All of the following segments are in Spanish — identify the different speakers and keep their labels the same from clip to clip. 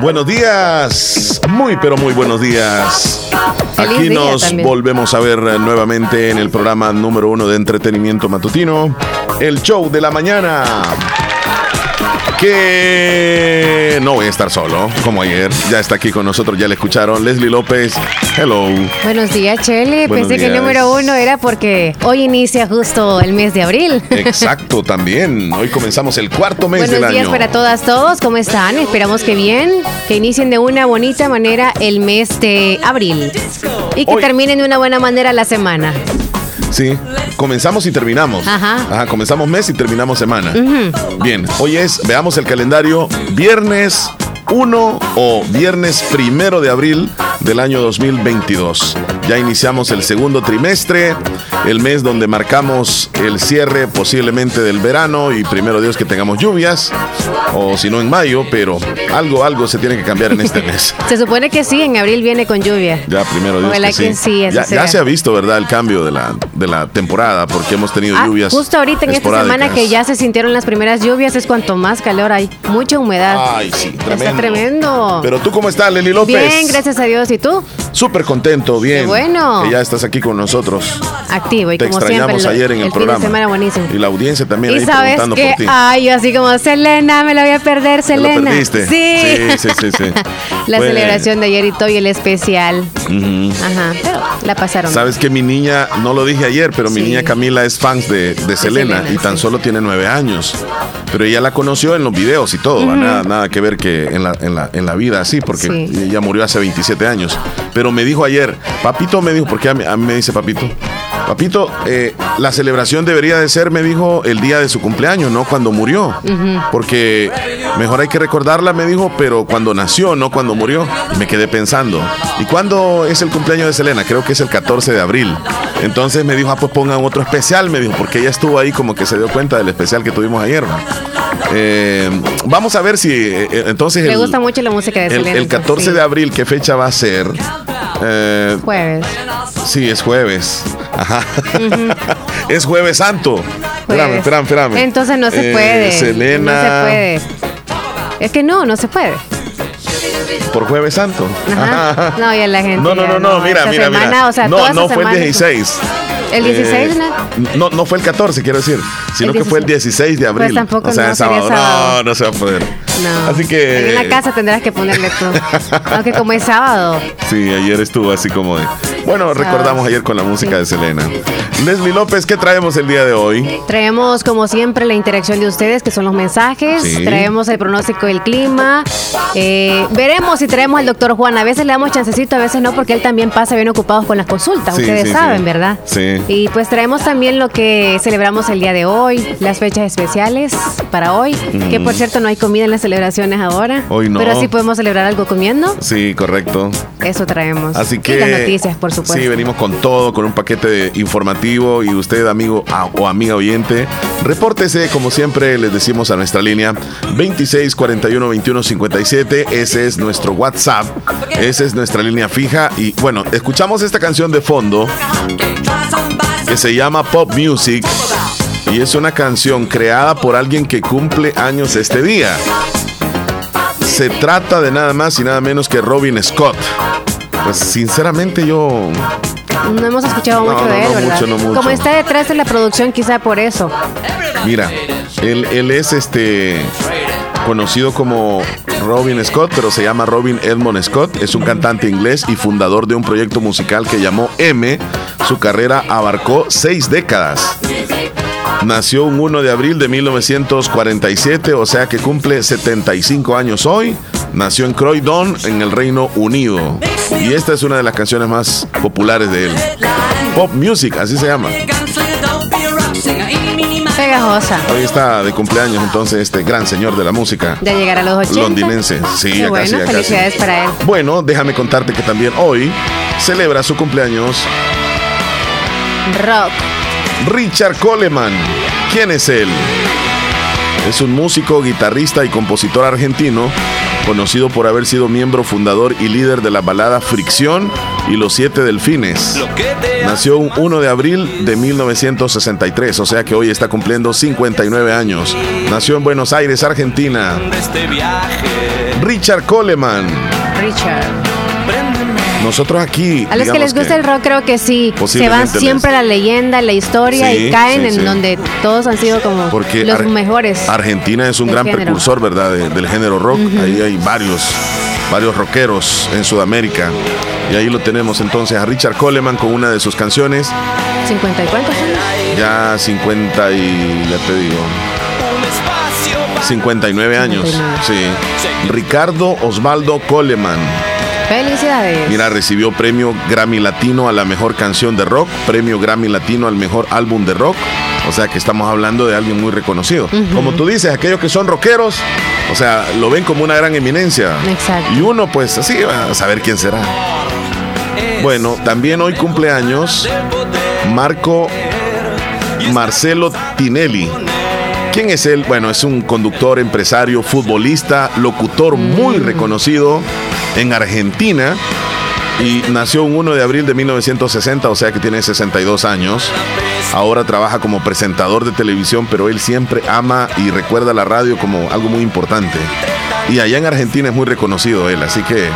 Speaker 1: Buenos días, muy pero muy buenos días. Aquí nos volvemos a ver nuevamente en el programa número uno de entretenimiento matutino, el show de la mañana que no voy a estar solo, como ayer. Ya está aquí con nosotros, ya le escucharon. Leslie López, hello.
Speaker 2: Buenos días, Chele. Pensé que el número uno era porque hoy inicia justo el mes de abril.
Speaker 1: Exacto, también. Hoy comenzamos el cuarto mes del año.
Speaker 2: Buenos días para todas, todos. ¿Cómo están? Esperamos que bien, que inicien de una bonita manera el mes de abril y que terminen de una buena manera la semana.
Speaker 1: Sí, comenzamos y terminamos. Ajá. comenzamos mes y terminamos semana. Bien, hoy es, veamos el calendario, viernes 1 o viernes primero de abril del año 2022. Ya iniciamos el segundo trimestre, el mes donde marcamos el cierre posiblemente del verano y primero Dios que tengamos lluvias, o si no en mayo, pero algo, algo se tiene que cambiar en este mes.
Speaker 2: se supone que sí, en abril viene con lluvia.
Speaker 1: Ya, primero Dios. Que sí. ya, se ha visto, ¿verdad? El cambio de la, de la temporada, porque hemos tenido ah, lluvias.
Speaker 2: Justo ahorita en esta semana que ya se sintieron las primeras lluvias, es cuanto más calor hay, mucha humedad.
Speaker 1: Ay, sí, tremendo.
Speaker 2: Está tremendo.
Speaker 1: Pero tú, ¿cómo estás, Leli López?
Speaker 2: Bien, gracias a Dios. ¿Y tú?
Speaker 1: Súper contento, bien.
Speaker 2: bueno.
Speaker 1: Que ya estás aquí con nosotros.
Speaker 2: Activo y
Speaker 1: Te
Speaker 2: como
Speaker 1: extrañamos
Speaker 2: siempre,
Speaker 1: ayer en el, programa.
Speaker 2: semana buenísimo.
Speaker 1: Y la audiencia también
Speaker 2: ¿Y
Speaker 1: ahí
Speaker 2: sabes
Speaker 1: preguntando
Speaker 2: que,
Speaker 1: por ti.
Speaker 2: Ay, yo así como, Selena, me la voy a perder, Selena.
Speaker 1: lo perdiste?
Speaker 2: Sí.
Speaker 1: Sí, sí, sí.
Speaker 2: la celebración de ayer y todo y el especial. Ajá, pero la pasaron.
Speaker 1: Sabes que mi niña, no lo dije ayer, pero mi niña Camila es fan de, de, Selena, y tan solo tiene nueve años. Pero ella la conoció en los videos y todo, nada, nada que ver que en la, en la, en la vida así, porque ella murió hace 27 años. Pero me dijo ayer, papito me dijo, porque a mí, me dice papito, papito, eh, la celebración debería de ser, me dijo, el día de su cumpleaños, no cuando murió. Porque mejor hay que recordarla, me dijo, pero cuando nació, no cuando murió. Y me quedé pensando, ¿y cuándo es el cumpleaños de Selena? Creo que es el 14 de abril. Entonces me dijo, ah, pues pongan otro especial, me dijo, porque ella estuvo ahí como que se dio cuenta del especial que tuvimos ayer. Eh, vamos a ver si eh, entonces...
Speaker 2: Le gusta mucho la música de Selena.
Speaker 1: El, 14 de abril, ¿qué fecha va a ser?
Speaker 2: jueves.
Speaker 1: Sí, es jueves. Ajá. es jueves santo. Espérame, espérame, espérame.
Speaker 2: Entonces no se puede.
Speaker 1: Selena.
Speaker 2: No se puede. Es que no, no se puede.
Speaker 1: Por Jueves Santo.
Speaker 2: Ajá. No, ya la gente.
Speaker 1: No, no, no, no, mira, mira, mira. no, no fue el 16.
Speaker 2: ¿El 16, eh,
Speaker 1: no? No, fue el 14, quiero decir, sino que fue el 16 de abril. Pues
Speaker 2: tampoco
Speaker 1: o sea,
Speaker 2: no,
Speaker 1: sábado. No, no se va a poder.
Speaker 2: No.
Speaker 1: Así que.
Speaker 2: En la casa tendrás que ponerle tú. Aunque como es sábado.
Speaker 1: Sí, ayer estuvo así como de. Bueno, recordamos ayer con la música de Selena. Leslie López, ¿qué traemos el día de hoy?
Speaker 2: Traemos, como siempre, la interacción de ustedes, que son los mensajes. Traemos el pronóstico del clima. Eh, veremos si traemos al doctor Juan. A veces le damos chancecito, a veces no, porque él también pasa bien ocupado con las consultas. ustedes saben, ¿verdad?
Speaker 1: Sí.
Speaker 2: Y pues traemos también lo que celebramos el día de hoy, las fechas especiales para hoy. Que por cierto, no hay comida en las celebraciones ahora.
Speaker 1: Hoy no.
Speaker 2: Pero sí podemos celebrar algo comiendo.
Speaker 1: Sí, correcto.
Speaker 2: Eso traemos.
Speaker 1: Así que.
Speaker 2: Y las noticias, por supuesto.
Speaker 1: Sí, venimos con todo, con un paquete informativo. Y usted, amigo o amiga oyente, repórtese, como siempre les decimos a nuestra línea 26 41 21 57. Ese es nuestro WhatsApp. Esa es nuestra línea fija. Y bueno, escuchamos esta canción de fondo que se llama Pop Music. Y es una canción creada por alguien que cumple años este día. Se trata de nada más y nada menos que Robin Scott. Pues sinceramente yo...
Speaker 2: No hemos escuchado mucho de él, ¿verdad? Como está detrás de la producción, quizá por eso.
Speaker 1: Mira, él, él es este conocido como Robin Scott, pero se llama Robin Edmond Scott. Es un cantante inglés y fundador de un proyecto musical que llamó M. Su carrera abarcó seis décadas. Nació un 1 de abril de 1947, o sea que cumple 75 años hoy. Nació en Croydon, en el Reino Unido. Y esta es una de las canciones más populares de él. Pop Music, así se llama.
Speaker 2: Pegajosa.
Speaker 1: Hoy está de cumpleaños entonces este gran señor de la música.
Speaker 2: De llegar a los 80.
Speaker 1: Londinense. Sí,
Speaker 2: Qué bueno, felicidades para él.
Speaker 1: Bueno, déjame contarte que también hoy celebra su cumpleaños.
Speaker 2: Rock.
Speaker 1: Richard Coleman. ¿Quién es él? Es un músico, guitarrista y compositor argentino, conocido por haber sido miembro fundador y líder de la balada Fricción y Los Siete Delfines. Nació un 1 de abril de 1963, o sea que hoy está cumpliendo 59 años. Nació en Buenos Aires, Argentina. Richard Coleman.
Speaker 2: Richard.
Speaker 1: Nosotros aquí.
Speaker 2: A los que les gusta el rock, creo que sí. Se van siempre la leyenda, la historia y caen en donde todos han sido como los mejores.
Speaker 1: Argentina es un gran precursor, ¿verdad? del género rock. Ahí hay varios, varios rockeros en Sudamérica. Y ahí lo tenemos entonces a Richard Coleman con una de sus canciones.
Speaker 2: ¿50 y cuántos años?
Speaker 1: Ya 50 y. ya te digo. 59 años. Sí. Ricardo Osvaldo Coleman.
Speaker 2: Felicidades.
Speaker 1: Mira, recibió premio Grammy Latino a la mejor canción de rock, premio Grammy Latino al mejor álbum de rock. O sea que estamos hablando de alguien muy reconocido. Como tú dices, aquellos que son rockeros, o sea, lo ven como una gran eminencia.
Speaker 2: Exacto.
Speaker 1: Y uno, pues así va a saber quién será. Bueno, también hoy cumpleaños Marco Marcelo Tinelli. ¿Quién es él? Bueno, es un conductor, empresario, futbolista, locutor muy mm. reconocido en Argentina y nació un 1 de abril de 1960, o sea que tiene 62 años. Ahora trabaja como presentador de televisión, pero él siempre ama y recuerda la radio como algo muy importante. Y allá en Argentina es muy reconocido él, así que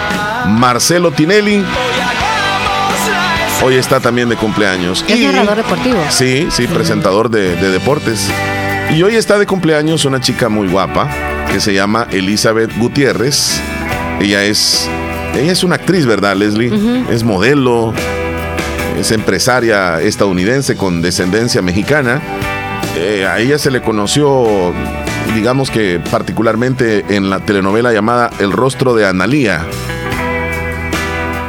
Speaker 1: Marcelo Tinelli hoy está también de cumpleaños.
Speaker 2: Es narrador deportivo.
Speaker 1: Sí, sí, presentador de, de deportes. Y hoy está de cumpleaños una chica muy guapa que se llama Elizabeth Gutiérrez. Ella es, ella es una actriz, ¿verdad, Leslie? Es modelo, es empresaria estadounidense con descendencia mexicana. Eh, a ella se le conoció, digamos que particularmente en la telenovela llamada El rostro de Analía.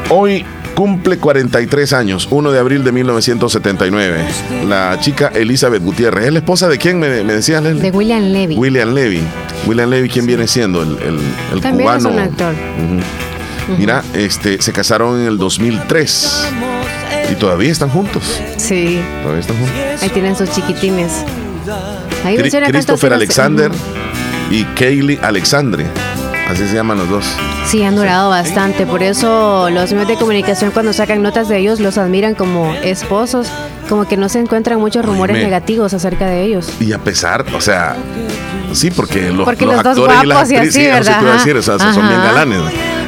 Speaker 1: Hoy cumple 43 años, 1 de abril de 1979. La chica Elizabeth Gutiérrez. ¿Es la esposa de quién me, me decías, Leslie?
Speaker 2: De William Levy.
Speaker 1: William Levy. William Levy, ¿quién viene siendo? El, el, el
Speaker 2: También
Speaker 1: cubano.
Speaker 2: Es un actor.
Speaker 1: Mira, este, se casaron en el 2003 y todavía están juntos.
Speaker 2: Sí.
Speaker 1: Todavía están juntos.
Speaker 2: Ahí tienen sus chiquitines.
Speaker 1: Ahí Christopher Alexander y Kaylee Alexandre. Así se llaman los dos.
Speaker 2: Sí, han durado bastante. Por eso los medios de comunicación cuando sacan notas de ellos los admiran como esposos. Como que no se encuentran muchos rumores negativos acerca de ellos.
Speaker 1: Y a pesar, o sea, Sí, porque los,
Speaker 2: porque los,
Speaker 1: actores
Speaker 2: y las actrices,
Speaker 1: y así, decir, o sea, son bien galanes.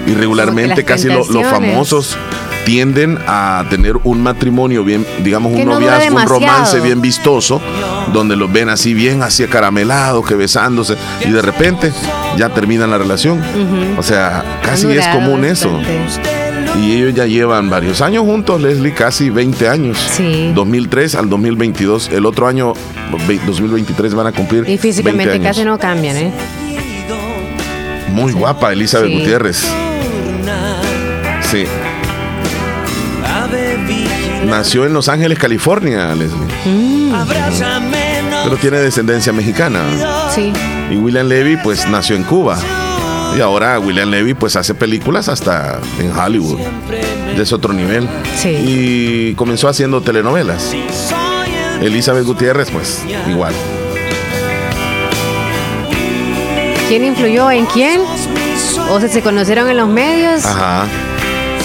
Speaker 1: Y regularmente casi los famosos tienden a tener un matrimonio bien, digamos, un noviazgo, un romance bien vistoso, donde los ven así bien, así acaramelados, que besándose, y de repente ya terminan la relación. O sea, casi es común eso. Y ellos ya llevan varios años juntos, Leslie, casi 20 años.
Speaker 2: Sí.
Speaker 1: 2003 al 2022. El otro año, 2023, van a cumplir.
Speaker 2: Y físicamente casi no cambian, ¿eh?
Speaker 1: Muy guapa, Elizabeth Gutiérrez. Sí. Nació en Los Ángeles, California, Leslie. Mm. Pero tiene descendencia mexicana.
Speaker 2: Sí.
Speaker 1: Y William Levy, pues nació en Cuba. Y ahora William Levy pues hace películas hasta en Hollywood. Ese otro nivel.
Speaker 2: Sí.
Speaker 1: Y comenzó haciendo telenovelas. Elizabeth Gutiérrez pues igual.
Speaker 2: ¿Quién influyó en quién? ¿O se conocieron en los medios?
Speaker 1: Ajá.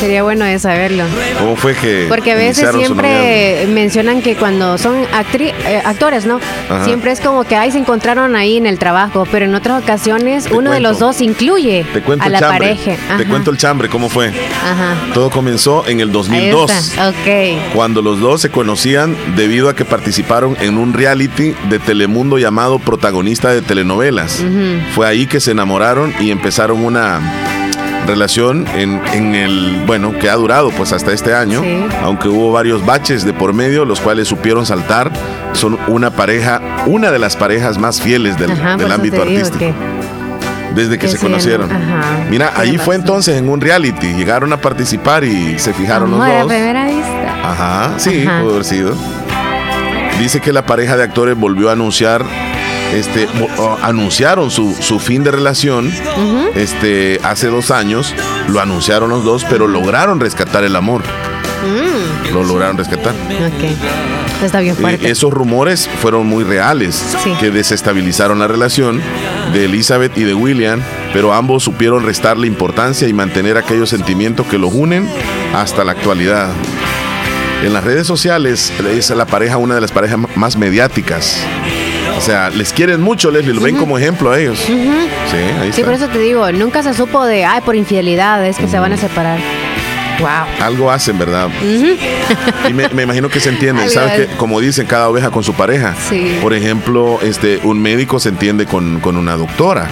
Speaker 2: Sería bueno de saberlo.
Speaker 1: ¿Cómo fue que.?
Speaker 2: Porque a veces siempre mencionan que cuando son eh, actores, ¿no? Siempre es como que ahí se encontraron ahí en el trabajo, pero en otras ocasiones uno de los dos incluye a la pareja.
Speaker 1: Te cuento el chambre, ¿cómo fue?
Speaker 2: Ajá.
Speaker 1: Todo comenzó en el 2002.
Speaker 2: Ok.
Speaker 1: Cuando los dos se conocían debido a que participaron en un reality de Telemundo llamado Protagonista de Telenovelas. Fue ahí que se enamoraron y empezaron una relación en, en, el, bueno, que ha durado pues hasta este año, aunque hubo varios baches de por medio, los cuales supieron saltar, son una pareja, una de las parejas más fieles del, del ámbito artístico. Desde que se conocieron. Mira, ahí fue entonces en un reality, llegaron a participar y se fijaron los dos.
Speaker 2: primera vista.
Speaker 1: Ajá, sí, pudo haber sido. Dice que la pareja de actores volvió a anunciar este, anunciaron su, su, fin de relación este, hace dos años, lo anunciaron los dos, pero lograron rescatar el amor. Mm. Lo lograron rescatar.
Speaker 2: Está bien fuerte.
Speaker 1: esos rumores fueron muy reales, que desestabilizaron la relación de Elizabeth y de William, pero ambos supieron restarle importancia y mantener aquellos sentimientos que los unen hasta la actualidad. En las redes sociales es la pareja una de las parejas más mediáticas. O sea, les quieren mucho, Leslie, lo ven como ejemplo a ellos. Sí,
Speaker 2: ahí Sí, por eso te digo, nunca se supo de, ay, por infidelidad, es que se van a separar. Wow.
Speaker 1: Algo hacen, ¿verdad? y me, imagino que se entienden. ¿Sabes que Como dicen, cada oveja con su pareja. Sí. Por ejemplo, este, un médico se entiende con, con una doctora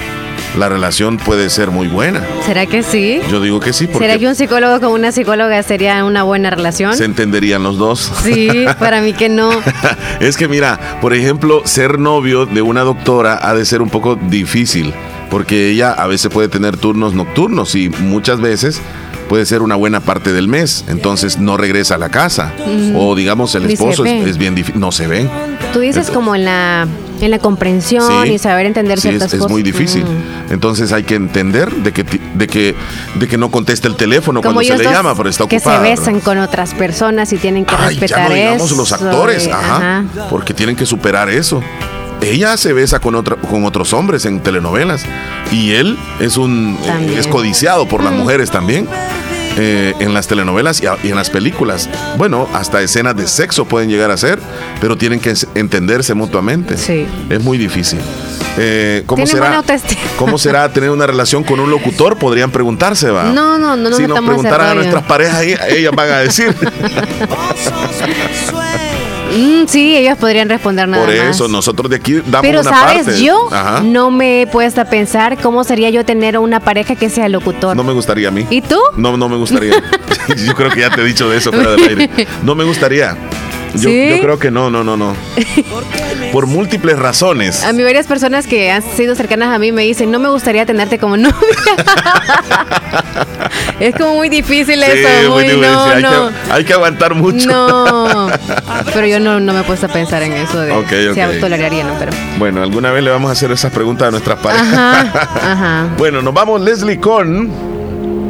Speaker 1: la relación puede ser muy buena.
Speaker 2: ¿Será que sí?
Speaker 1: Yo digo que sí.
Speaker 2: Porque ¿Será que un psicólogo con una psicóloga sería una buena relación?
Speaker 1: Se entenderían los dos.
Speaker 2: Sí, para mí que no.
Speaker 1: es que mira, por ejemplo, ser novio de una doctora ha de ser un poco difícil, porque ella a veces puede tener turnos nocturnos y muchas veces puede ser una buena parte del mes, entonces no regresa a la casa. O digamos, el esposo es, bien difícil, no se ven.
Speaker 2: Tú dices como en la, en la comprensión y saber entender ciertas
Speaker 1: es,
Speaker 2: cosas.
Speaker 1: Es muy difícil. Entonces hay que entender de que, de que, de que no conteste el teléfono cuando se le llama, pero está ocupado.
Speaker 2: Que se besan con otras personas y tienen que respetar ya no
Speaker 1: los actores, ajá, porque tienen que superar eso ella se besa con, otra, con otros hombres en telenovelas y él es un es codiciado por las mujeres también. Eh, en las telenovelas y, en las películas. Bueno, hasta escenas de sexo pueden llegar a ser, pero tienen que entenderse mutuamente. Sí. Es muy difícil. Eh, ¿cómo, será, ¿Cómo será tener una relación con un locutor? Podrían preguntarse, ¿va?
Speaker 2: No, no, no.
Speaker 1: Si nos preguntaran a nuestras parejas, ellas van a decir.
Speaker 2: Mm, sí, ellos podrían responder nada
Speaker 1: Por eso, nosotros de aquí damos
Speaker 2: Pero
Speaker 1: una
Speaker 2: sabes, yo no me he puesto a pensar cómo sería yo tener una pareja que sea locutor.
Speaker 1: No me gustaría a mí.
Speaker 2: ¿Y tú?
Speaker 1: No, no me gustaría. yo creo que ya te he dicho de eso fuera del aire. No me gustaría. Yo, creo que no, no, no, no. Por múltiples razones.
Speaker 2: A mí varias personas que han sido cercanas a mí me dicen, no me gustaría tenerte como novia. es como muy difícil eso. Muy, No,
Speaker 1: hay, Que, hay, Que, aguantar mucho.
Speaker 2: No. Pero yo no, me he puesto a pensar en eso de okay, si toleraría, ¿no? Pero...
Speaker 1: Bueno, alguna vez le vamos a hacer esas preguntas a nuestras parejas. Ajá, bueno, nos vamos, Leslie, con...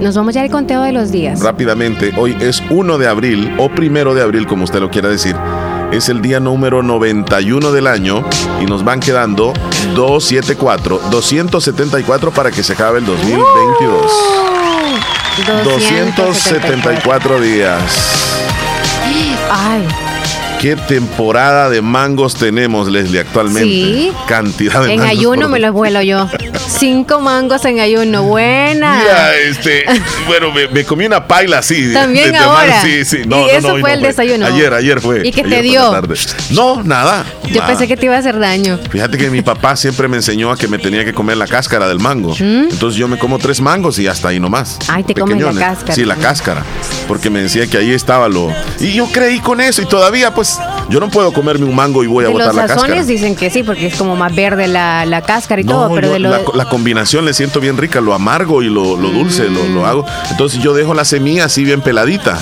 Speaker 2: Nos vamos ya al conteo de los días.
Speaker 1: Rápidamente, hoy es 1 de abril o primero de abril, como usted lo quiera decir. Es el día número 91 del año y nos van quedando 274, 274 para que se acabe el 2022. 274 días. Ay. ¿Qué temporada de mangos tenemos, Leslie, actualmente? Sí. Cantidad de
Speaker 2: en
Speaker 1: mangos.
Speaker 2: En ayuno me los vuelo yo. Cinco mangos en ayuno. Buena.
Speaker 1: Mira, este, bueno, me, comí una paila así.
Speaker 2: También ahora.
Speaker 1: sí, sí.
Speaker 2: No, y eso fue el desayuno.
Speaker 1: Ayer, ayer fue.
Speaker 2: ¿Y qué te dio?
Speaker 1: No, nada.
Speaker 2: Yo pensé que te iba a hacer daño.
Speaker 1: Fíjate que mi papá siempre me enseñó a que me tenía que comer la cáscara del mango. ¿Mm? Entonces yo me como tres mangos y hasta ahí nomás.
Speaker 2: Ay, te comes la cáscara.
Speaker 1: Sí, la cáscara. Porque me decía que ahí estaba lo. Y yo creí con eso y todavía, pues yo no puedo comerme un mango y voy a botar la cáscara. Los
Speaker 2: dicen que sí, porque es como más verde la, la cáscara y todo, pero de lo...
Speaker 1: la, combinación le siento bien rica, lo amargo y lo, dulce, lo, lo, hago. Entonces yo dejo la semilla así bien peladita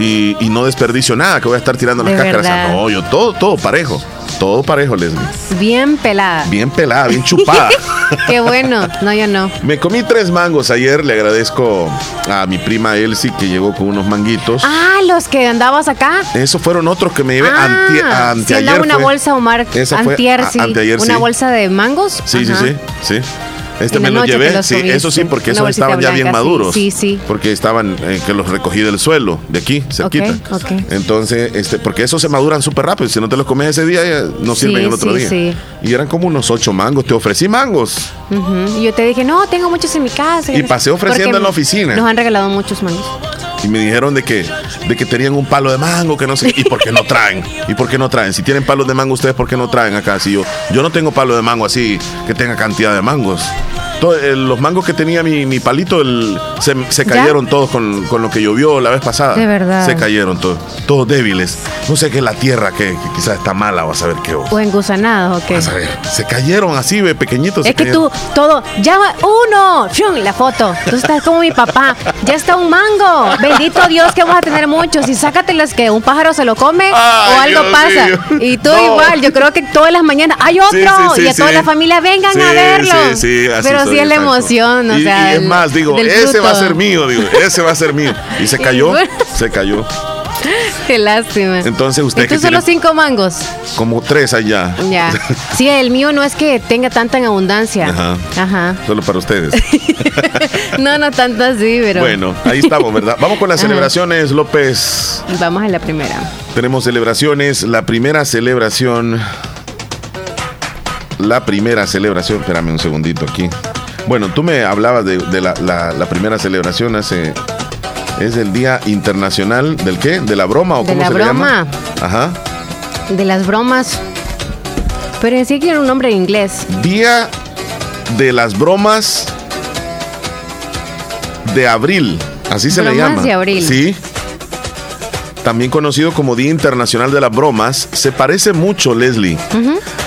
Speaker 1: y, no desperdicio nada, que voy a estar tirando las cáscaras. No, yo todo, todo parejo. Todo parejo, Leslie.
Speaker 2: Bien pelada.
Speaker 1: Bien pelada, bien chupada.
Speaker 2: Qué bueno. No, yo no.
Speaker 1: Me comí tres mangos ayer. Le agradezco a mi prima Elsie que llegó con unos manguitos.
Speaker 2: Ah, los que andabas acá.
Speaker 1: Esos fueron otros que me llevé ah, anteayer.
Speaker 2: Sí, una bolsa, Omar. Esa antier, fue, sí. Una bolsa de mangos.
Speaker 1: Sí, sí, sí, sí. Este me lo llevé, sí, eso sí, porque esos estaban ya bien maduros.
Speaker 2: Sí, sí.
Speaker 1: Porque estaban, eh, que los recogí del suelo, de aquí, cerquita. Entonces, este, porque esos se maduran súper rápido. Si no te los comes ese día, no sirven el otro día. Y eran como unos ocho mangos. Te ofrecí mangos.
Speaker 2: Y yo te dije, no, tengo muchos en mi casa.
Speaker 1: Y pasé ofreciendo en la oficina.
Speaker 2: Nos han regalado muchos mangos
Speaker 1: y me dijeron de que, de que tenían un palo de mango, que no sé, ¿y por qué no traen? ¿Y por qué no traen? Si tienen palos de mango ustedes, ¿por qué no traen acá? Si yo, yo no tengo palo de mango así que tenga cantidad de mangos. Eh, los mangos que tenía mi, palito se, cayeron todos con, lo que llovió la vez pasada.
Speaker 2: De verdad.
Speaker 1: Se cayeron todos, todos débiles. No sé qué es la tierra que, quizás está mala, vas a ver qué.
Speaker 2: O engusanados o qué.
Speaker 1: Vas a ver, se cayeron así, pequeñitos.
Speaker 2: Es que tú, todo, ya uno, la foto. Tú estás como mi papá, ya está un mango. Bendito Dios que vamos a tener muchos. Y sácatelas que un pájaro se lo come o algo pasa. Y tú igual, yo creo que todas las mañanas hay otro. y a toda la familia vengan a verlo. Pero sí es la emoción, o sea.
Speaker 1: Y es más, digo, ese va a ser mío, digo, ese va a ser mío. Y se cayó, se cayó.
Speaker 2: Qué lástima.
Speaker 1: Entonces usted.
Speaker 2: ¿Y solo cinco mangos?
Speaker 1: Como tres allá.
Speaker 2: Ya. Sí, el mío no es que tenga tanta en abundancia. Ajá. Ajá.
Speaker 1: Solo para ustedes.
Speaker 2: no, no tanto así, pero.
Speaker 1: Bueno, ahí estamos, ¿verdad? Vamos con las celebraciones, López.
Speaker 2: Vamos a la primera.
Speaker 1: Tenemos celebraciones. La primera celebración. La primera celebración. Espérame un segundito aquí. Bueno, tú me hablabas de, la primera celebración hace es el Día Internacional del qué? ¿De la broma o cómo se le llama?
Speaker 2: Ajá. De las bromas. Pero en sí tiene un nombre en inglés.
Speaker 1: Día de las bromas de abril. Así se le llama.
Speaker 2: de abril.
Speaker 1: Sí. También conocido como Día Internacional de las Bromas, se parece mucho, Leslie,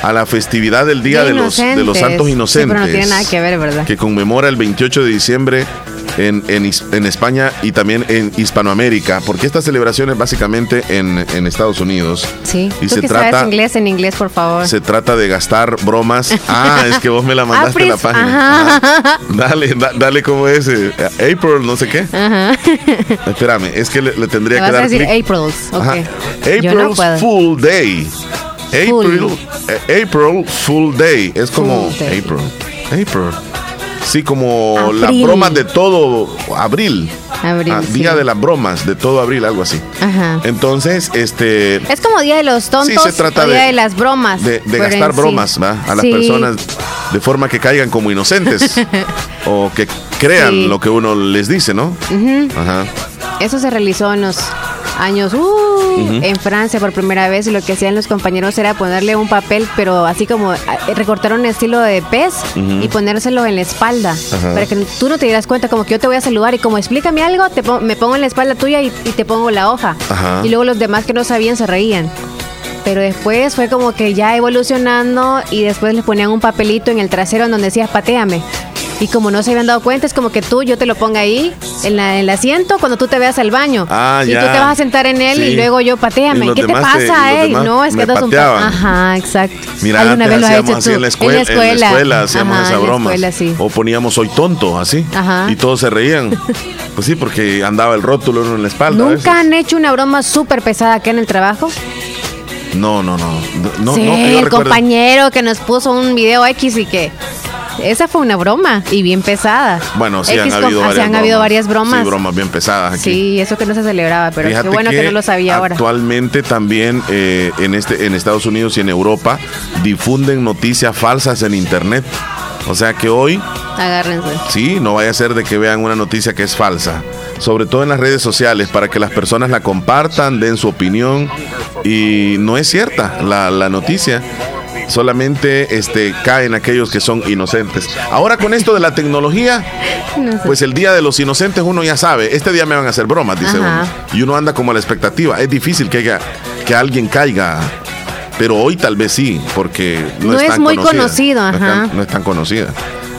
Speaker 1: a la festividad del Día de, los, de los Santos Inocentes. pero
Speaker 2: no tiene nada que ver, ¿verdad?
Speaker 1: Que conmemora el 28 de diciembre en, en, España y también en Hispanoamérica, porque esta celebración es básicamente en, Estados Unidos.
Speaker 2: Sí, y se trata, sabes inglés en inglés, por favor.
Speaker 1: Se trata de gastar bromas. Ah, es que vos me la mandaste en la página. Dale, dale como es. Eh, April, no sé qué. Ajá. Espérame, es que le, tendría que dar.
Speaker 2: a decir April's. Okay.
Speaker 1: April's Full Day. April, eh, April Full Day. Es como April. April. Sí, como las bromas de todo abril. Abril, ah, Día de las bromas de todo abril, algo así. Ajá. Entonces, este.
Speaker 2: Es como Día de los tontos. Sí, se trata Día de, las bromas.
Speaker 1: De, gastar bromas, ¿va? A las personas de forma que caigan como inocentes. o que crean lo que uno les dice, ¿no?
Speaker 2: Ajá. Eso se realizó en los años uh, en Francia por primera vez y lo que hacían los compañeros era ponerle un papel, pero así como ah, recortar un estilo de pez y ponérselo en la espalda para que tú no te dieras cuenta, como que yo te voy a saludar y como explícame algo, te me pongo en la espalda tuya y, te pongo la hoja. Y luego los demás que no sabían se reían. Pero después fue como que ya evolucionando y después le ponían un papelito en el trasero en donde decías pateame. Y como no se habían dado cuenta, es como que tú, yo te lo ponga ahí, en, la, en el asiento, cuando tú te veas al baño. Ah, y tú te vas a sentar en él y luego yo pateame. ¿Qué te pasa, eh? No, es que das un Ajá, exacto.
Speaker 1: Mira, ¿Alguna vez lo has hecho tú? En la escuela. En la escuela, hacíamos esa broma. O poníamos soy tonto, así. Ajá. Y todos se reían. pues sí, porque andaba el rótulo en la espalda.
Speaker 2: ¿Nunca han hecho una broma súper pesada acá en el trabajo?
Speaker 1: No, no, no. no
Speaker 2: sí, el compañero que nos puso un video X y que esa fue una broma y bien pesada.
Speaker 1: Bueno, sí han, habido, varias
Speaker 2: han habido varias bromas.
Speaker 1: Sí, bromas bien pesadas aquí.
Speaker 2: Sí, eso que no se celebraba, pero qué bueno que, no lo sabía
Speaker 1: ahora. Actualmente también eh, en, este, en Estados Unidos y en Europa difunden noticias falsas en Internet. O sea que hoy...
Speaker 2: Agárrense.
Speaker 1: Sí, no vaya a ser de que vean una noticia que es falsa. Sobre todo en las redes sociales, para que las personas la compartan, den su opinión. Y no es cierta la, la noticia solamente este, caen aquellos que son inocentes. Ahora con esto de la tecnología, pues el día de los inocentes uno ya sabe, este día me van a hacer bromas, dice uno. Y uno anda como a la expectativa. Es difícil que, que alguien caiga pero hoy tal vez sí, porque no, es, muy conocido. no es tan conocida.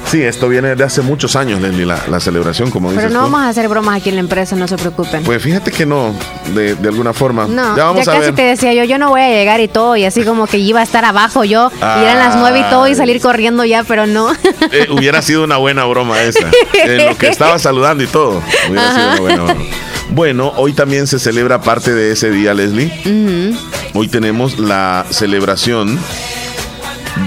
Speaker 1: Sí, esto viene de hace muchos años, Leslie, la, celebración, como dices.
Speaker 2: Pero no vamos a hacer bromas aquí en la empresa, no se preocupen.
Speaker 1: Pues fíjate que no, de, alguna forma.
Speaker 2: No, ya, vamos casi te decía yo, yo no voy a llegar y todo, y así como que iba a estar abajo yo, y eran las nueve y todo, y salir corriendo ya, pero no.
Speaker 1: Eh, hubiera sido una buena broma esa. En lo que estaba saludando y todo. Hubiera sido una buena broma. Bueno, hoy también se celebra parte de ese día, Leslie. Hoy tenemos la celebración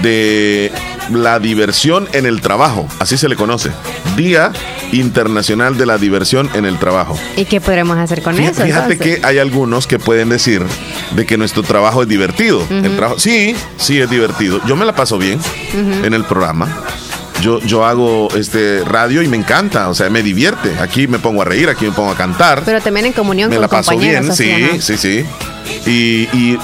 Speaker 1: de la diversión en el trabajo, así se le conoce. Día Internacional de la Diversión en el Trabajo.
Speaker 2: ¿Y qué podremos hacer con eso?
Speaker 1: Fíjate que hay algunos que pueden decir de que nuestro trabajo es divertido. el trabajo, sí, sí es divertido. Yo me la paso bien en el programa. Yo, yo hago este radio y me encanta, o sea, me divierte. Aquí me pongo a reír, aquí me pongo a cantar.
Speaker 2: Pero también en comunión
Speaker 1: me
Speaker 2: con
Speaker 1: la paso bien, sí, sí, sí. Y, y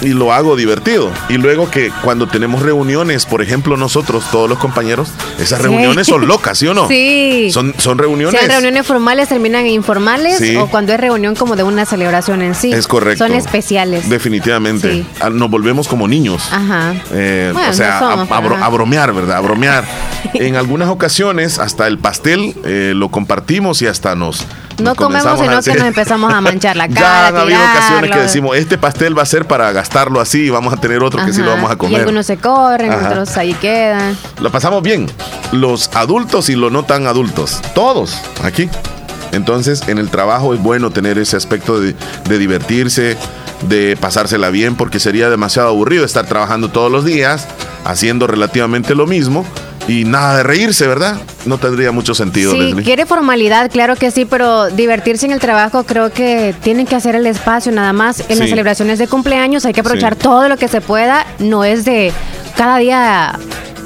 Speaker 1: y lo hago divertido. Y luego que cuando tenemos reuniones, por ejemplo, nosotros, todos los compañeros, esas reuniones son locas, ¿sí o no?
Speaker 2: Sí.
Speaker 1: Son, son reuniones.
Speaker 2: Sean reuniones formales, terminan informales o cuando es reunión como de una celebración en sí.
Speaker 1: Es correcto.
Speaker 2: Son especiales.
Speaker 1: Definitivamente. Ah, nos volvemos como niños.
Speaker 2: Ajá.
Speaker 1: Eh, o sea, a, bromear, ¿verdad? A bromear. en algunas ocasiones, hasta el pastel eh, lo compartimos y hasta nos
Speaker 2: no comemos, sino que nos empezamos a manchar la cara.
Speaker 1: Ya han habido ocasiones que decimos, este pastel va a ser para gastarlo así y vamos a tener otro que sí lo vamos a comer.
Speaker 2: Y algunos se corren, otros ahí quedan.
Speaker 1: Lo pasamos bien. Los adultos y los no tan adultos. Todos aquí. Entonces, en el trabajo es bueno tener ese aspecto de, de divertirse, de pasársela bien, porque sería demasiado aburrido estar trabajando todos los días, haciendo relativamente lo mismo y nada de reírse, ¿verdad? No tendría mucho sentido.
Speaker 2: Sí, quiere formalidad, claro que sí, pero divertirse en el trabajo creo que tienen que hacer el espacio nada más. En las celebraciones de cumpleaños hay que aprovechar todo lo que se pueda, no es de cada día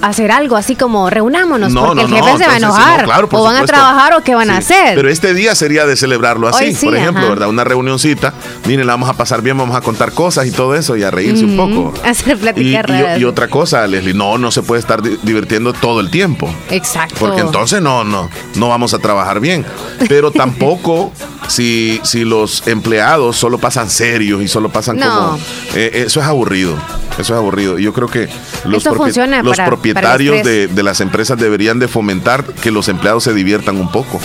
Speaker 2: hacer algo así como reunámonos porque el jefe se va a enojar o van a trabajar o qué van a hacer.
Speaker 1: Pero este día sería de celebrarlo así, por ejemplo, ¿verdad? Una reunioncita, miren, la vamos a pasar bien, vamos a contar cosas y todo eso y a reírse un poco.
Speaker 2: Hacer platicar
Speaker 1: y, y, otra cosa, Leslie, no, no se puede estar divirtiendo todo el tiempo.
Speaker 2: Exacto.
Speaker 1: Porque entonces no, no, no vamos a trabajar bien. Pero tampoco si, si los empleados solo pasan serios y solo pasan como... Eh, eso es aburrido. Eso es aburrido. Yo creo que los, los propietarios de, de, las empresas deberían de fomentar que los empleados se diviertan un poco.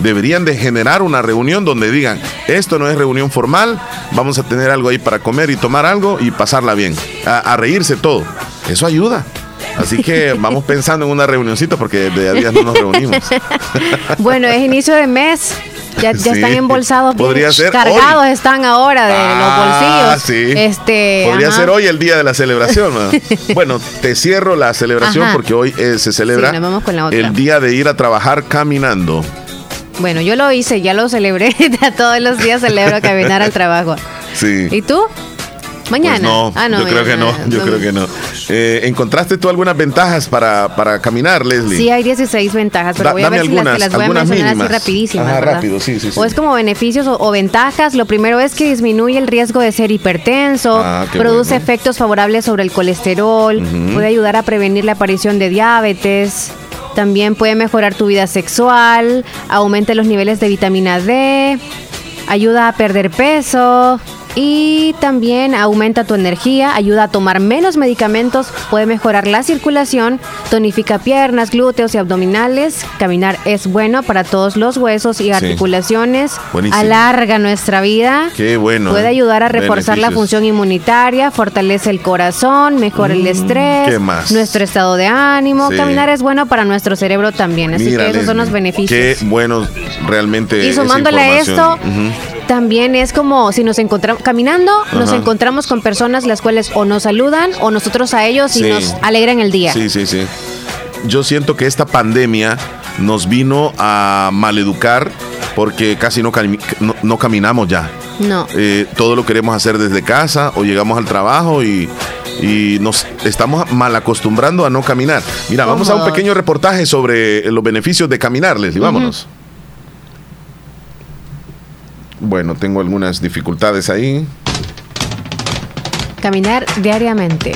Speaker 1: Deberían de generar una reunión donde digan, esto no es reunión formal, vamos a tener algo ahí para comer y tomar algo y pasarla bien, a, reírse todo. Eso ayuda. Así que vamos pensando en una reunioncita porque de a días no nos reunimos.
Speaker 2: bueno, es inicio de mes. Ya, están embolsados,
Speaker 1: Podría ser
Speaker 2: cargados están ahora de los ah, bolsillos.
Speaker 1: Este, Podría ser hoy el día de la celebración. bueno, te cierro la celebración porque hoy eh, se celebra el día de ir a trabajar caminando.
Speaker 2: Bueno, yo lo hice, ya lo celebré. Todos los días celebro caminar al trabajo.
Speaker 1: Sí.
Speaker 2: ¿Y tú? Mañana. Pues
Speaker 1: no, ah, no, yo creo que no, yo creo que no. Eh, ¿Encontraste tú algunas ventajas para, para, caminar, Leslie?
Speaker 2: Sí, hay 16 ventajas, pero voy a ver si las, las voy a mencionar así rapidísimas.
Speaker 1: rápido, sí, sí,
Speaker 2: O es como beneficios o, ventajas. Lo primero es que disminuye el riesgo de ser hipertenso, ah, produce efectos favorables sobre el colesterol, puede ayudar a prevenir la aparición de diabetes. También puede mejorar tu vida sexual, aumenta los niveles de vitamina D, ayuda a perder peso, y también aumenta tu energía, ayuda a tomar menos medicamentos, puede mejorar la circulación, tonifica piernas, glúteos y abdominales. Caminar es bueno para todos los huesos y articulaciones. Alarga nuestra vida.
Speaker 1: Qué bueno.
Speaker 2: Puede ¿eh? ayudar a reforzar la función inmunitaria, fortalece el corazón, mejora el mm, estrés, nuestro estado de ánimo. Caminar es bueno para nuestro cerebro también. Así que esos son los beneficios.
Speaker 1: Qué bueno realmente.
Speaker 2: Y sumándole a esto, también es como si nos encontramos caminando, nos encontramos con personas las cuales o nos saludan o nosotros a ellos y nos alegran el día.
Speaker 1: Sí, sí, sí. Yo siento que esta pandemia nos vino a maleducar porque casi no, no, caminamos ya.
Speaker 2: No.
Speaker 1: Eh, todo lo queremos hacer desde casa o llegamos al trabajo y, nos estamos mal acostumbrando a no caminar. Mira, vamos a un pequeño reportaje sobre los beneficios de caminarles y vámonos. Bueno, tengo algunas dificultades ahí.
Speaker 2: Caminar diariamente.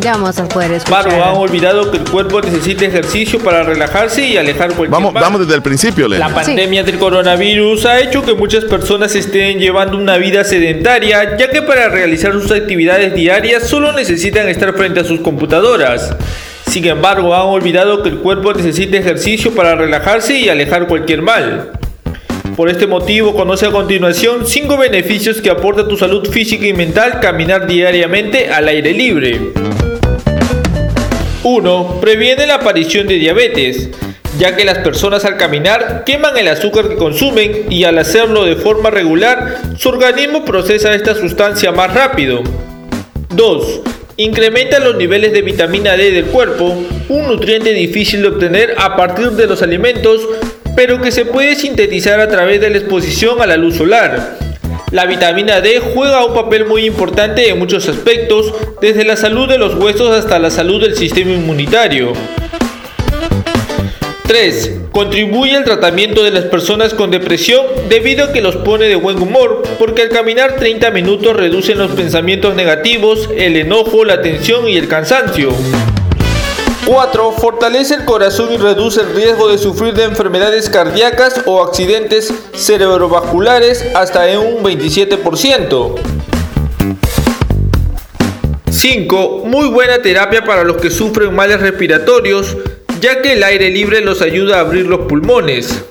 Speaker 2: Ya vamos a poder escuchar.
Speaker 3: Han olvidado que el cuerpo necesita ejercicio para relajarse y alejar cualquier
Speaker 1: Vamos, vamos desde el principio,
Speaker 3: La pandemia del coronavirus ha hecho que muchas personas estén llevando una vida sedentaria, ya que para realizar sus actividades diarias solo necesitan estar frente a sus computadoras. Sin embargo, han olvidado que el cuerpo necesita ejercicio para relajarse y alejar cualquier mal. Por este motivo, conoce a continuación 5 beneficios que aporta tu salud física y mental caminar diariamente al aire libre. 1. Previene la aparición de diabetes, ya que las personas al caminar queman el azúcar que consumen y al hacerlo de forma regular, su organismo procesa esta sustancia más rápido. 2. Incrementa los niveles de vitamina D del cuerpo, un nutriente difícil de obtener a partir de los alimentos pero que se puede sintetizar a través de la exposición a la luz solar. La vitamina D juega un papel muy importante en muchos aspectos, desde la salud de los huesos hasta la salud del sistema inmunitario. 3. Contribuye al tratamiento de las personas con depresión debido a que los pone de buen humor, porque al caminar 30 minutos reducen los pensamientos negativos, el enojo, la tensión y el cansancio. 4. Fortalece el corazón y reduce el riesgo de sufrir de enfermedades cardíacas o accidentes cerebrovasculares hasta en un 27%. 5. Muy buena terapia para los que sufren males respiratorios, ya que el aire libre los ayuda a abrir los pulmones.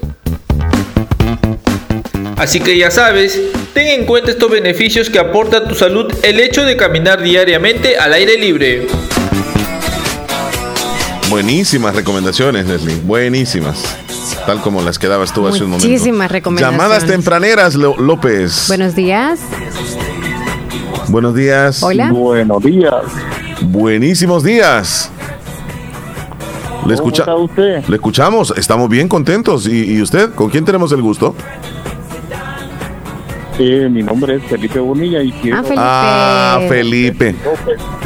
Speaker 3: Así que ya sabes, ten en cuenta estos beneficios que aporta a tu salud el hecho de caminar diariamente al aire libre.
Speaker 1: Buenísimas recomendaciones, Leslie. Buenísimas. Tal como las que dabas tú hace un momento.
Speaker 2: Muchísimas recomendaciones.
Speaker 1: Llamadas tempraneras, López.
Speaker 2: Buenos días.
Speaker 1: Buenos días.
Speaker 2: Hola.
Speaker 4: Buenos días.
Speaker 1: Buenísimos días. ¿Le, escucha
Speaker 4: está usted?
Speaker 1: Le escuchamos, estamos bien contentos. ¿Y, usted? ¿Con quién tenemos el gusto?
Speaker 4: Sí, mi nombre es Felipe Bonilla y quiero...
Speaker 2: Ah,
Speaker 1: Felipe. Ah,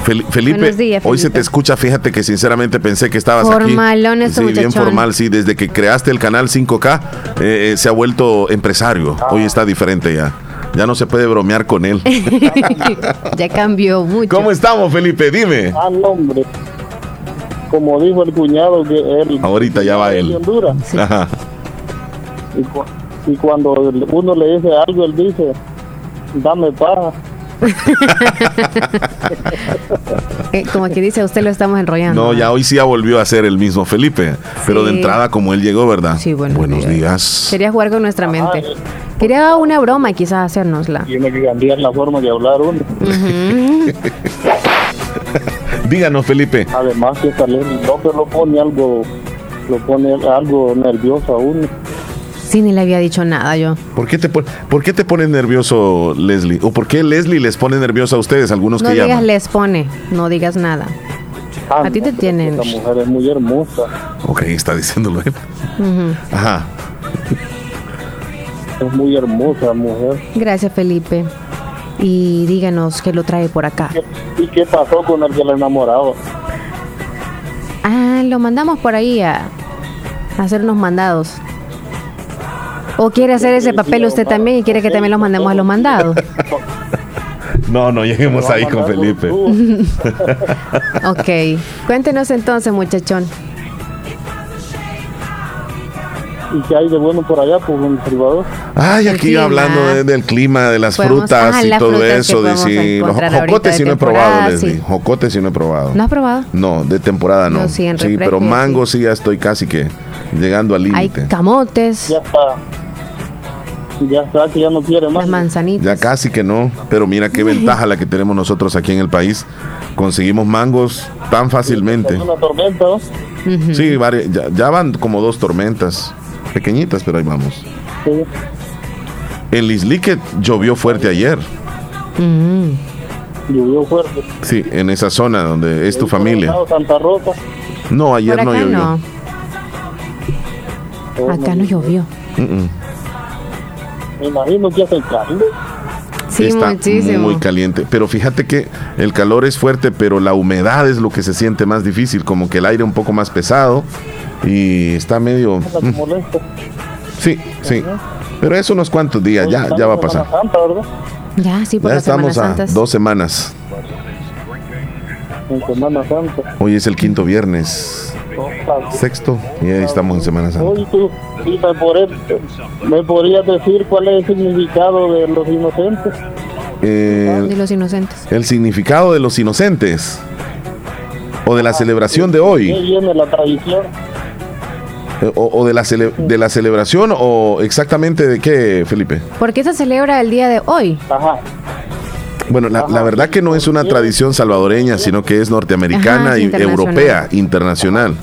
Speaker 1: Felipe. Felipe, hoy se te escucha, fíjate que sinceramente pensé que estabas
Speaker 2: Formalón
Speaker 1: aquí.
Speaker 2: Sí,
Speaker 1: bien formal, sí, desde que creaste el canal 5K eh, eh, se ha vuelto empresario. Ah. Hoy está diferente ya. Ya no se puede bromear con él.
Speaker 2: ya cambió mucho.
Speaker 1: ¿Cómo estamos, Felipe? Dime.
Speaker 4: Ah, hombre como dijo el cuñado que él
Speaker 1: ahorita ya va él
Speaker 4: Y, cuando uno le dice algo él dice dame paja
Speaker 2: eh, como que dice usted lo estamos enrollando.
Speaker 1: No ya hoy sí ya volvió a ser el mismo Felipe pero de entrada como él llegó verdad
Speaker 2: sí
Speaker 1: buenos, días.
Speaker 2: quería jugar con nuestra mente. quería una broma quizás hacérnosla.
Speaker 4: Tiene que cambiar la forma de hablar uno.
Speaker 1: Díganos, Felipe.
Speaker 4: Además que Leslie López lo pone algo, lo pone algo nervioso aún.
Speaker 2: Sí, ni le había dicho nada yo.
Speaker 1: ¿Por qué te, por qué te pone nervioso Leslie? ¿O por qué Leslie les pone nervioso a ustedes, algunos
Speaker 2: no
Speaker 1: que llaman?
Speaker 2: No digas les pone, no digas nada.
Speaker 4: Ah,
Speaker 2: a ti te tienen.
Speaker 4: La mujer es muy hermosa.
Speaker 1: Ok, está diciéndolo él. Ajá.
Speaker 4: Es muy hermosa, mujer.
Speaker 2: Gracias, Felipe y díganos qué lo trae por acá.
Speaker 4: ¿Y qué pasó con el que le enamorado?
Speaker 2: Ah, lo mandamos por ahí a, hacer unos mandados. ¿O quiere hacer ese papel usted también y quiere que también los mandemos a los mandados?
Speaker 1: No, no lleguemos ahí con Felipe.
Speaker 2: ok. Cuéntenos entonces, muchachón.
Speaker 4: ¿Y qué hay de bueno por allá, pues, en privado?
Speaker 1: Ay, aquí hablando del clima, de las frutas y todo eso. De si, los jocotes sí no he probado, Leslie. Jocotes sí no he probado.
Speaker 2: ¿No has probado?
Speaker 1: No, de temporada no. sí, pero mango sí. ya estoy casi que llegando al límite.
Speaker 2: Hay camotes.
Speaker 4: Ya está. Ya está, que ya no quiere más.
Speaker 2: Las manzanitas.
Speaker 1: Ya casi que no. Pero mira qué ventaja la que tenemos nosotros aquí en el país. Conseguimos mangos tan fácilmente.
Speaker 4: Una tormenta,
Speaker 1: Sí, ya van como dos tormentas pequeñitas, pero ahí vamos. Sí. En Lislique llovió fuerte ayer.
Speaker 4: Mm. Llovió fuerte.
Speaker 1: Sí, en esa zona donde es tu familia.
Speaker 4: Santa Rosa?
Speaker 1: No, ayer no llovió. No.
Speaker 2: Acá no llovió.
Speaker 4: Me imagino que hace calor.
Speaker 2: Sí,
Speaker 1: está
Speaker 2: muchísimo.
Speaker 1: muy caliente. Pero fíjate que el calor es fuerte, pero la humedad es lo que se siente más difícil, como que el aire un poco más pesado y está medio... Sí, sí. Pero eso unos cuantos días, ya, ya va a pasar.
Speaker 2: Ya, sí, por
Speaker 1: ya estamos a dos semanas.
Speaker 4: En Semana Santa.
Speaker 1: Hoy es el quinto viernes. Sexto, y ahí estamos en Semana Santa.
Speaker 4: Hoy tú, ¿me podrías decir cuál es el significado de los inocentes?
Speaker 2: de los inocentes.
Speaker 1: El significado de los inocentes. O de la celebración de hoy.
Speaker 4: viene la tradición?
Speaker 1: Eh, o, de, la de la celebración o exactamente de qué, Felipe?
Speaker 2: ¿Por qué se celebra el día de hoy?
Speaker 4: Ajá.
Speaker 1: Bueno, la, verdad que no es una tradición salvadoreña, sino que es norteamericana y europea, internacional.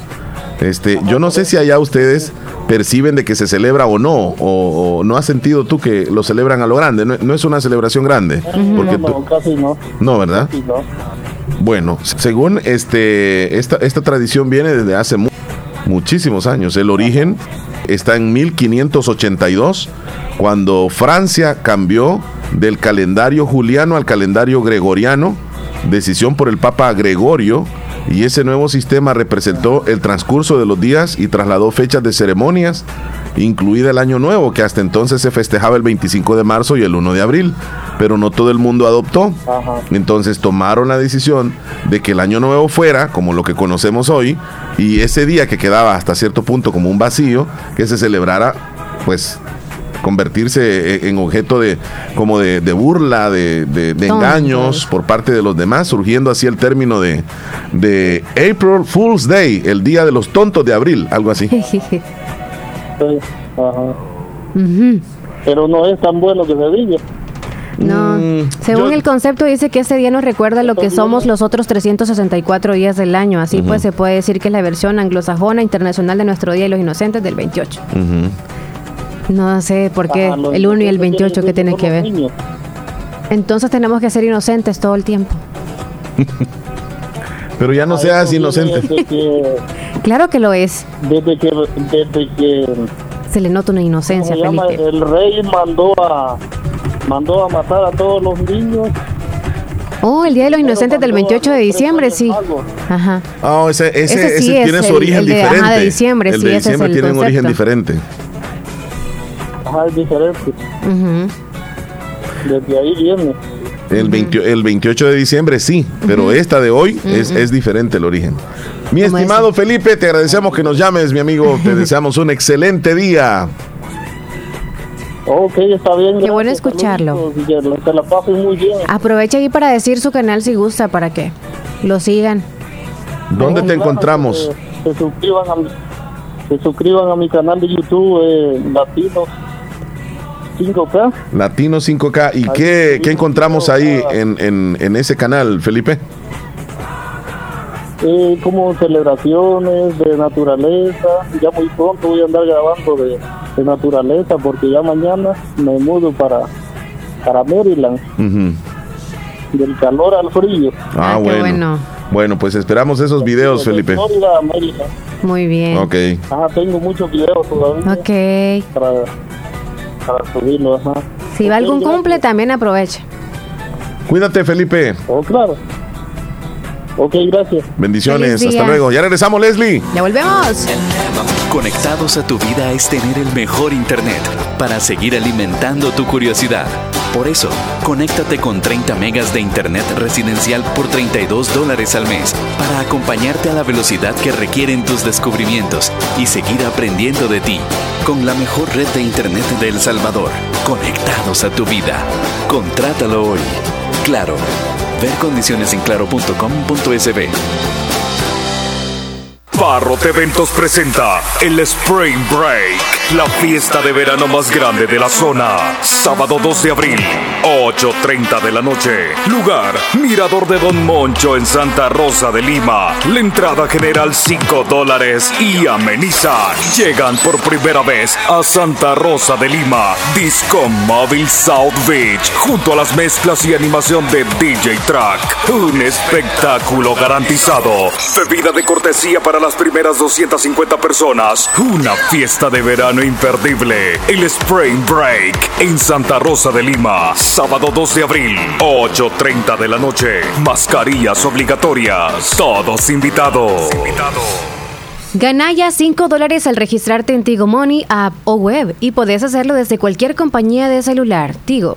Speaker 1: Este, yo no sé si allá ustedes perciben de que se celebra o no, o, no has sentido tú que lo celebran a lo grande. No, es una celebración grande, porque
Speaker 4: no, casi no.
Speaker 1: No, ¿verdad? Bueno, según este, esta, esta tradición viene desde hace mucho muchísimos años. El origen está en 1582, cuando Francia cambió del calendario juliano al calendario gregoriano, decisión por el Papa Gregorio, y ese nuevo sistema representó el transcurso de los días y trasladó fechas de ceremonias, incluida el Año Nuevo, que hasta entonces se festejaba el 25 de marzo y el 1 de abril, pero no todo el mundo adoptó. Entonces tomaron la decisión de que el Año Nuevo fuera como lo que conocemos hoy y ese día que quedaba hasta cierto punto como un vacío, que se celebrara pues convertirse e-, en objeto de como de, burla, de, engaños por parte de los demás, surgiendo así el término de, de April Fool's Day, el día de los tontos de abril, algo así.
Speaker 4: Pero no es tan bueno que se diga.
Speaker 2: No, mm, según el concepto dice que ese día nos recuerda lo que somos los otros 364 días del año, así pues se puede decir que es la versión anglosajona internacional de nuestro Día de los Inocentes del 28. No sé por qué el 1 y el 28 que tienen que ver. Entonces tenemos que ser inocentes todo el tiempo.
Speaker 1: Pero ya no seas inocente.
Speaker 2: claro que lo es.
Speaker 4: Desde que, desde que
Speaker 2: se le nota una inocencia, Felipe.
Speaker 4: El rey mandó a mandó a matar a todos los niños.
Speaker 2: Oh, el Día de los Inocentes del 28 de diciembre, sí. Ajá.
Speaker 1: Oh, ese, ese, ese, tiene su origen diferente.
Speaker 2: Ajá, de diciembre,
Speaker 1: el
Speaker 2: sí,
Speaker 1: de diciembre tiene un origen diferente
Speaker 4: es diferente. Desde ahí viene.
Speaker 1: El, el 28 de diciembre sí, pero esta de hoy es, es diferente el origen. Mi estimado Felipe, te agradecemos que nos llames, mi amigo. Te deseamos un excelente día.
Speaker 4: Ok, está bien.
Speaker 2: Qué bueno escucharlo.
Speaker 4: la muy bien.
Speaker 2: Aprovecha ahí para decir su canal si gusta, para que lo sigan.
Speaker 1: ¿Dónde te encontramos?
Speaker 4: Se, suscriban a, se suscriban a mi canal de YouTube, eh, Latino 5K.
Speaker 1: Latino 5K. ¿Y qué, qué, encontramos ahí en, en, en, ese canal, Felipe?
Speaker 4: Eh, como celebraciones de naturaleza. Ya muy pronto voy a andar grabando de, de naturaleza porque ya mañana me mudo para, para Maryland. Del calor al frío.
Speaker 1: Ah, ah bueno. bueno. pues esperamos esos videos, Felipe.
Speaker 2: Muy bien.
Speaker 1: Ok.
Speaker 4: Tengo muchos videos todavía.
Speaker 2: Ok.
Speaker 4: Para para subirlo.
Speaker 2: Si va algún cumple, también aprovecha.
Speaker 1: Cuídate, Felipe.
Speaker 4: Oh, claro. Ok, gracias.
Speaker 1: Bendiciones, hasta luego. Ya regresamos, Leslie.
Speaker 2: Ya volvemos.
Speaker 5: Conectados a tu vida es tener el mejor internet para seguir alimentando tu curiosidad. Por eso, conéctate con 30 megas de internet residencial por 32 dólares al mes para acompañarte a la velocidad que requieren tus descubrimientos y seguir aprendiendo de ti con la mejor red de internet de El Salvador. Conectados a tu vida. Contrátalo hoy. Claro. Ver condiciones en claro.com.sb.
Speaker 6: Parrot Eventos presenta el Spring Break, la fiesta de verano más grande de la zona. Sábado 2 de abril, 8.30 de la noche. Lugar, Mirador de Don Moncho en Santa Rosa de Lima. La entrada general 5 dólares y amenizan. Llegan por primera vez a Santa Rosa de Lima. Disco Móvil South Beach, junto a las mezclas y animación de DJ Track. Un espectáculo garantizado. Bebida de cortesía para las primeras 250 personas. Una fiesta de verano imperdible. El Spring Break en Santa Rosa de Lima. Sábado 2 de abril, 8.30 de la noche. Mascarillas obligatorias. Todos invitados.
Speaker 2: Gana ya 5 dólares al registrarte en Tigo Money, app o web y podés hacerlo desde cualquier compañía de celular. Tigo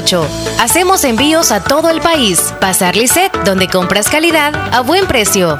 Speaker 2: Hacemos envíos a todo el país. Pasar Lisset, donde compras calidad a buen precio.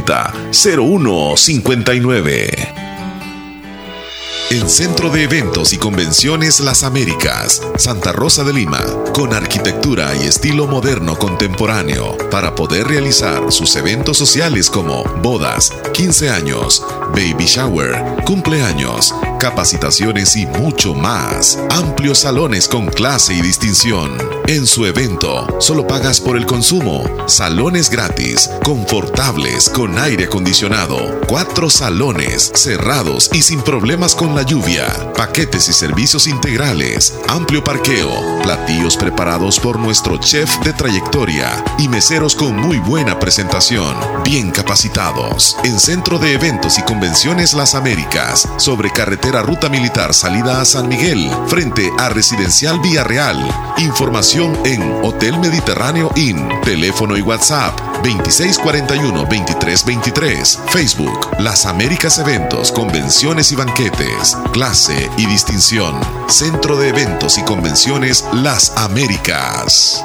Speaker 1: 0159. El Centro de Eventos y Convenciones Las Américas, Santa Rosa de Lima, con arquitectura y estilo moderno contemporáneo, para poder realizar sus eventos sociales como bodas, 15 años, baby shower, cumpleaños, capacitaciones y mucho más. Amplios salones con clase y distinción. En su evento, solo pagas por el consumo. Salones gratis, confortables, con aire acondicionado. Cuatro salones, cerrados y sin problemas con la lluvia. Paquetes y servicios integrales. Amplio parqueo. Platillos preparados por nuestro chef de trayectoria. Y meseros con muy buena presentación. Bien capacitados. En Centro de Eventos y Convenciones Las Américas. Sobre carretera Ruta Militar salida a San Miguel. Frente a Residencial Villarreal. Información en Hotel Mediterráneo Inn. Teléfono y WhatsApp 2641-2323. Facebook Las Américas Eventos, Convenciones y Banquetes. Clase y distinción. Centro de Eventos y Convenciones Las Américas.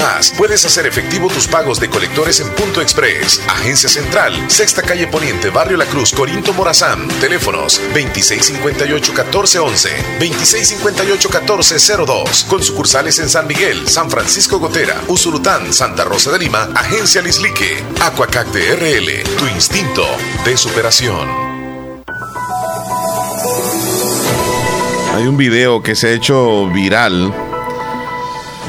Speaker 1: puedes hacer efectivo tus pagos de colectores en Punto Express, Agencia Central, Sexta Calle Poniente, Barrio La Cruz, Corinto Morazán. Teléfonos 2658-1411, 2658-1402. Con sucursales en San Miguel, San Francisco Gotera, Usurután, Santa Rosa de Lima, Agencia Lislique, Aquacac RL, tu instinto de superación.
Speaker 7: Hay un video que se ha hecho viral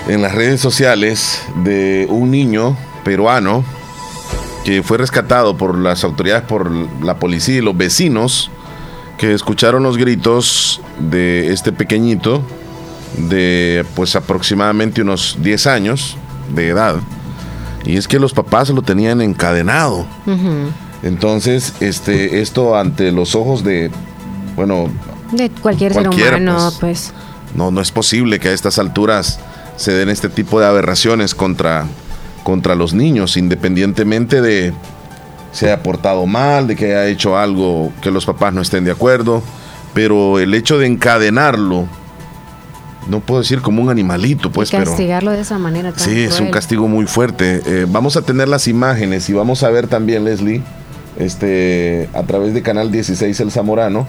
Speaker 7: en las redes sociales de un niño peruano que fue rescatado por las autoridades, por la policía y los vecinos que escucharon los gritos de este pequeñito de pues aproximadamente unos 10 años de edad. Y es que los papás lo tenían encadenado. Entonces, este, esto ante los ojos de, bueno,
Speaker 8: de cualquier ser humano, pues, pues,
Speaker 7: No, no es posible que a estas alturas se den este tipo de aberraciones contra, contra los niños, independientemente de se haya portado mal, de que haya hecho algo que los papás no estén de acuerdo, pero el hecho de encadenarlo, no puedo decir como un animalito, pues,
Speaker 8: castigarlo de esa manera.
Speaker 7: sí, es un castigo muy fuerte. Eh, vamos a tener las imágenes y vamos a ver también, Leslie, este, a través de Canal 16 El Zamorano,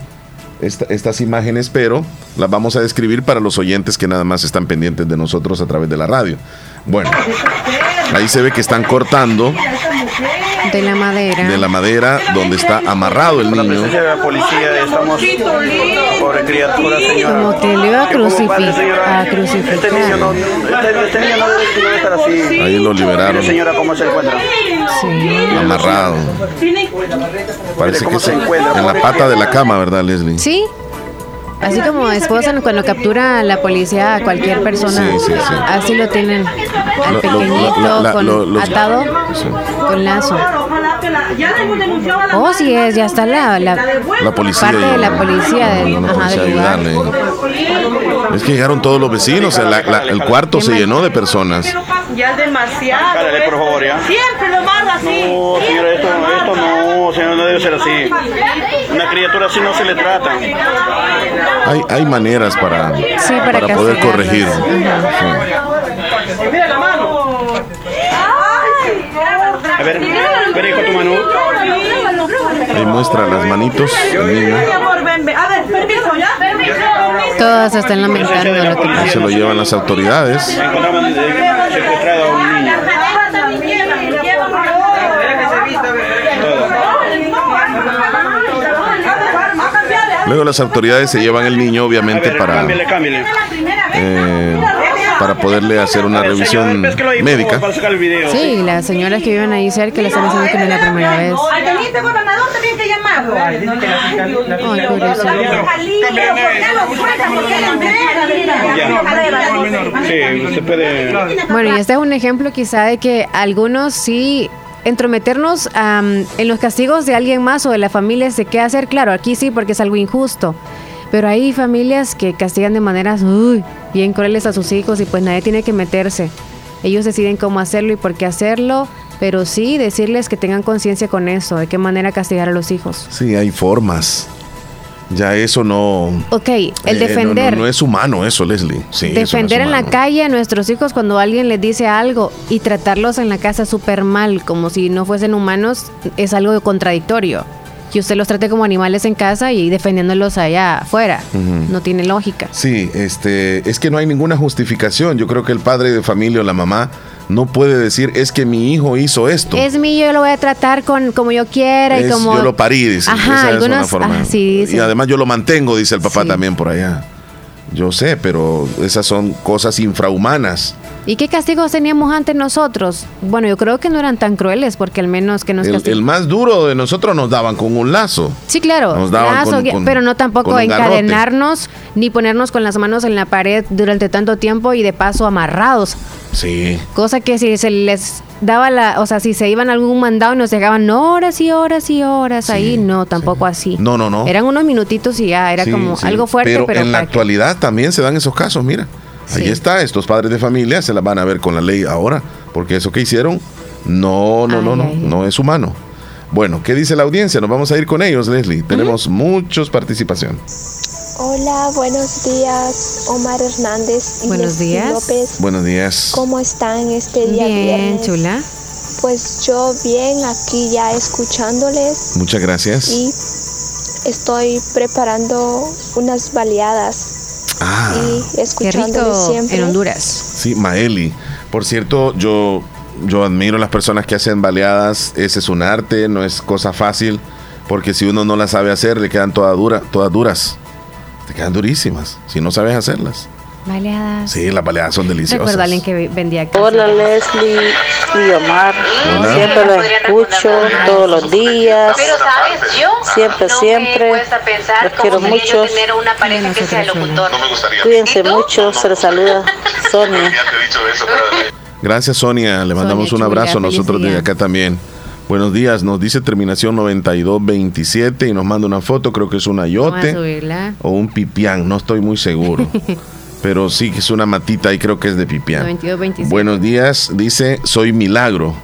Speaker 1: estas imágenes, pero las vamos a describir para los oyentes que nada más están pendientes de nosotros a través de la radio. Bueno, ahí se ve que están cortando
Speaker 2: de la madera.
Speaker 1: De la madera donde está amarrado el niño.
Speaker 9: de la policía estamos por criatura, señora.
Speaker 2: Como que le iba a, crucificar.
Speaker 9: Este niño no, este, este niño no debe estar así.
Speaker 1: Ahí lo liberaron.
Speaker 9: Señora, ¿cómo se encuentra?
Speaker 2: Sí.
Speaker 1: Amarrado. Parece que se en la pata de la cama, ¿verdad, Leslie?
Speaker 2: Sí. Así como esposan cuando captura la policía a cualquier persona, así lo tienen al pequeñito con, atado con lazo. Oh, sí es, ya está la, la,
Speaker 1: policía.
Speaker 2: Parte de la policía del, ajá,
Speaker 1: Es que llegaron todos los vecinos, el cuarto se llenó de personas.
Speaker 10: Ya es demasiado.
Speaker 9: por favor, ya.
Speaker 10: Siempre lo manda así.
Speaker 9: No, señora, esto, esto no, señora, no debe ser así. Una criatura así no se le trata.
Speaker 1: Hay, hay maneras para,
Speaker 2: sí, para,
Speaker 1: para poder corregir.
Speaker 9: Mira la mano. A ver, ver hijo tu mano.
Speaker 1: Ahí muestra las manitos.
Speaker 2: Todas están lamentando lo que
Speaker 1: Se lo llevan las autoridades. Luego las autoridades se llevan el niño, obviamente, para eh, para poderle hacer una revisión médica.
Speaker 2: Sí, las señoras que viven ahí cerca le están diciendo que no es la primera vez.
Speaker 10: Al teniente gobernador también te llamado. Ay,
Speaker 2: Bueno, y este es un ejemplo quizá de que algunos sí entrometernos en los castigos de alguien más o de la familia de qué hacer, claro, aquí sí porque es algo injusto. Pero hay familias que castigan de maneras uy, bien crueles a sus hijos y pues nadie tiene que meterse. Ellos deciden cómo hacerlo y por qué hacerlo, pero sí decirles que tengan conciencia con eso, de qué manera castigar a los hijos.
Speaker 1: Sí, hay formas. Ya eso no.
Speaker 2: Ok, el eh, defender.
Speaker 1: no, es humano eso, Leslie.
Speaker 2: defender en la calle a nuestros hijos cuando alguien les dice algo y tratarlos en la casa súper mal, como si no fuesen humanos, es algo contradictorio. Que usted los trate como animales en casa y defendiéndolos allá afuera. No tiene lógica.
Speaker 1: Sí, este, es que no hay ninguna justificación. Yo creo que el padre de familia o la mamá no puede decir es que mi hijo hizo esto.
Speaker 2: Es mío, yo lo voy a tratar con como yo quiera y como
Speaker 1: yo lo parí, dice.
Speaker 2: Ajá, algunas,
Speaker 1: forma. y además yo lo mantengo, dice el papá también por allá. Yo sé, pero esas son cosas infrahumanas.
Speaker 2: ¿Y qué castigos teníamos antes nosotros? Bueno, yo creo que no eran tan crueles, porque al menos que nos
Speaker 1: el, el más duro de nosotros nos daban con un lazo.
Speaker 2: Sí, claro. Nos daban con, pero no tampoco encadenarnos ni ponernos con las manos en la pared durante tanto tiempo y de paso amarrados.
Speaker 1: Sí.
Speaker 2: Cosa que si se les daba la, o sea, si se iban a algún mandado y nos dejaban horas y horas y horas ahí, no, tampoco así.
Speaker 1: No, no, no.
Speaker 2: Eran unos minutitos y ya, era como algo fuerte, pero,
Speaker 1: en la actualidad también se dan esos casos, mira. Ahí está, estos padres de familia se la van a ver con la ley ahora, porque eso que hicieron, no, no, no, no, no es humano. Bueno, ¿qué dice la audiencia? Nos vamos a ir con ellos, Leslie. Tenemos muchos participación.
Speaker 11: Hola, buenos días, Omar Hernández
Speaker 2: y buenos días.
Speaker 11: López.
Speaker 1: Buenos días.
Speaker 11: ¿Cómo están este día
Speaker 2: bien, chula.
Speaker 11: Pues yo bien, aquí ya escuchándoles.
Speaker 1: Muchas gracias.
Speaker 11: Y estoy preparando unas baleadas.
Speaker 1: Ah,
Speaker 11: y escuchándoles siempre.
Speaker 2: En Honduras.
Speaker 1: Sí, Maeli. Por cierto, yo, yo admiro a las personas que hacen baleadas. Ese es un arte, no es cosa fácil. Porque si uno no la sabe hacer, le quedan todas, dura, todas duras. Te quedan durísimas si no sabes hacerlas.
Speaker 2: Baleadas.
Speaker 1: Sí, las baleadas son deliciosas.
Speaker 2: Recuerdo a alguien que vendía aquí.
Speaker 12: Hola Leslie y Omar. Siempre lo escucho todos los días. Pero sabes, yo siempre, siempre. Los quiero mucho. Una pareja que sea locutor. Cuídense mucho. Se les saluda Sonia.
Speaker 1: Gracias Sonia. Le mandamos un abrazo a nosotros de acá también. Buenos días, nos dice terminación 9227 y nos manda una foto, creo que es un ayote o un pipián, no estoy muy seguro. pero sí que es una matita y creo que es de pipián. Buenos días, dice, soy Milagro.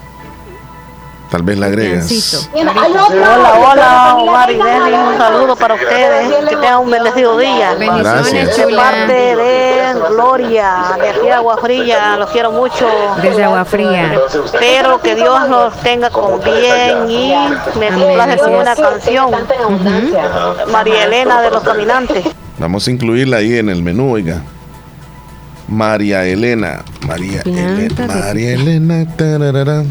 Speaker 1: Tal vez la agregas.
Speaker 12: Hola, hola, Omar y Denny, un saludo para ustedes. Que tengan un bendecido día.
Speaker 1: Gracias.
Speaker 12: De parte de Gloria, de aquí Agua Fría, los quiero mucho.
Speaker 2: Desde Agua Fría.
Speaker 12: Espero que Dios los tenga con bien y me complace con una canción. María Elena de los Caminantes.
Speaker 1: Vamos a incluirla ahí en el menú, oiga. María Elena. María Elena. María Elena. tararara.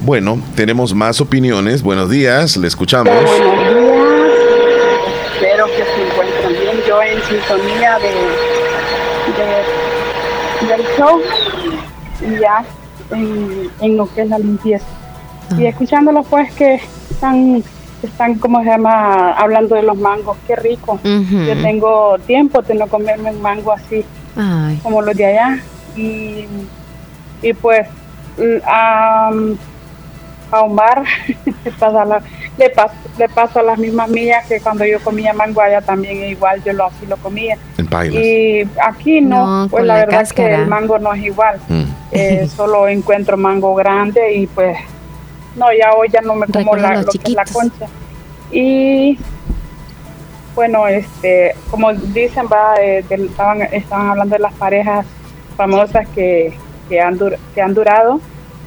Speaker 1: Bueno, tenemos más opiniones. Buenos días, le escuchamos.
Speaker 13: Buenos días. Espero que se encuentren bien. Yo en sintonía de, de- del show y ya en, en lo que es la limpieza. Y escuchándolos pues que están, están como se llama, hablando de los mangos. Qué rico.
Speaker 2: Ujú.
Speaker 13: Yo tengo tiempo de no comerme un mango así
Speaker 2: Ay.
Speaker 13: como los de allá. Y, y pues a, a Omar le, pasa la- le, pas- le paso las mismas millas que cuando yo comía mango allá también igual, yo lo así lo comía.
Speaker 1: En.
Speaker 13: Y aquí no,
Speaker 2: No,
Speaker 13: pues la,
Speaker 2: la
Speaker 13: verdad
Speaker 2: cáscara.
Speaker 13: que el mango no es igual.
Speaker 1: Mm.
Speaker 13: Eh, solo encuentro mango grande y pues no, ya hoy ya no me como la,
Speaker 2: los
Speaker 13: lo que es la
Speaker 2: chiquitos.
Speaker 13: concha. Y bueno, este, como dicen, va, eh, del- estaban, estaban hablando de las parejas famosas que, que, han, dur- que han durado,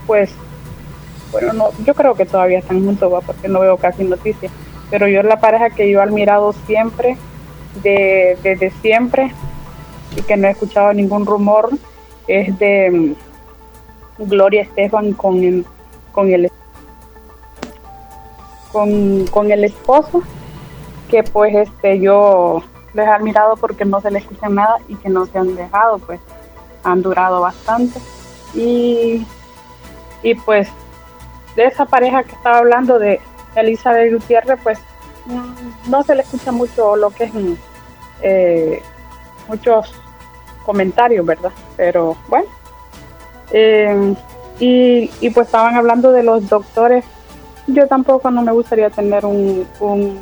Speaker 13: pues, bueno, no, yo creo que todavía están juntos, va, porque no veo casi noticias, pero yo la pareja que yo he admirado siempre, de, desde siempre, y que no he escuchado ningún rumor, es de mm, Gloria Estefan con con el con, con el esposo que pues este yo les he admirado porque no se les escucha nada y que no se han dejado pues han durado bastante. Y y pues de esa pareja que estaba hablando de Elizabeth Gutiérrez pues mm, no se le escucha mucho lo que es mm, eh, muchos comentarios verdad pero bueno eh, y, y pues estaban hablando de los doctores. Yo tampoco no me gustaría tener un, un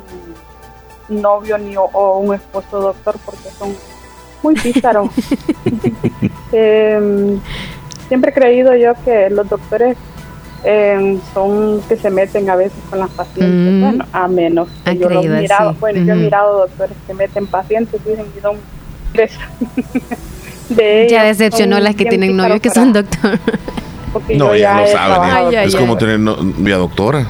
Speaker 13: novio ni o, o un esposo doctor porque son muy pícaros. Em, siempre he creído yo que los doctores em, son que se meten a veces con las pacientes.
Speaker 2: Mm.
Speaker 13: Bueno, a menos que
Speaker 2: Ha
Speaker 13: yo los
Speaker 2: creído
Speaker 13: mirado.
Speaker 2: así.
Speaker 13: Bueno, yo he mirado doctores que meten pacientes dicen que son de, de
Speaker 2: Ya decepcionó las que tienen novios que son doctor.
Speaker 1: No,
Speaker 13: yo
Speaker 1: ella
Speaker 13: ya
Speaker 1: lo
Speaker 13: he
Speaker 1: sabe.
Speaker 13: trabajado
Speaker 2: Ay, ay,
Speaker 1: es
Speaker 2: ay.
Speaker 1: como tener novia doctora.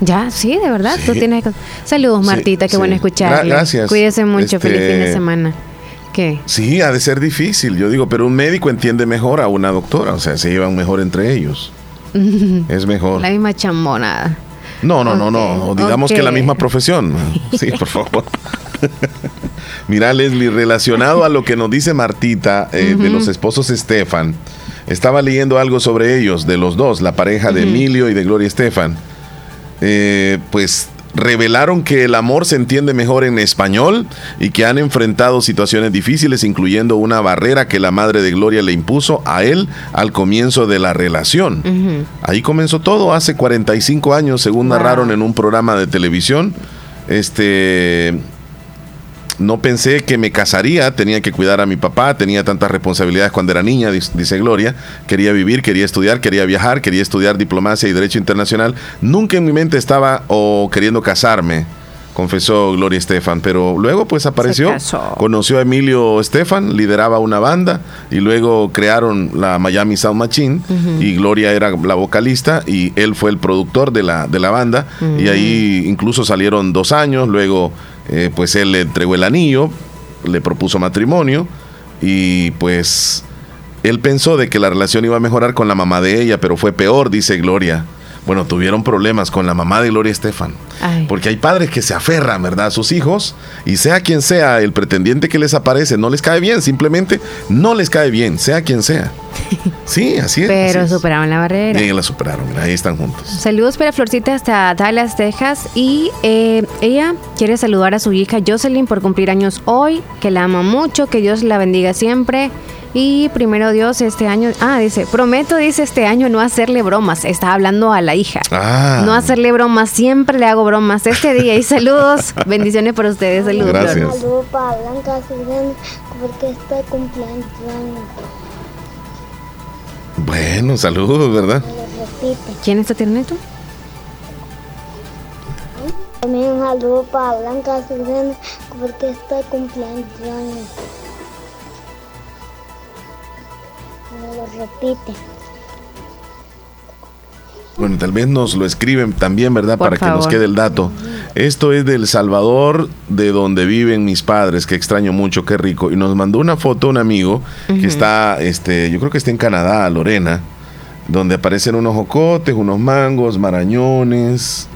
Speaker 2: Ya, sí, de verdad. Tú
Speaker 1: Sí.
Speaker 2: tienes. Saludos,
Speaker 1: Sí,
Speaker 2: Martita. Qué
Speaker 1: sí.
Speaker 2: bueno escucharle.
Speaker 1: Gra- gracias.
Speaker 2: Cuídese mucho.
Speaker 1: Este-
Speaker 2: Feliz fin de semana. ¿Qué?
Speaker 1: Sí, ha de ser difícil, yo digo, pero un médico entiende mejor a una doctora, o sea, se llevan mejor entre ellos. Es mejor.
Speaker 2: La misma chambonada.
Speaker 1: No, no, no, no. Digamos que la misma profesión. Sí, por favor. Mira, Leslie, relacionado a lo que nos dice Martita eh, de los esposos Estefan, estaba leyendo algo sobre ellos, de los dos, la pareja de. Emilio y de Gloria Estefan. Eh, pues revelaron que el amor se entiende mejor en español y que han enfrentado situaciones difíciles, incluyendo una barrera que la madre de Gloria le impuso a él al comienzo de la relación. Ahí comenzó todo hace 45 años, según narraron en un programa de televisión. Este no pensé que me casaría, tenía que cuidar a mi papá, tenía tantas responsabilidades cuando era niña, dice Gloria. Quería vivir, quería estudiar, quería viajar, quería estudiar diplomacia y derecho internacional. Nunca en mi mente estaba o queriendo casarme, confesó Gloria Estefan, pero luego pues apareció, conoció a Emilio Estefan, lideraba una banda y luego crearon la Miami Sound Machine y Gloria era la vocalista y él fue el productor de la, de la banda y ahí incluso salieron dos años, luego eh, pues él le entregó el anillo, le propuso matrimonio y pues él pensó de que la relación iba a mejorar con la mamá de ella, pero fue peor, dice Gloria. Bueno, tuvieron problemas con la mamá de Gloria Estefan.
Speaker 2: Ay.
Speaker 1: Porque hay padres que se aferran, ¿verdad?, a sus hijos y sea quien sea el pretendiente que les aparece, no les cae bien, simplemente no les cae bien, sea quien sea. Sí, así es.
Speaker 2: Pero
Speaker 1: así es.
Speaker 2: superaron la barrera.
Speaker 1: Bien, la superaron, mira, ahí están juntos.
Speaker 2: Saludos para Florcita hasta Dallas, Texas. Y eh, ella quiere saludar a su hija Jocelyn por cumplir años hoy, que la ama mucho, que Dios la bendiga siempre. Y primero Dios, este año, ah, dice, prometo, dice este año no hacerle bromas. Está hablando a la hija.
Speaker 1: Ah.
Speaker 2: No hacerle bromas, siempre le hago bromas este día. Y saludos, bendiciones para ustedes. Saludos.
Speaker 1: Gracias.
Speaker 14: Saludos para Blanca porque está cumpleaños.
Speaker 1: Bueno, saludos, ¿verdad?
Speaker 2: ¿Quién está tiernito?
Speaker 14: También un saludo para Blanca Sirena porque está cumpleaños. Me lo repite.
Speaker 1: Bueno, tal vez nos lo escriben también, ¿verdad?
Speaker 2: Por
Speaker 1: Para que nos quede el dato. Esto es del Salvador, de donde viven mis padres, que extraño mucho, qué rico. Y nos mandó una foto un amigo que está, este, yo creo que está en Canadá, Lorena, donde aparecen unos jocotes, unos mangos, marañones.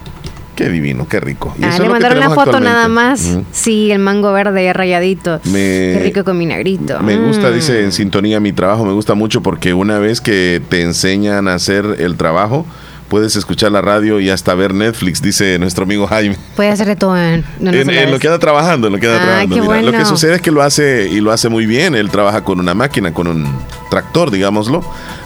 Speaker 1: Qué divino, qué rico. Y
Speaker 2: Ah,
Speaker 1: eso es
Speaker 2: le mandaron una foto nada más. Sí, el mango verde rayadito.
Speaker 1: Me-
Speaker 2: Qué rico con vinagrito.
Speaker 1: Me gusta,
Speaker 2: Mm.
Speaker 1: dice en sintonía mi trabajo, me gusta mucho porque una vez que te enseñan a hacer el trabajo, puedes escuchar la radio y hasta ver Netflix, dice nuestro amigo Jaime.
Speaker 2: Puede hacer de todo en, no, no
Speaker 1: en,
Speaker 2: se le
Speaker 1: en lo que anda trabajando, en lo que anda
Speaker 2: Ah,
Speaker 1: trabajando. Lo que sucede es que lo hace y lo hace muy bien. Él trabaja con una máquina, con un tractor, digámoslo.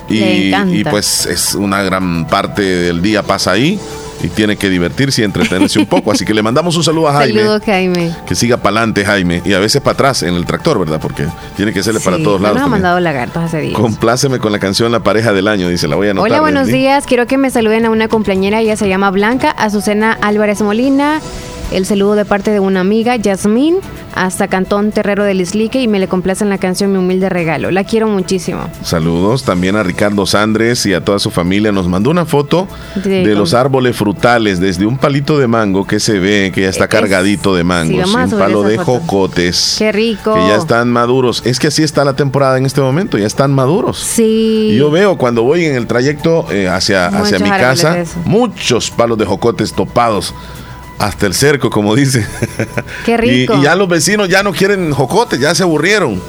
Speaker 2: Le
Speaker 1: Y,
Speaker 2: encanta.
Speaker 1: y pues es una gran parte del día pasa ahí y tiene que divertirse y entretenerse un poco. Así que le mandamos un saludo a Jaime.
Speaker 2: Saludos, Jaime.
Speaker 1: Que siga para adelante, Jaime. Y a veces para atrás en el tractor, ¿verdad? Porque tiene que serle para todos lados.
Speaker 2: Nos ha mandado lagartos hace días.
Speaker 1: Compláceme con la canción La pareja del año, dice, la voy a anotar.
Speaker 2: Hola, buenos días. Quiero que me saluden a una compañera. Ella se llama Blanca Azucena Álvarez Molina. El saludo de parte de una amiga, Yasmín, hasta Cantón Terrero del Islique. Y me le complace en la canción Mi humilde regalo. La quiero muchísimo.
Speaker 1: Saludos también a Ricardo Sandres y a toda su familia. Nos mandó una foto
Speaker 2: De-
Speaker 1: de los árboles frutales, desde un palito de mango que se ve que ya está cargadito de
Speaker 2: a
Speaker 1: y un palo de
Speaker 2: foto.
Speaker 1: jocotes.
Speaker 2: Qué rico.
Speaker 1: Que ya están maduros. Es que así está la temporada en este momento, ya están maduros.
Speaker 2: Sí.
Speaker 1: Yo veo cuando voy en el trayecto eh, hacia, hacia mi casa, muchos palos de jocotes topados. Hasta el cerco, como dice.
Speaker 2: Qué rico.
Speaker 1: Y, y ya los vecinos ya no quieren jocotes, ya se aburrieron.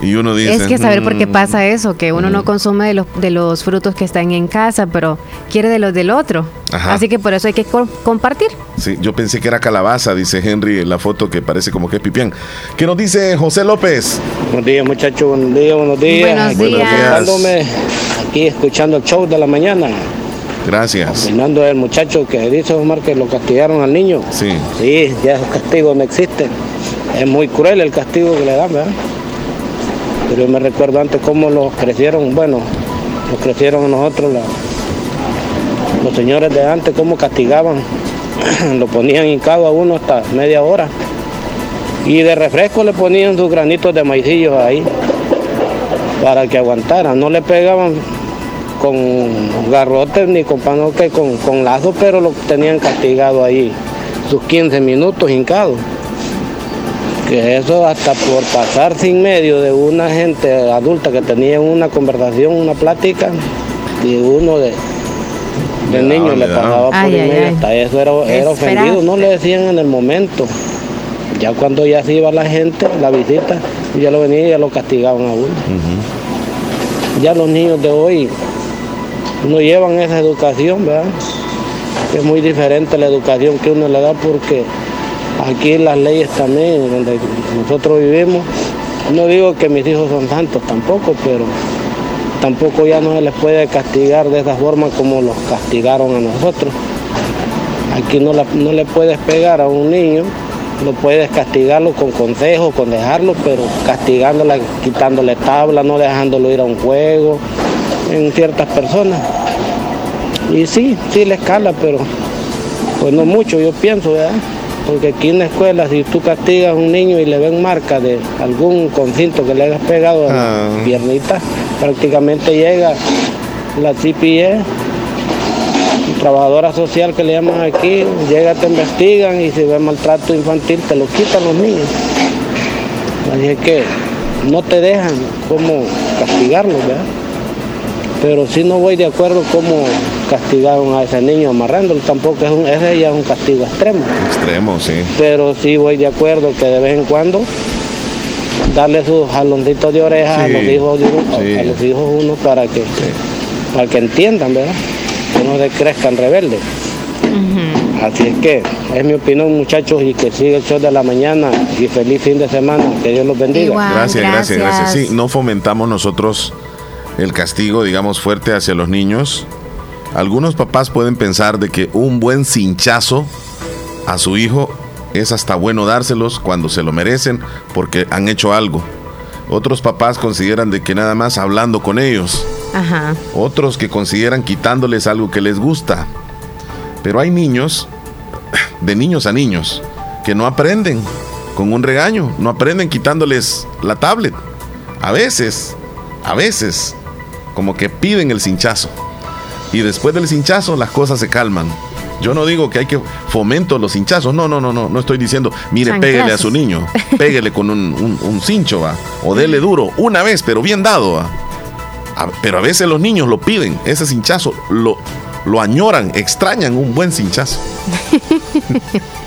Speaker 1: Y uno dice.
Speaker 2: Es que saber por qué
Speaker 1: "Mm".
Speaker 2: pasa eso, que uno no consume de los, de los frutos que están en casa, pero quiere de los del otro.
Speaker 1: Ajá.
Speaker 2: Así que por eso hay que co- compartir.
Speaker 1: Sí, yo pensé que era calabaza, dice Henry en la foto que parece como que es pipián. ¿Qué nos dice José López?
Speaker 15: Buenos días, muchachos. Buenos días, buenos días.
Speaker 2: Buenos días.
Speaker 15: Aquí escuchando el show de la mañana.
Speaker 1: Gracias.
Speaker 15: Opinando el muchacho que dice Omar que lo castigaron al niño.
Speaker 1: Sí.
Speaker 15: Sí, ya esos castigos no existen. Es muy cruel el castigo que le dan, ¿verdad? Pero yo me recuerdo antes cómo los crecieron, bueno, los crecieron a nosotros, la- los señores de antes, cómo castigaban. lo ponían hincado a uno hasta media hora. Y de refresco le ponían sus granitos de maicillos ahí para que aguantara. No le pegaban con garrotes ni con pano que con, con lazo, pero lo tenían castigado ahí sus 15 minutos hincado. Que eso hasta por pasar sin medio de una gente adulta que tenía una conversación, una plática, y uno de, de
Speaker 1: Le
Speaker 15: niño le pasaba por
Speaker 2: Ay, ay,
Speaker 15: medio,
Speaker 2: ay.
Speaker 15: hasta eso era, era ofendido, no le decían en el momento. Ya cuando ya se iba la gente, la visita, ya lo venía y ya lo castigaban a uno. Ya los niños de hoy no llevan esa educación, ¿verdad? Es muy diferente la educación que uno le da porque aquí las leyes también, donde nosotros vivimos, no digo que mis hijos son santos tampoco, pero tampoco ya no se les puede castigar de esa forma como los castigaron a nosotros. Aquí no, la- no le puedes pegar a un niño, no puedes castigarlo con consejos, con dejarlo, pero castigándola, quitándole tabla, no dejándolo ir a un juego, en ciertas personas. Y sí, sí le escala, pero pues no mucho, yo pienso, ¿verdad? Porque aquí en la escuela, si tú castigas a un niño y le ven marca de algún concinto que le hayas pegado
Speaker 1: Ah.
Speaker 15: la piernita, prácticamente llega la CPE, trabajadora social que le llaman aquí, llega, te investigan y si ve maltrato infantil te lo quitan los niños. Así es que no te dejan cómo castigarlo, ¿verdad? Pero sí no voy de acuerdo cómo castigaron a ese niño amarrándolo, tampoco es un, ese ya es un castigo extremo.
Speaker 1: Extremo, sí.
Speaker 15: Pero sí voy de acuerdo que de vez en cuando darle sus jaloncitos de orejas a
Speaker 1: Sí,
Speaker 15: los hijos de uno,
Speaker 1: sí.
Speaker 15: a los hijos uno para que, para que entiendan, ¿verdad? Que no se crezcan rebeldes. Así es que es mi opinión, muchachos, y que siga el show de la mañana y feliz fin de semana. Que Dios los bendiga.
Speaker 2: Igual.
Speaker 1: Gracias, gracias, gracias.
Speaker 2: gracias.
Speaker 1: Sí, no fomentamos nosotros el castigo, digamos, fuerte hacia los niños. Algunos papás pueden pensar de que un buen cinchazo a su hijo es hasta bueno dárselos cuando se lo merecen porque han hecho algo. Otros papás consideran de que nada más hablando con ellos
Speaker 2: Ajá.
Speaker 1: Otros que consideran quitándoles algo que les gusta. Pero hay niños, de niños a niños, que no aprenden con un regaño, no aprenden quitándoles la tablet. A veces, a veces, como que piden el cinchazo. Y después del cinchazo las cosas se calman. Yo no digo que hay que fomento los hinchazos. No, no, no, no. No estoy diciendo, mire, pégale a su niño. Pégale con un, un, cincho, va. O dele duro. Una vez, pero bien dado, va. pero a veces los niños lo piden. Ese cinchazo lo, lo añoran, extrañan un buen cinchazo.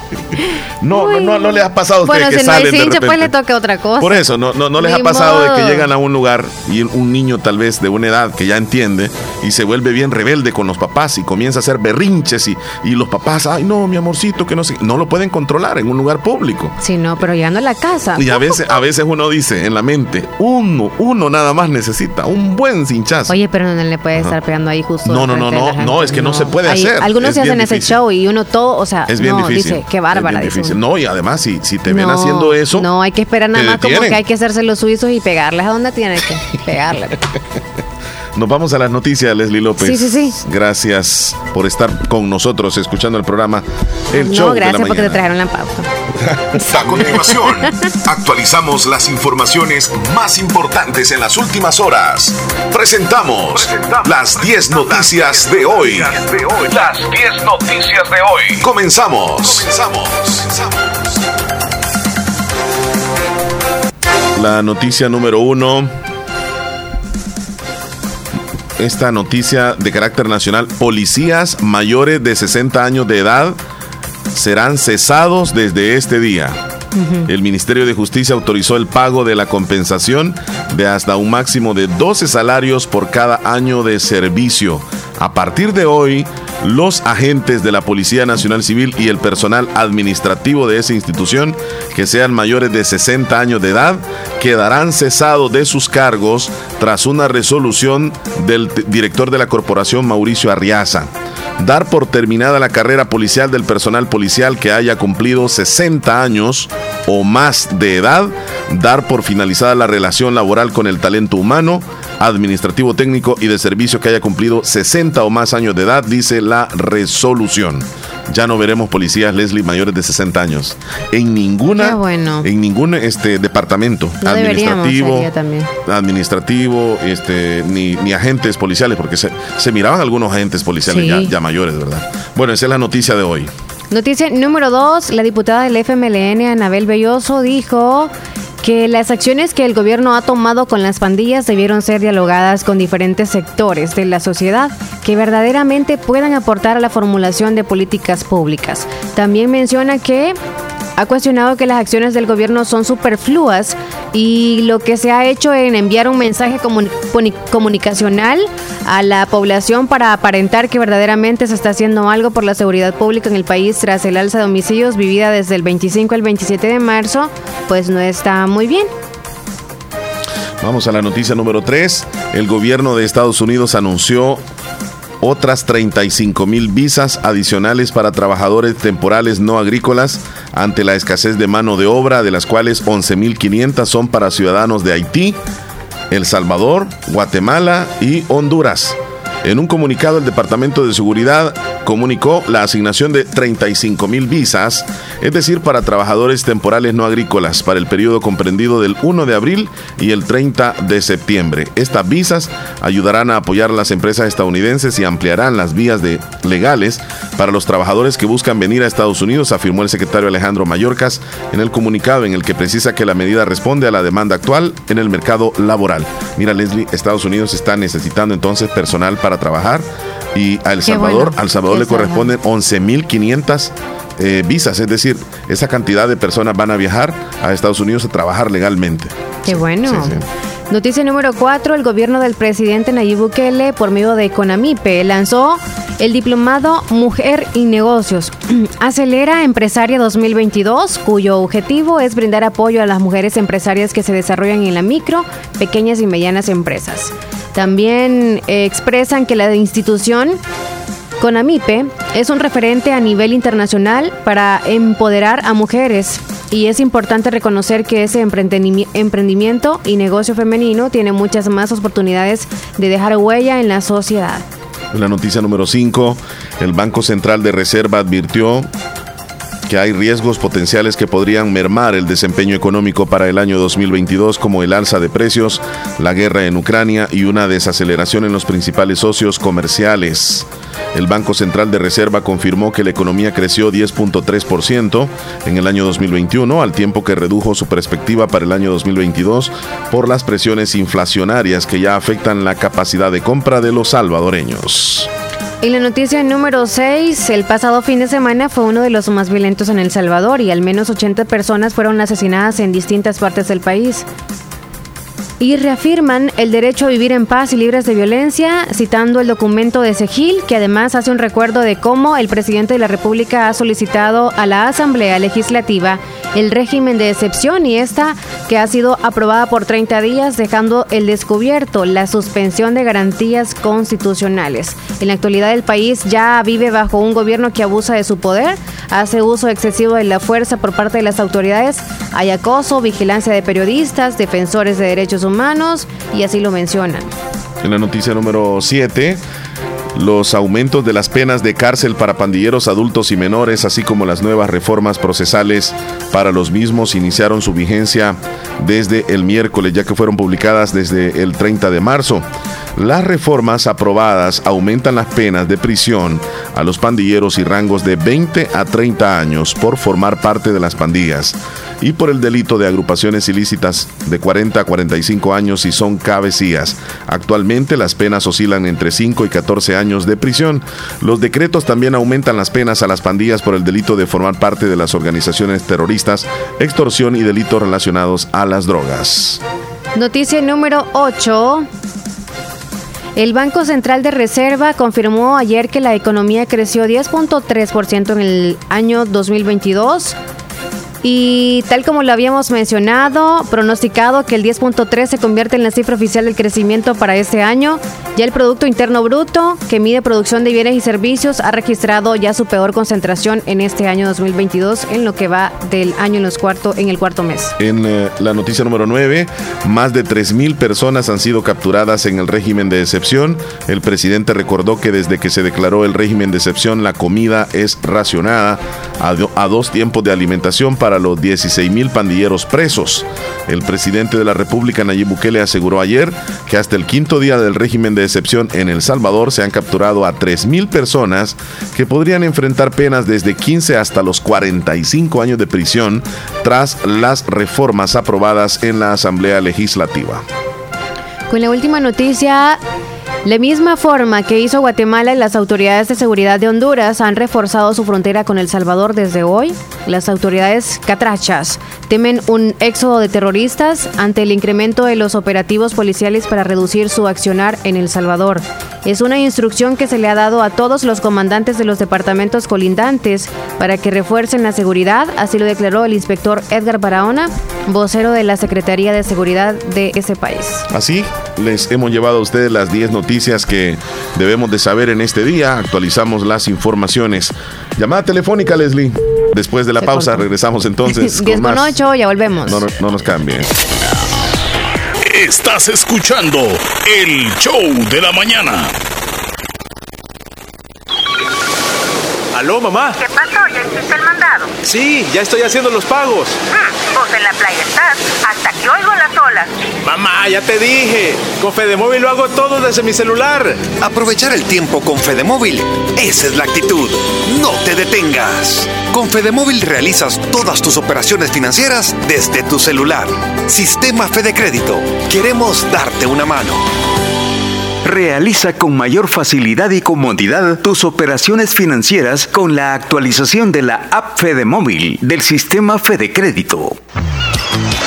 Speaker 1: No, no, no, no les ha pasado a ustedes que salen de repente.
Speaker 2: pues le toca otra cosa.
Speaker 1: Por eso, no, no, no les ha pasado de que llegan a un lugar y un niño tal vez de una edad que ya entiende y se vuelve bien rebelde con los papás y comienza a hacer berrinches y, y los papás, ay no, mi amorcito, que no sé, no lo pueden controlar en un lugar público.
Speaker 2: Sí, no, pero llegando a la casa.
Speaker 1: Y a veces, a veces uno dice en la mente, uno, uno nada más necesita un buen cinchazo.
Speaker 2: Oye, pero no le puede estar pegando ahí justo.
Speaker 1: No, no, no, no, no, es que no, se puede hacer.
Speaker 2: Algunos se hacen ese show y uno todo, o sea,
Speaker 1: es bien difícil.
Speaker 2: dice, qué bárbara.
Speaker 1: No, y además, si, si te ven haciendo eso.
Speaker 2: No, hay que esperar nada más como que hay que hacerse los suizos y pegarles a donde tiene que pegarle.
Speaker 1: Nos vamos a las noticias, Leslie López.
Speaker 2: Sí, sí, sí.
Speaker 1: Gracias por estar con nosotros escuchando el programa El Show.
Speaker 2: No, gracias
Speaker 1: de
Speaker 2: porque te trajeron la pauta.
Speaker 16: A continuación, actualizamos las informaciones más importantes en las últimas horas. Presentamos, las 10 noticias, de hoy. Las 10 noticias de hoy. Comenzamos. Comenzamos.
Speaker 1: La noticia número uno esta noticia de carácter nacional. Policías mayores de 60 años de edad serán cesados desde este día. El Ministerio de Justicia autorizó el pago de la compensación de hasta un máximo de 12 salarios por cada año de servicio. A partir de hoy, los agentes de la Policía Nacional Civil y el personal administrativo de esa institución que sean mayores de 60 años de edad quedarán cesados de sus cargos tras una resolución del director de la corporación Mauricio Arriaza. Dar por terminada la carrera policial del personal policial que haya cumplido 60 años o más de edad, dar por finalizada la relación laboral con el talento humano, administrativo técnico y de servicio que haya cumplido 60 o más años de edad, dice la resolución. Ya no veremos policías Leslie mayores de 60 años en ninguna en ningún este departamento administrativo administrativo este ni, ni, agentes policiales porque se, se miraban algunos agentes policiales ya, ya mayores, ¿verdad? Bueno, esa es la noticia de hoy.
Speaker 2: Noticia número dos, la diputada del FMLN, Anabel Belloso, dijo que las acciones que el gobierno ha tomado con las pandillas debieron ser dialogadas con diferentes sectores de la sociedad que verdaderamente puedan aportar a la formulación de políticas públicas. También menciona que ha cuestionado que las acciones del gobierno son superfluas y lo que se ha hecho en enviar un mensaje comunicacional a la población para aparentar que verdaderamente se está haciendo algo por la seguridad pública en el país tras el alza de homicidios vivida desde el 25 al 27 de marzo, pues no está muy bien.
Speaker 1: Vamos a la noticia número 3. El gobierno de Estados Unidos anunció otras 35 mil visas adicionales para trabajadores temporales no agrícolas ante la escasez de mano de obra, de las cuales 11.500 son para ciudadanos de Haití, El Salvador, Guatemala y Honduras. En un comunicado, el Departamento de Seguridad comunicó la asignación de 35 mil visas, es decir, para trabajadores temporales no agrícolas, para el periodo comprendido del 1 de abril y el 30 de septiembre. Estas visas ayudarán a apoyar a las empresas estadounidenses y ampliarán las vías de legales para los trabajadores que buscan venir a Estados Unidos, afirmó el secretario Alejandro Mayorkas en el comunicado en el que precisa que la medida responde a la demanda actual en el mercado laboral. Mira, Leslie, Estados Unidos está necesitando entonces personal para trabajar y a El Salvador, al Salvador le corresponden 11.500 eh, visas, es decir, esa cantidad de personas van a viajar a Estados Unidos a trabajar legalmente.
Speaker 2: Qué bueno. Noticia número 4, el gobierno del presidente Nayib Bukele, por medio de Conamipe, lanzó el diplomado Mujer y Negocios. Acelera Empresaria 2022, cuyo objetivo es brindar apoyo a las mujeres empresarias que se desarrollan en la micro, pequeñas y medianas empresas. También eh, expresan que la institución CONAMIPE es un referente a nivel internacional para empoderar a mujeres y es importante reconocer que ese emprendimiento y negocio femenino tiene muchas más oportunidades de dejar huella en la sociedad.
Speaker 1: La noticia número 5, el Banco Central de Reserva advirtió que hay riesgos potenciales que podrían mermar el desempeño económico para el año 2022 como el alza de precios, la guerra en Ucrania y una desaceleración en los principales socios comerciales. El Banco Central de Reserva confirmó que la economía creció 10.3% en el año 2021, al tiempo que redujo su perspectiva para el año 2022 por las presiones inflacionarias que ya afectan la capacidad de compra de los salvadoreños.
Speaker 2: Y la noticia número 6, el pasado fin de semana fue uno de los más violentos en El Salvador y al menos 80 personas fueron asesinadas en distintas partes del país. Y reafirman el derecho a vivir en paz y libres de violencia, citando el documento de Segil, que además hace un recuerdo de cómo el presidente de la República ha solicitado a la Asamblea Legislativa el régimen de excepción y esta que ha sido aprobada por 30 días, dejando el descubierto la suspensión de garantías constitucionales. En la actualidad el país ya vive bajo un gobierno que abusa de su poder, hace uso excesivo de la fuerza por parte de las autoridades, hay acoso, vigilancia de periodistas, defensores de derechos humanos y así lo mencionan.
Speaker 1: En la noticia número 7, los aumentos de las penas de cárcel para pandilleros adultos y menores, así como las nuevas reformas procesales para los mismos, iniciaron su vigencia desde el miércoles, ya que fueron publicadas desde el 30 de marzo. Las reformas aprobadas aumentan las penas de prisión a los pandilleros y rangos de 20 a 30 años por formar parte de las pandillas y por el delito de agrupaciones ilícitas de 40 a 45 años si son cabecillas. Actualmente las penas oscilan entre 5 y 14 años de prisión. Los decretos también aumentan las penas a las pandillas por el delito de formar parte de las organizaciones terroristas, extorsión y delitos relacionados a las drogas.
Speaker 2: Noticia número 8. El Banco Central de Reserva confirmó ayer que la economía creció 10.3% en el año 2022 y tal como lo habíamos mencionado, pronosticado que el 10.3 se convierte en la cifra oficial del crecimiento para este año, ya el Producto Interno Bruto, que mide producción de bienes y servicios, ha registrado ya su peor concentración en este año 2022, en lo que va del año en, los cuarto, en el cuarto mes.
Speaker 1: En eh, la noticia número 9, más de 3.000 personas han sido capturadas en el régimen de excepción. El presidente recordó que desde que se declaró el régimen de excepción, la comida es racionada a dos tiempos de alimentación para los 16 mil pandilleros presos. El presidente de la República, Nayib Bukele, aseguró ayer que hasta el quinto día del régimen de excepción en El Salvador se han capturado a 3 mil personas que podrían enfrentar penas desde 15 hasta los 45 años de prisión tras las reformas aprobadas en la Asamblea Legislativa.
Speaker 2: Con la última noticia, la misma forma que hizo Guatemala las autoridades de seguridad de Honduras han reforzado su frontera con El Salvador desde hoy. Las autoridades catrachas temen un éxodo de terroristas ante el incremento de los operativos policiales para reducir su accionar en El Salvador. Es una instrucción que se le ha dado a todos los comandantes de los departamentos colindantes para que refuercen la seguridad, así lo declaró el inspector Edgar Barahona, vocero de la Secretaría de Seguridad de ese país.
Speaker 1: Así les hemos llevado a ustedes las 10 noticias que debemos de saber en este día. Actualizamos las informaciones. Llamada telefónica, Leslie. Después de la pausa regresamos entonces.
Speaker 2: 10 con, 8, ya volvemos.
Speaker 1: No, no nos cambien.
Speaker 5: Estás escuchando el show de la mañana.
Speaker 17: ¿Aló, mamá?
Speaker 10: ¿Qué pasó? ¿Ya hiciste el mandado?
Speaker 17: Sí, ya estoy haciendo los pagos.
Speaker 10: Ah, vos en la playa estás. Hasta que oigo las olas.
Speaker 17: Mamá, ya te dije. Con Fedemóvil lo hago todo desde mi celular.
Speaker 18: Aprovechar el tiempo con Fedemóvil. Esa es la actitud. No te detengas. Con Fedemóvil realizas todas tus operaciones financieras desde tu celular. Sistema Fede Crédito. Queremos darte una mano.
Speaker 19: Realiza con mayor facilidad y comodidad tus operaciones financieras con la actualización de la app Fede Móvil del sistema Fede Crédito.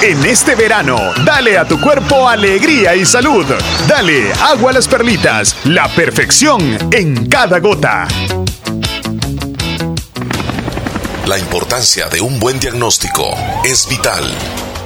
Speaker 5: En este verano, dale a tu cuerpo alegría y salud. Dale agua a las perlitas, la perfección en cada gota.
Speaker 16: La importancia de un buen diagnóstico es vital.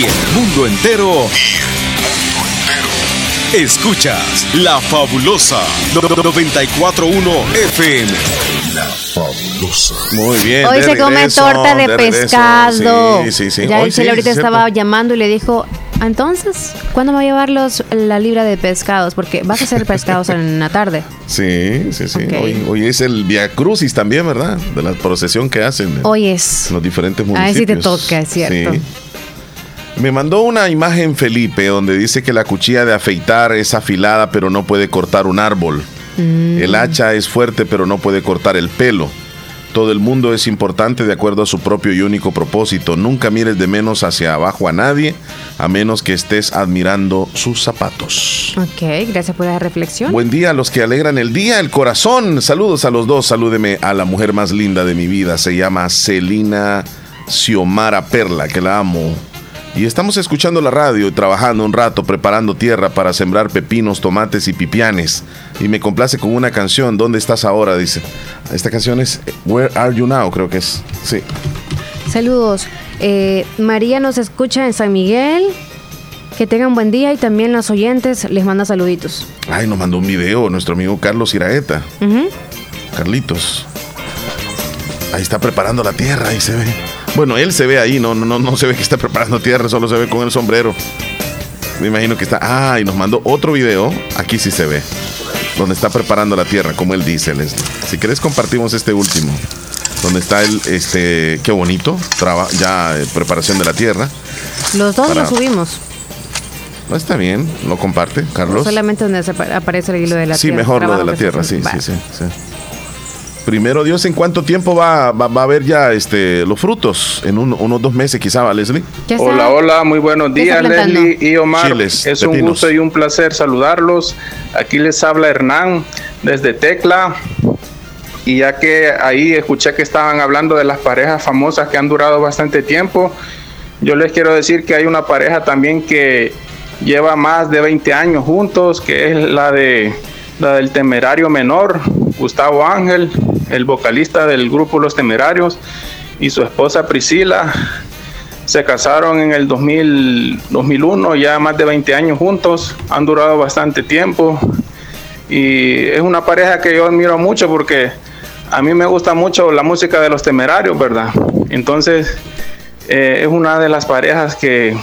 Speaker 18: Y el mundo entero. Escuchas La Fabulosa 941 FM.
Speaker 20: La Fabulosa. Muy bien.
Speaker 2: Hoy se come torta de, pescado.
Speaker 20: Sí, sí, sí.
Speaker 2: Ya Hoy ahorita estaba llamando y le dijo, entonces, ¿cuándo va a llevar los, la libra de pescados? Porque vas a hacer pescados en la tarde.
Speaker 20: Sí, sí, sí. Hoy, es el Via Crucis también, ¿verdad? De la procesión que hacen.
Speaker 2: Hoy es.
Speaker 20: En los diferentes municipios.
Speaker 2: Ahí sí te toca, es cierto. Sí.
Speaker 20: Me mandó una imagen Felipe donde dice que la cuchilla de afeitar es afilada pero no puede cortar un árbol. Mm. El hacha es fuerte pero no puede cortar el pelo. Todo el mundo es importante de acuerdo a su propio y único propósito. Nunca mires de menos hacia abajo a nadie, a menos que estés admirando sus zapatos.
Speaker 2: Ok, gracias por la reflexión.
Speaker 20: Buen día a los que alegran el día, el corazón. Saludos a los dos. Salúdeme a la mujer más linda de mi vida. Se llama Celina Xiomara Perla, que la amo. Y estamos escuchando la radio y trabajando un rato preparando tierra para sembrar pepinos, tomates y pipianes. Y me complace con una canción, ¿Dónde estás ahora? Dice. Esta canción es Where Are You Now, creo que es. Sí.
Speaker 2: Saludos. Eh, María nos escucha en San Miguel. Que tengan buen día y también los oyentes les manda saluditos.
Speaker 20: Ay, nos mandó un video nuestro amigo Carlos Iraeta. Carlitos.
Speaker 1: Ahí está preparando la tierra, ahí se ve. Bueno, él se ve ahí, no, no, no se ve que está preparando tierra, solo se ve con el sombrero. Me imagino que está. Ah, y nos mandó otro video. Aquí sí se ve. Donde está preparando la tierra, como él dice, Leslie. Si querés, compartimos este último. Donde está el, este, qué bonito, traba, ya eh, preparación de la tierra.
Speaker 2: Los dos lo subimos.
Speaker 1: No está bien, lo comparte, Carlos.
Speaker 2: solamente donde aparece el hilo de la
Speaker 1: tierra.
Speaker 2: Sí,
Speaker 1: mejor lo de la tierra, sí, sí, sí, sí. Primero Dios, ¿en cuánto tiempo va, va, a haber ya este, los frutos? En unos dos meses quizá, Leslie.
Speaker 21: Hola, hola, muy buenos días Leslie y Omar. es un gusto y un placer saludarlos. Aquí les habla Hernán desde Tecla. Y ya que ahí escuché que estaban hablando de las parejas famosas que han durado bastante tiempo, yo les quiero decir que hay una pareja también que lleva más de 20 años juntos, que es la de la del temerario menor, Gustavo Ángel, el vocalista del grupo Los Temerarios, y su esposa Priscila. Se casaron en el 2001, ya más de 20 años juntos, han durado bastante tiempo y es una pareja que yo admiro mucho porque a mí me gusta mucho la música de los temerarios, ¿verdad? Entonces eh, es una de las parejas que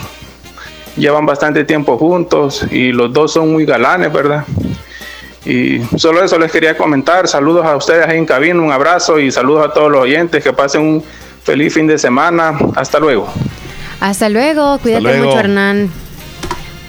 Speaker 21: llevan bastante tiempo juntos y los dos son muy galanes, ¿verdad? Y solo eso les quería comentar. Saludos a ustedes ahí en cabina, un abrazo y saludos a todos los oyentes. Que pasen un feliz fin de semana. Hasta luego.
Speaker 2: Hasta luego. Cuídate mucho, Hernán.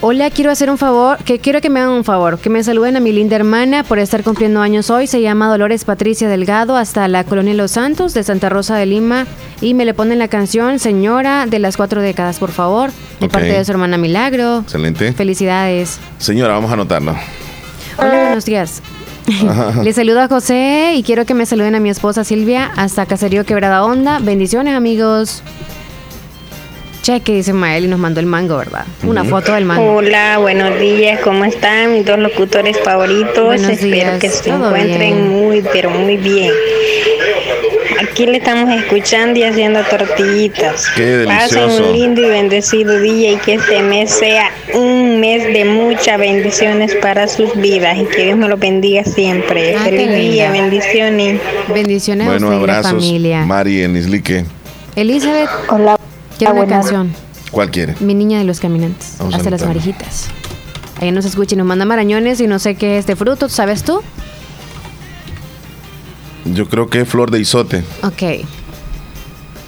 Speaker 2: Hola, quiero hacer un favor, que quiero que me hagan un favor, que me saluden a mi linda hermana por estar cumpliendo años hoy. Se llama Dolores Patricia Delgado, hasta la colonia Los Santos de Santa Rosa de Lima. Y me le ponen la canción Señora de las cuatro décadas, por favor, de parte de su hermana Milagro.
Speaker 1: Excelente.
Speaker 2: Felicidades.
Speaker 1: Señora, vamos a anotarlo.
Speaker 2: Hola, buenos días. Les saludo a José y quiero que me saluden a mi esposa Silvia hasta Caserío Quebrada Onda. Bendiciones, amigos. Cheque, dice Mael y nos mandó el mango, ¿verdad? Una foto del mango.
Speaker 22: Hola, buenos días, ¿cómo están mis dos locutores favoritos? Espero que se encuentren muy, pero muy bien. Aquí le estamos escuchando y haciendo tortillitas.
Speaker 1: Qué delicioso.
Speaker 22: Pasen un lindo y bendecido día y que este mes sea un mes de muchas bendiciones para sus vidas y que Dios me lo bendiga siempre. Ah, Feliz día, bendiciones.
Speaker 2: Bendiciones
Speaker 1: bueno,
Speaker 2: a usted
Speaker 1: abrazos,
Speaker 2: familia.
Speaker 1: Mari en Islique.
Speaker 2: Elizabeth.
Speaker 22: Hola.
Speaker 2: Quiero una canción.
Speaker 1: ¿Cuál quiere?
Speaker 2: Mi niña de los caminantes. Hasta las marijitas. Ahí nos escucha y nos manda marañones y no sé qué es de fruto, ¿sabes tú?
Speaker 1: Yo creo que es flor de isote.
Speaker 2: Ok.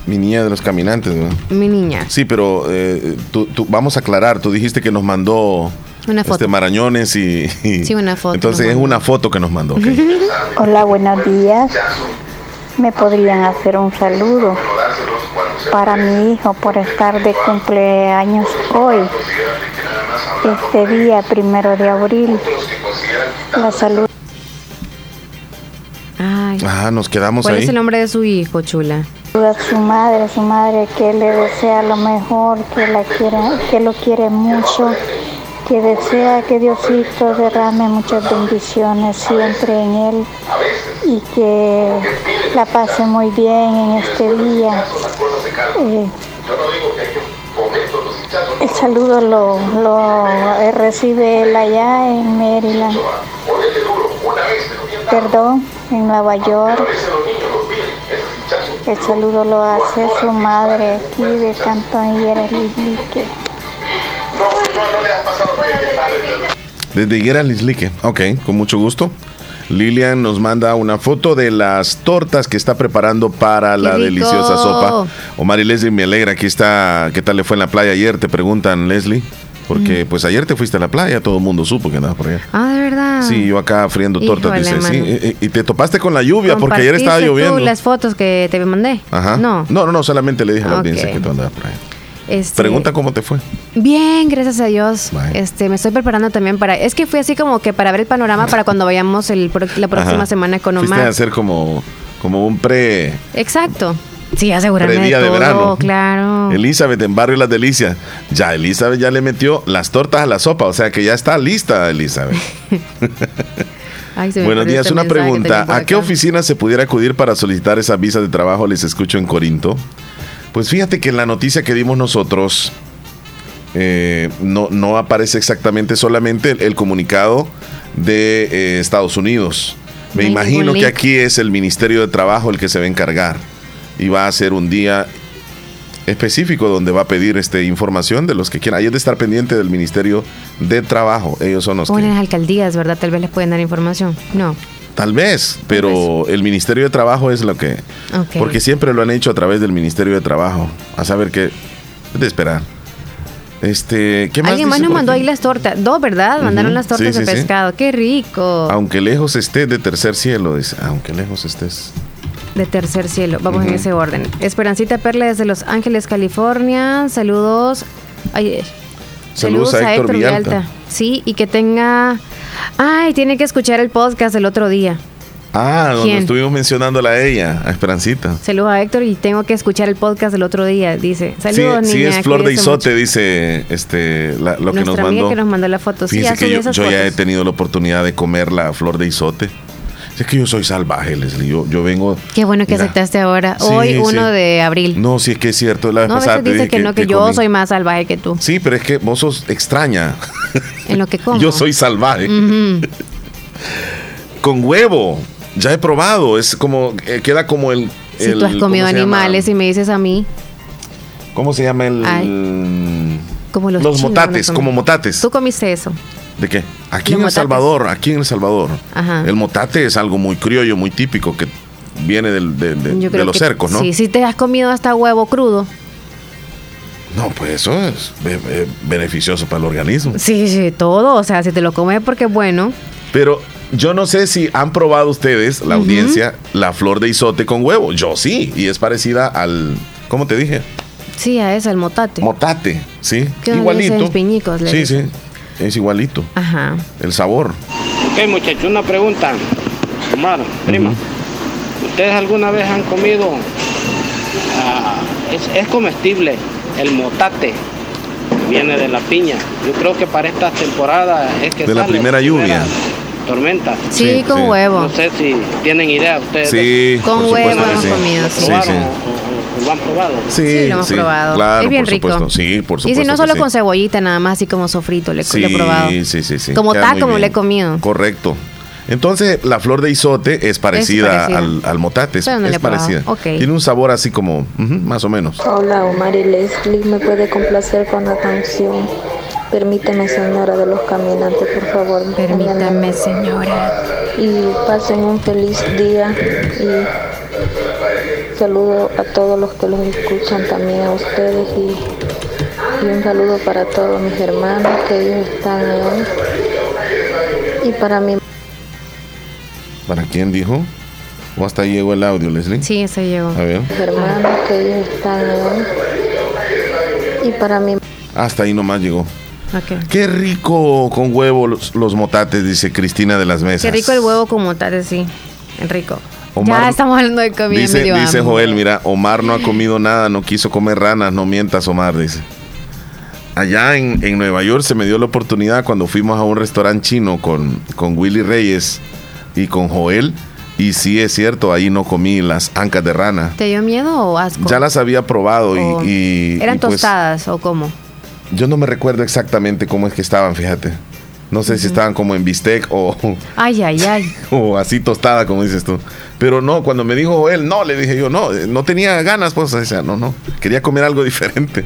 Speaker 1: Mi niña de los caminantes, ¿no?
Speaker 2: Mi niña.
Speaker 1: Sí, pero eh, tú, vamos a aclarar. Tú dijiste que nos mandó
Speaker 2: una foto.
Speaker 1: Este, marañones y,
Speaker 2: Sí, una foto.
Speaker 1: Entonces es una foto que nos mandó.
Speaker 22: Hola, buenos días. ¿Me podrían hacer un saludo para mi hijo por estar de cumpleaños hoy? Este día, primero de abril. La salud.
Speaker 2: Ay.
Speaker 1: Ah, nos quedamos
Speaker 2: ¿Cuál
Speaker 1: ahí.
Speaker 2: es el nombre de su hijo, chula?
Speaker 22: A su madre, su madre que le desea lo mejor, que la quiere, que lo quiere mucho, que desea que Diosito derrame muchas bendiciones siempre en él y que la pase muy bien en este día. Eh, el saludo lo, lo recibe él allá en Maryland. Perdón, en Nueva York. El saludo lo hace su madre aquí de Cantón Lislique.
Speaker 1: Desde Higuera Lislique. Ok, con mucho gusto. Lilian nos manda una foto de las tortas que está preparando para la
Speaker 2: rico!
Speaker 1: deliciosa sopa. Omar y Leslie me alegra. Aquí está. ¿Qué tal le fue en la playa ayer? Te preguntan, Leslie. Porque pues ayer te fuiste a la playa, todo el mundo supo que andabas por allá.
Speaker 2: Ah, de verdad.
Speaker 1: Sí, yo acá friendo tortas,
Speaker 2: Híjole,
Speaker 1: dice. Sí,
Speaker 2: mano.
Speaker 1: y, y te topaste con la lluvia porque ayer estaba
Speaker 2: ¿Compartiste tú
Speaker 1: lloviendo.
Speaker 2: las fotos que te mandé?
Speaker 1: Ajá.
Speaker 2: No.
Speaker 1: no, no, no, solamente le dije a la audiencia que tú andabas por ahí.
Speaker 2: Este,
Speaker 1: Pregunta cómo te fue.
Speaker 2: Bien, gracias a Dios.
Speaker 1: Bye.
Speaker 2: Este, me estoy preparando también para. Es que fui así como que para ver el panorama para cuando vayamos el, la próxima
Speaker 1: Ajá.
Speaker 2: semana con
Speaker 1: Fuiste
Speaker 2: Omar.
Speaker 1: a hacer como, como un pre,
Speaker 2: Exacto. Sí, asegurarme de todo,
Speaker 1: verano.
Speaker 2: claro.
Speaker 1: Elizabeth en Barrio Las Delicias. Ya, Elizabeth ya le metió las tortas a la sopa, o sea que ya está lista, Elizabeth.
Speaker 2: Ay,
Speaker 1: Buenos días,
Speaker 2: este
Speaker 1: una pregunta. ¿A qué oficina se pudiera acudir para solicitar esas visas de trabajo? Les escucho en Corinto. Pues fíjate que en la noticia que dimos nosotros eh, no, no aparece exactamente solamente el, el comunicado de eh, Estados Unidos. Me imagino que aquí es el Ministerio de Trabajo el que se va a encargar. Y va a ser un día específico donde va a pedir este, información de los que quieran. Hay de estar pendiente del Ministerio de Trabajo. Ellos son los
Speaker 2: o
Speaker 1: que...
Speaker 2: en las alcaldías, ¿verdad? Tal vez les pueden dar información. No.
Speaker 1: Tal vez, pero el Ministerio de Trabajo es lo que... Porque siempre lo han hecho a través del Ministerio de Trabajo. A saber qué... De esperar. Este, ¿qué más
Speaker 2: Alguien más nos mandó ahí las tortas. Dos, ¿verdad? Mandaron las tortas de pescado. Qué rico.
Speaker 1: Aunque lejos estés de tercer cielo, dice. Aunque lejos estés.
Speaker 2: De tercer cielo. Vamos en ese orden. Esperancita Perla desde Los Ángeles, California. Saludos. Ay,
Speaker 1: saludos, a, Héctor, Villalta.
Speaker 2: Sí, y que tenga. Ay, tiene que escuchar el podcast del otro día.
Speaker 1: Ah, donde estuvimos mencionándola a ella, a Esperancita.
Speaker 2: Saludos a Héctor y tengo que escuchar el podcast del otro día, dice. Saludos,
Speaker 1: sí, Sí, es Flor de Isote, dice este, lo que nos mandó.
Speaker 2: que nos mandó la foto.
Speaker 1: sí, que yo, ya he tenido la oportunidad de comer la Flor de Isote. Es que yo soy salvaje, Leslie. Yo, yo vengo.
Speaker 2: Qué bueno que aceptaste ahora. Hoy, 1 de abril.
Speaker 1: No, sí, es que es cierto. La vez
Speaker 2: no,
Speaker 1: pasada
Speaker 2: veces dice que, no, que, yo soy más salvaje que tú.
Speaker 1: Sí, pero es que vos sos extraña.
Speaker 2: En lo que como.
Speaker 1: yo soy salvaje. Con huevo. Ya he probado, es como, eh, queda como el...
Speaker 2: Si tú has comido animales y me dices a mí.
Speaker 1: ¿Cómo se llama el...?
Speaker 2: como los,
Speaker 1: los motates, como motates.
Speaker 2: ¿Tú comiste eso?
Speaker 1: ¿De qué? Aquí en El Salvador, aquí en El Salvador. El motate es algo muy criollo, muy típico, que viene del, de, de, los cercos, ¿no?
Speaker 2: Sí, si te has comido hasta huevo crudo.
Speaker 1: No, pues eso es beneficioso para el organismo.
Speaker 2: Sí, sí, todo. O sea, si te lo comes porque es bueno.
Speaker 1: Pero yo no sé si han probado ustedes, la audiencia, la flor de isote con huevo. Yo sí, y es parecida al, ¿cómo te dije?
Speaker 2: Sí, a esa, el motate.
Speaker 1: Motate, sí. Igualito.
Speaker 2: Piñicos,
Speaker 1: sí, sí. Es igualito.
Speaker 2: Ajá.
Speaker 1: El sabor.
Speaker 15: Ok, muchachos, una pregunta. Omar, prima. ¿Ustedes alguna vez han comido? Ah, es, comestible el motate viene de la piña. Yo creo que para esta temporada es que
Speaker 1: de la primera lluvia
Speaker 15: tormenta.
Speaker 2: Sí, con huevo.
Speaker 15: No sé si tienen idea ustedes.
Speaker 1: Sí,
Speaker 2: con huevo hemos comido.
Speaker 15: Sí, sí. O, lo han probado?
Speaker 1: Sí,
Speaker 2: lo hemos probado.
Speaker 1: Claro,
Speaker 2: es bien
Speaker 1: por
Speaker 2: rico.
Speaker 1: Supuesto. Sí, por supuesto.
Speaker 2: Y si no solo con cebollita, nada más así como sofrito, le, he probado.
Speaker 1: Sí, sí, sí.
Speaker 2: Como taco, como le he comido.
Speaker 1: Correcto. Entonces, la flor de isote es parecida, Al, al, motate, es, parecida. Tiene un sabor así como, más o menos.
Speaker 11: Hola, Omar y Leslie, ¿me puede complacer con la canción Permíteme, señora de los caminantes, por favor.
Speaker 2: Permítame, señora.
Speaker 11: Y pasen un feliz día y saludo a todos los que los escuchan, también a ustedes y, un saludo para todos mis hermanos que ellos están ahí. Y para mí.
Speaker 1: ¿Para quién dijo? ¿O hasta ahí llegó el audio, Leslie?
Speaker 2: Sí, ese llegó.
Speaker 1: A ver.
Speaker 11: Mis hermanos que ellos están ahí. Y para mí.
Speaker 1: Hasta ahí nomás llegó. Qué rico con huevo los, motates, dice Cristina de las Mesas.
Speaker 2: Qué rico el huevo con motates, sí. rico. Ya estamos hablando de comida.
Speaker 1: Dice, dice Joel, mira, Omar no ha comido nada, no quiso comer ranas, no mientas, Omar, dice. Allá en, en Nueva York se me dio la oportunidad cuando fuimos a un restaurante chino con, con Willy Reyes y con Joel. Y sí es cierto, ahí no comí las ancas de rana.
Speaker 2: ¿Te dio miedo o asco?
Speaker 1: Ya las había probado y,
Speaker 2: ¿Eran
Speaker 1: pues
Speaker 2: tostadas o cómo?
Speaker 1: Yo no me recuerdo exactamente cómo es que estaban, fíjate. No sé si estaban como en bistec o.
Speaker 2: Ay, ay, ay.
Speaker 1: o así tostada, como dices tú. Pero no, cuando me dijo él, no, le dije yo, no, no tenía ganas, pues, o sea, no, no. Quería comer algo diferente.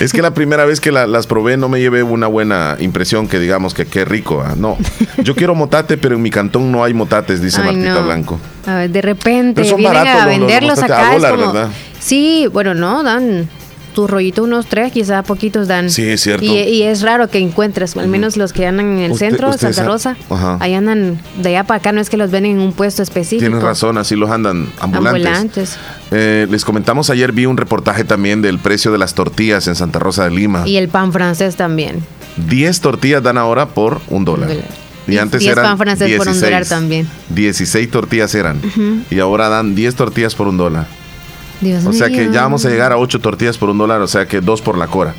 Speaker 1: Es que la primera vez que las probé no me llevé una buena impresión que digamos que qué rico. ¿ah? No, yo quiero motate, pero en mi cantón no hay motates, dice Martita Blanco.
Speaker 2: A ver, de repente vienen a venderlos acá. Sí, bueno, no, dan tus rollitos unos tres, quizás poquitos dan.
Speaker 1: Sí, es cierto.
Speaker 2: Y, es raro que encuentres, al menos los que andan en el centro, Santa Rosa, ahí andan de allá para acá, no es que los ven en un puesto específico.
Speaker 1: Tienes razón, así los andan ambulantes. ambulantes. Eh, les comentamos ayer, vi un reportaje también del precio de las tortillas en Santa Rosa de Lima.
Speaker 2: Y el pan francés también.
Speaker 1: 10 tortillas dan ahora por un dólar. Y antes eran pan francés 16, por un dólar también. 16 tortillas eran. Y ahora dan 10 tortillas por un dólar o sea que ya vamos a llegar a 8 tortillas por un dólar, o sea que 2 por la cora.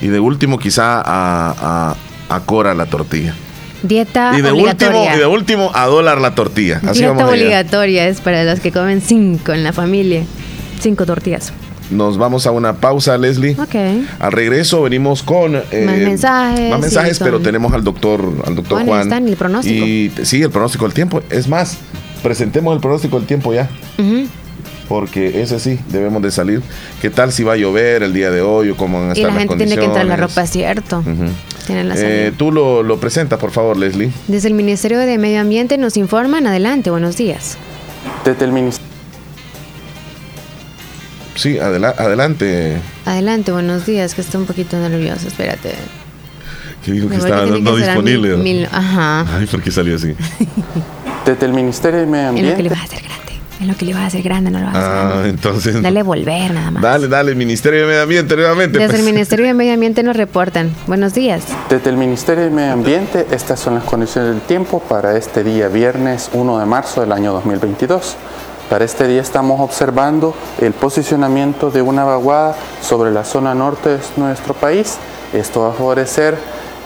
Speaker 1: Y de último quizá a, a, cora la tortilla.
Speaker 2: Dieta
Speaker 1: y de
Speaker 2: obligatoria.
Speaker 1: Último, y de último a dólar la tortilla.
Speaker 2: Dieta obligatoria es para los que comen 5 en la familia. 5 tortillas.
Speaker 1: Nos vamos a una pausa, Leslie.
Speaker 2: Ok.
Speaker 1: Al regreso venimos con
Speaker 2: eh, más mensajes.
Speaker 1: Más mensajes, pero tenemos al doctor, al doctor Juan.
Speaker 2: Está en el pronóstico.
Speaker 1: Y sí, el pronóstico del tiempo. Es más, presentemos el pronóstico del tiempo ya. Porque ese sí, debemos de salir. ¿Qué tal si va a llover el día de hoy o cómo van a estar
Speaker 2: y la gente tiene que entrar la ropa, cierto.
Speaker 1: eh, Tú lo, lo presentas, por favor, Leslie.
Speaker 2: Desde el Ministerio de Medio Ambiente nos informan. Adelante, buenos días.
Speaker 23: Desde el Ministerio.
Speaker 1: Sí, adelante.
Speaker 2: Adelante, buenos días, que está un poquito nervioso, espérate.
Speaker 1: Que dijo que estaba no, disponible.
Speaker 2: ajá.
Speaker 1: Ay, ¿por qué salió así?
Speaker 23: Desde el Ministerio de Medio Ambiente.
Speaker 2: En lo que le vas a hacer grande. En lo que le vas a hacer grande, no lo vas a
Speaker 1: hacer Ah, entonces.
Speaker 2: Dale volver nada más.
Speaker 1: Dale, dale, Ministerio de Medio Ambiente nuevamente.
Speaker 2: Desde el pues. Ministerio de Medio Ambiente nos reportan. Buenos días.
Speaker 23: Desde el Ministerio de Medio Ambiente, estas son las condiciones del tiempo para este día, viernes 1 de marzo del año 2022. Para este día estamos observando el posicionamiento de una vaguada sobre la zona norte de nuestro país. Esto va a favorecer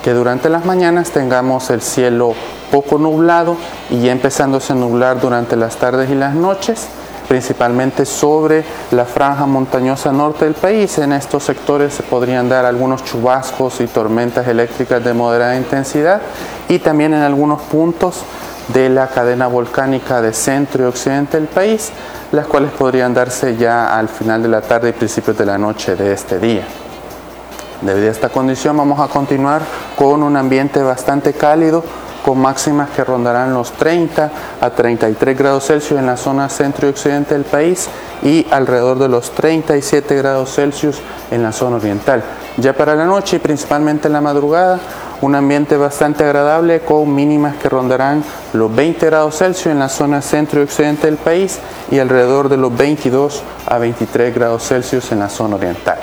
Speaker 23: que durante las mañanas tengamos el cielo poco nublado y ya empezándose a nublar durante las tardes y las noches, principalmente sobre la franja montañosa norte del país. En estos sectores se podrían dar algunos chubascos y tormentas eléctricas de moderada intensidad y también en algunos puntos de la cadena volcánica de centro y occidente del país, las cuales podrían darse ya al final de la tarde y principios de la noche de este día. Debido a esta condición vamos a continuar con un ambiente bastante cálido, con máximas que rondarán los 30 a 33 grados Celsius en la zona centro y occidente del país y alrededor de los 37 grados Celsius en la zona oriental. Ya para la noche y principalmente en la madrugada un ambiente bastante agradable con mínimas que rondarán los 20 grados Celsius en la zona centro y occidente del país y alrededor de los 22 a 23 grados Celsius en la zona oriental.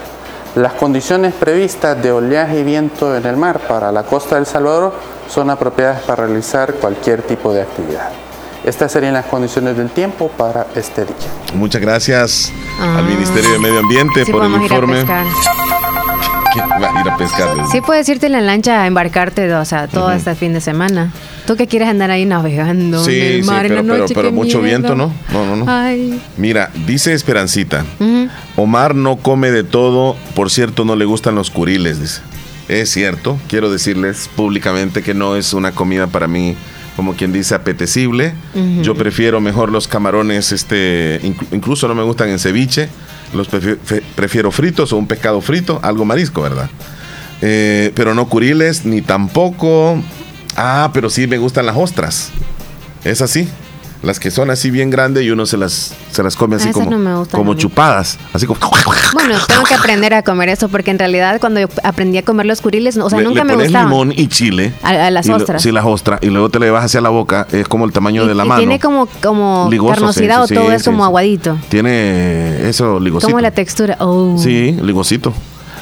Speaker 23: Las condiciones previstas de oleaje y viento en el mar para la costa del Salvador son apropiadas para realizar cualquier tipo de actividad. Estas serían las condiciones del tiempo para este día.
Speaker 1: Muchas gracias al ah. Ministerio de Medio Ambiente por el informe va a ir a pescar.
Speaker 2: Sí puedes irte en la lancha a embarcarte, o sea, todo este fin de semana. Tú que quieres andar ahí navegando
Speaker 1: sí, en el mar sí, pero, pero, mucho viento, ¿no? No, no, no. Ay. Mira, dice Esperancita, Omar no come de todo, por cierto, no le gustan los curiles, dice. Es cierto, quiero decirles públicamente que no es una comida para mí como quien dice, apetecible. Yo prefiero mejor los camarones, este, incluso no me gustan en ceviche. Los prefiero, fritos o un pescado frito, algo marisco, ¿verdad? Eh, pero no curiles, ni tampoco. Ah, pero sí me gustan las ostras. Es así. Las que son así bien grandes y uno se las, se las come así ah, como, como chupadas. Así como.
Speaker 2: Bueno, tengo que aprender a comer eso porque en realidad cuando yo aprendí a comer los curiles, o sea, nunca me gustaba.
Speaker 1: limón y chile.
Speaker 2: A, las ostras.
Speaker 1: sí, las ostras. Y luego te le vas hacia la boca. Es como el tamaño de la mano.
Speaker 2: Tiene como, como carnosidad o todo es como aguadito.
Speaker 1: Tiene eso, ligosito.
Speaker 2: Como la textura. Oh.
Speaker 1: Sí, ligosito.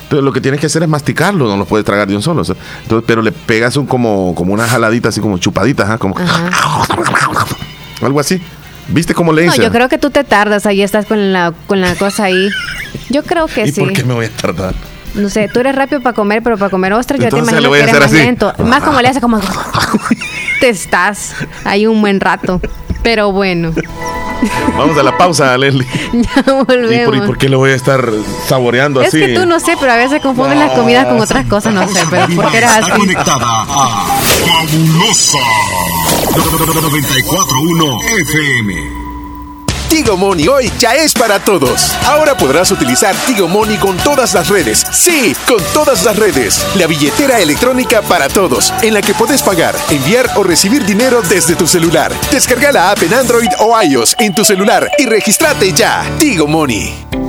Speaker 1: Entonces lo que tienes que hacer es masticarlo, no lo puedes tragar de un solo. entonces, pero le pegas un como, como una jaladita, así como chupadita, como algo así. ¿Viste cómo le hice?
Speaker 2: No, yo creo que tú te tardas, ahí estás con la, con la cosa ahí. Yo creo que
Speaker 1: ¿Y
Speaker 2: sí.
Speaker 1: por qué me voy a tardar?
Speaker 2: No sé, tú eres rápido para comer, pero para comer ostras yo te imagino que eres más lento. Más como le hace como... te estás ahí un buen rato. Pero bueno.
Speaker 1: Vamos a la pausa, Leslie.
Speaker 2: Ya volvemos.
Speaker 1: ¿Y por, qué lo voy a estar saboreando así?
Speaker 2: Es que tú no sé, pero a veces confunden las comidas con otras cosas, no sé, pero ¿por qué eres así?
Speaker 24: conectada a Fabulosa 941 FM. Tigo Money hoy ya es para todos. Ahora podrás utilizar Tigo Money con todas las redes. Sí, con todas las redes. La billetera electrónica para todos, en la que puedes pagar, enviar o recibir dinero desde tu celular. Descarga la app en Android o iOS en tu celular y regístrate ya. Tigo Money.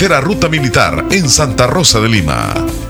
Speaker 1: carretera Ruta Militar en Santa Rosa de Lima.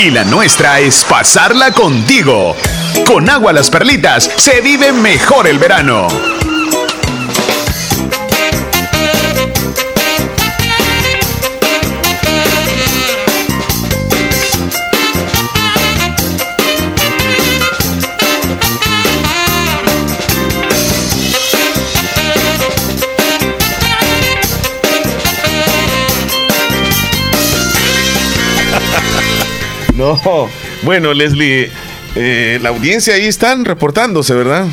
Speaker 18: y la nuestra es pasarla contigo. Con agua las perlitas se vive mejor el verano.
Speaker 25: No, bueno, Leslie, eh, la audiencia ahí están reportándose, ¿verdad?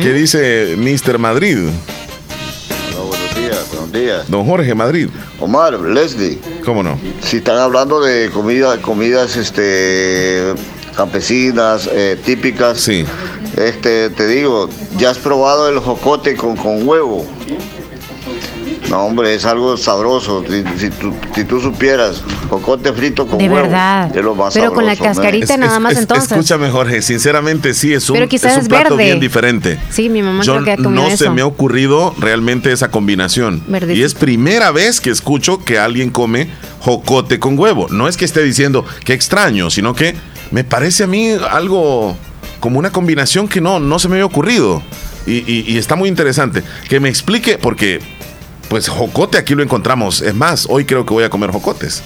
Speaker 25: ¿Qué dice Mr. Madrid?
Speaker 26: buenos días, buenos días.
Speaker 25: Don Jorge Madrid.
Speaker 26: Omar, Leslie.
Speaker 25: ¿Cómo no?
Speaker 26: Si están hablando de comida, comidas este, campesinas, eh, típicas.
Speaker 25: Sí.
Speaker 26: Este, te digo, ¿ya has probado el jocote con, con huevo? No, hombre, es algo sabroso. Si, tú, supieras, cocote frito con
Speaker 2: de
Speaker 26: huevo.
Speaker 2: Verdad.
Speaker 26: Es lo más
Speaker 2: Pero con la cascarita nada más entonces.
Speaker 25: Escúchame, Jorge, sinceramente sí, es un, es un plato bien diferente.
Speaker 2: Sí, mi mamá
Speaker 25: Yo
Speaker 2: creo que ha comido
Speaker 25: No se me ha ocurrido realmente esa combinación. Y es primera vez que escucho que alguien come jocote con huevo. No es que esté diciendo que extraño, sino que me parece a mí algo como una combinación que no, no se me había ocurrido. y está muy interesante. Que me explique, porque pues jocote aquí lo encontramos. Es más, hoy creo que voy a comer jocotes.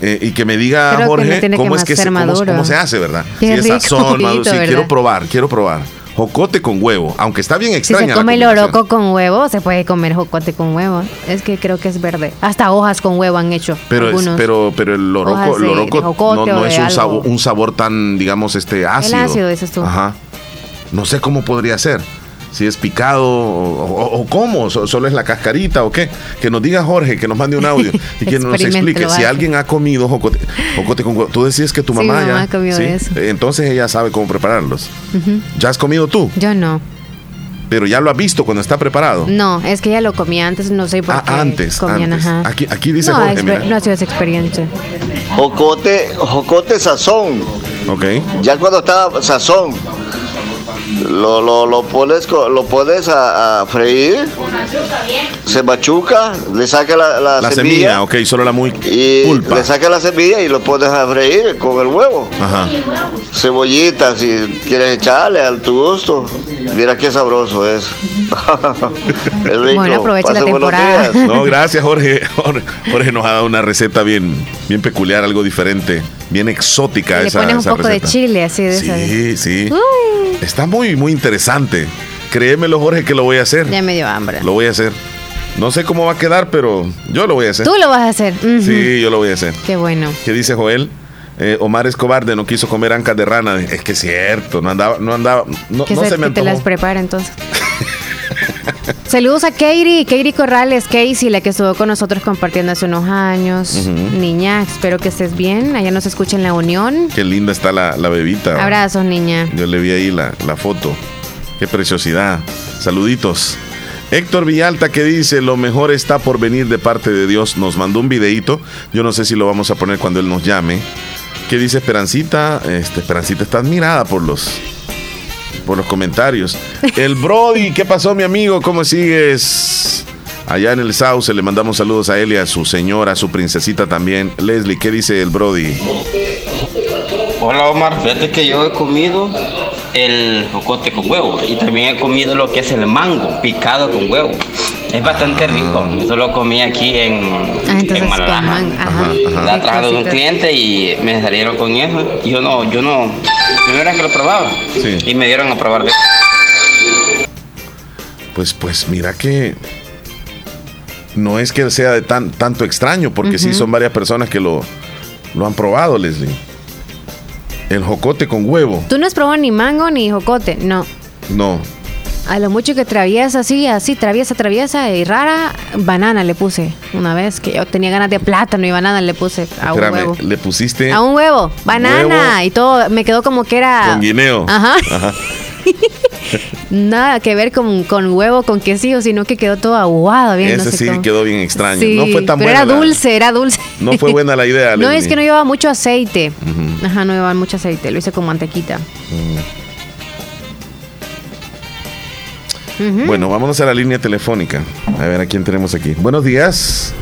Speaker 25: Eh, y que me diga Jorge cómo es que se, cómo, se hace, ¿verdad?
Speaker 2: si es sazón,
Speaker 25: maduro, sí, quiero probar, quiero probar. Jocote con huevo, aunque está bien extraña.
Speaker 2: Si se come el oroco con huevo, se puede comer jocote con huevo. Es que creo que es verde. Hasta hojas con huevo han hecho.
Speaker 25: Pero, pero, pero el oroco, el oroco no, es un sabor, un sabor, tan, digamos, este ácido.
Speaker 2: El ácido, dices tú.
Speaker 25: Ajá. No sé cómo podría ser si es picado o, cómo, solo es la cascarita o qué. Que nos diga Jorge, que nos mande un audio y que nos explique si alguien ha comido jocote, con huevo. Tú decías que tu mamá, ya.
Speaker 2: Ha comido eso.
Speaker 25: Entonces ella sabe cómo prepararlos. ¿Ya has comido tú?
Speaker 2: Yo no.
Speaker 25: Pero ya lo ha visto cuando está preparado.
Speaker 2: No, es que ella lo comía antes, no sé por ah, qué.
Speaker 25: Antes,
Speaker 2: comían, Ajá.
Speaker 25: Aquí, aquí dice
Speaker 2: no,
Speaker 25: Jorge,
Speaker 2: No ha sido esa experiencia.
Speaker 26: Jocote, jocote sazón.
Speaker 25: Ok.
Speaker 26: Ya cuando está sazón, Lo, lo, lo pones, lo pones a, freír, se machuca, le saca la, la,
Speaker 1: la semilla, ok, solo la muy
Speaker 26: y pulpa. Le saca la semilla y lo pones a freír con el huevo. Ajá. Cebollita, si quieres echarle al tu gusto. Mira qué sabroso es.
Speaker 2: es rico. Bueno, aprovecha la temporada.
Speaker 1: No, gracias Jorge. Jorge. nos ha dado una receta bien, bien peculiar, algo diferente, bien exótica.
Speaker 2: Le
Speaker 1: esa,
Speaker 2: pones un poco de chile así de
Speaker 1: Sí, sí. Está muy, muy interesante. Créemelo, Jorge, que lo voy a hacer.
Speaker 2: Ya me dio hambre.
Speaker 1: Lo voy a hacer. No sé cómo va a quedar, pero yo lo voy a hacer.
Speaker 2: Tú lo vas a hacer.
Speaker 1: Sí, yo lo voy a hacer.
Speaker 2: Qué bueno.
Speaker 1: ¿Qué dice Joel? Eh, Omar Escobar de no quiso comer ancas de rana. Es que es cierto, no andaba, no andaba, no, se, se, me
Speaker 2: que te las prepara entonces. Saludos a Katie, Katie Corrales, Casey, la que estuvo con nosotros compartiendo hace unos años. Niña, espero que estés bien. Allá nos escucha en la Unión.
Speaker 1: Qué linda está la, bebita.
Speaker 2: Abrazos, niña.
Speaker 1: Yo le vi ahí la, la foto. Qué preciosidad. Saluditos. Héctor Villalta que dice, lo mejor está por venir de parte de Dios. Nos mandó un videito. Yo no sé si lo vamos a poner cuando él nos llame. ¿Qué dice Esperancita? Este, Esperancita está admirada por los, por los comentarios. El Brody, ¿qué pasó mi amigo? ¿Cómo sigues? Allá en el Sauce le mandamos saludos a él y a su señora, a su princesita también. Leslie, ¿qué dice el Brody?
Speaker 27: Hola Omar, fíjate que yo he comido el jocote con huevo y también he comido lo que es el mango picado con huevo. Es bastante rico. Eso lo comí aquí en, ah, en Estaba trabajando un cliente y me salieron con eso. Yo no, yo no, primera que lo probaba. Y me dieron a probar de
Speaker 1: Pues, pues mira que no es que sea de tan, tanto extraño, porque sí son varias personas que lo, lo han probado, Leslie. El jocote con huevo.
Speaker 2: ¿Tú no has probado ni mango ni jocote? No.
Speaker 1: No.
Speaker 2: A lo mucho que traviesa, así, así, traviesa, traviesa y rara, banana le puse una vez que yo tenía ganas de plátano y banana le puse a un huevo.
Speaker 1: ¿Le pusiste?
Speaker 2: A un huevo, banana y todo, me quedó como que era...
Speaker 1: Con guineo.
Speaker 2: Ajá. Ajá. Nada que ver con, con, huevo, con quesillo, sino que quedó todo aguado. Bien,
Speaker 1: Ese sí quedó bien extraño. no fue tan
Speaker 2: pero Era dulce, era dulce.
Speaker 1: No fue buena la idea.
Speaker 2: no, es que no llevaba mucho aceite. Ajá, no llevaba mucho aceite. Lo hice con mantequita. Mm.
Speaker 1: Bueno, vámonos a la línea telefónica. A ver a quién tenemos aquí. Buenos días.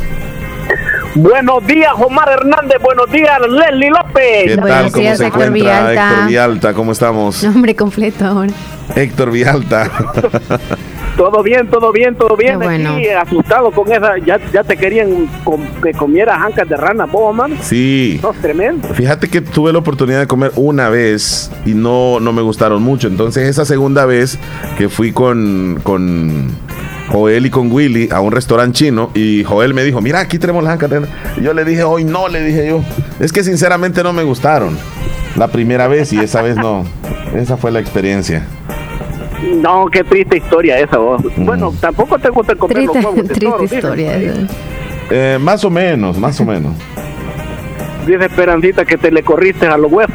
Speaker 28: Buenos días, Omar Hernández. Buenos días, Leslie López.
Speaker 1: ¿Qué tal? ¿Cómo se Héctor encuentra Héctor Vialta? ¿Cómo estamos?
Speaker 2: Nombre completo ahora.
Speaker 1: Héctor Vialta.
Speaker 28: Todo bien, todo bien, todo bien. Bueno. asustado con esa, ya, ya te querían que comieras ancas de rana, vos, man.
Speaker 1: Sí.
Speaker 28: No, tremendo.
Speaker 1: Fíjate que tuve la oportunidad de comer una vez y no, no me gustaron mucho. Entonces, esa segunda vez que fui con, con Joel y con Willy a un restaurante chino y Joel me dijo, mira, aquí tenemos las. Y yo le dije, hoy no, le dije yo. Es que sinceramente no me gustaron. La primera vez y esa vez no. Esa fue la experiencia.
Speaker 28: No, qué triste historia esa vos. Bueno, tampoco te gusta comer los huevos.
Speaker 2: triste historia esa.
Speaker 1: Eh, más o menos, más o menos.
Speaker 28: Dice Esperancita que te le corriste a los huevos.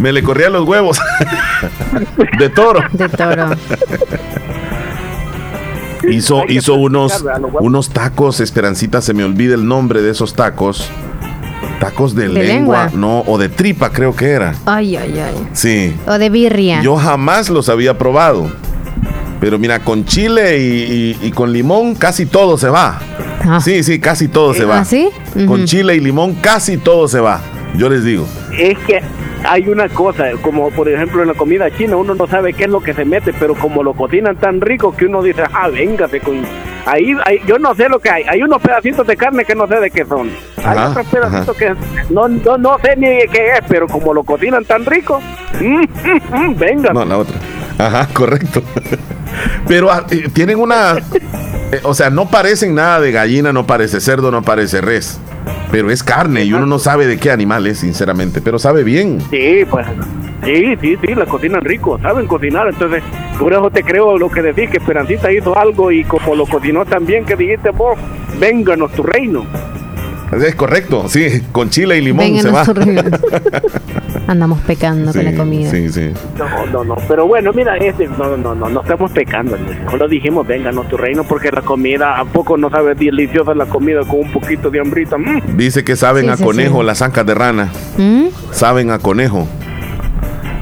Speaker 1: Me le corrí a los huevos. de toro.
Speaker 2: De toro.
Speaker 1: Hizo hizo unos, unos tacos, Esperancita, se me olvida el nombre de esos tacos Tacos de, lengua, no, o de tripa creo que era.
Speaker 2: Ay, ay, ay.
Speaker 1: Sí.
Speaker 2: O de birria.
Speaker 1: Yo jamás los había probado. Pero mira, con chile y, con limón casi todo se va. Ah. Sí, sí, casi todo se va.
Speaker 2: ¿Ah, sí?
Speaker 1: Con chile y limón casi todo se va. Yo les digo.
Speaker 28: Es que hay una cosa, como por ejemplo en la comida china, uno no sabe qué es lo que se mete, pero como lo cocinan tan rico que uno dice, ah, véngase con Ahí, yo no sé lo que hay. Hay unos pedacitos de carne que no sé de qué son. hay otros pedacitos que no, no, no, sé ni qué es, pero como lo cocinan tan rico, mm, mm, mm, venga.
Speaker 1: No, la otra. Ajá, correcto. pero ah, eh, tienen una... Eh, o sea, no parecen nada de gallina, no parece cerdo, no parece res. Pero es carne y uno no sabe de qué animal es, sinceramente, pero sabe bien.
Speaker 28: Sí, pues, sí, sí, sí, la cocinan rico, saben cocinar, entonces, por eso te creo lo que decís, que Esperancita hizo algo y como lo cocinó también, que dijiste vos, vénganos tu reino.
Speaker 1: Es correcto, sí, con chile y limón se va.
Speaker 2: Andamos pecando con la comida.
Speaker 1: Sí, sí.
Speaker 28: No, no, no. Pero bueno, mira, este, no, no, no, no estamos pecando. Solo dijimos, vénganos tu reino, porque la comida, ¿a poco no sabe deliciosa la comida con un poquito de hambrita? Mm.
Speaker 1: Dice que saben a conejo las ancas de rana. ¿Mm? Saben a conejo.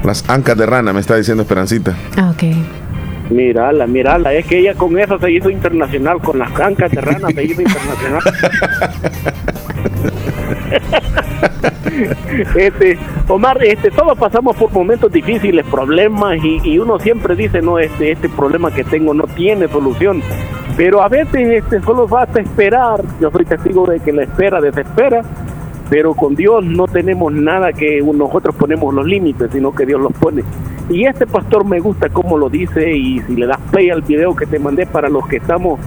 Speaker 1: Las ancas de rana, me está diciendo Esperancita.
Speaker 2: Ah, ok.
Speaker 28: Mírala, mírala, es que ella con eso se hizo internacional, con las ancas de rana se hizo internacional. este, Omar, este, todos pasamos por momentos difíciles, problemas, y, uno siempre dice, no, este, este problema que tengo no tiene solución. Pero a veces este, solo basta esperar. Yo soy testigo de que la espera desespera, pero con Dios no tenemos nada que nosotros ponemos los límites, sino que Dios los pone. Y este pastor me gusta cómo lo dice, y si le das play al video que te mandé para los que estamos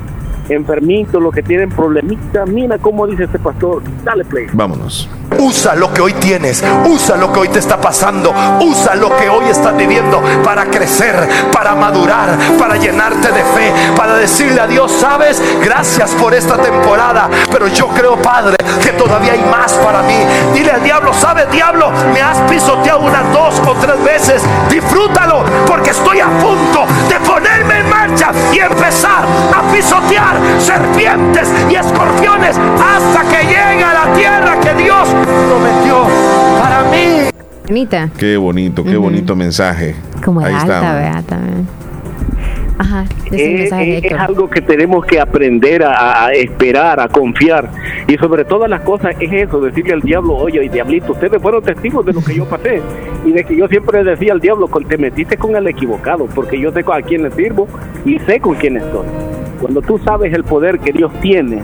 Speaker 28: enfermitos, los que tienen problemitas. Mira cómo dice este pastor. Dale play.
Speaker 1: Vámonos.
Speaker 29: Usa lo que hoy tienes, usa lo que hoy te está pasando, usa lo que hoy estás viviendo para crecer, para madurar, para llenarte de fe, para decirle a Dios, sabes, gracias por esta temporada, pero yo creo, Padre, que todavía hay más para mí. Dile al diablo, sabes, diablo, me has pisoteado unas dos o tres veces, disfrútalo, porque estoy a punto de ponerme en marcha y empezar a pisotear serpientes y escorpiones hasta que llegue a la tierra que Dios prometió para mí.
Speaker 2: Bonita.
Speaker 1: Qué bonito, qué bonito mensaje.
Speaker 2: Como Ahí alta, también.
Speaker 28: Ajá, es, es, algo que tenemos que aprender a, esperar, a confiar. Y sobre todas las cosas es eso, decirle al diablo, oye, diablito, ustedes fueron testigos de lo que yo pasé. Y de que yo siempre decía al diablo, te metiste con el equivocado, porque yo sé a quién le sirvo y sé con quién estoy. Cuando tú sabes el poder que Dios tiene,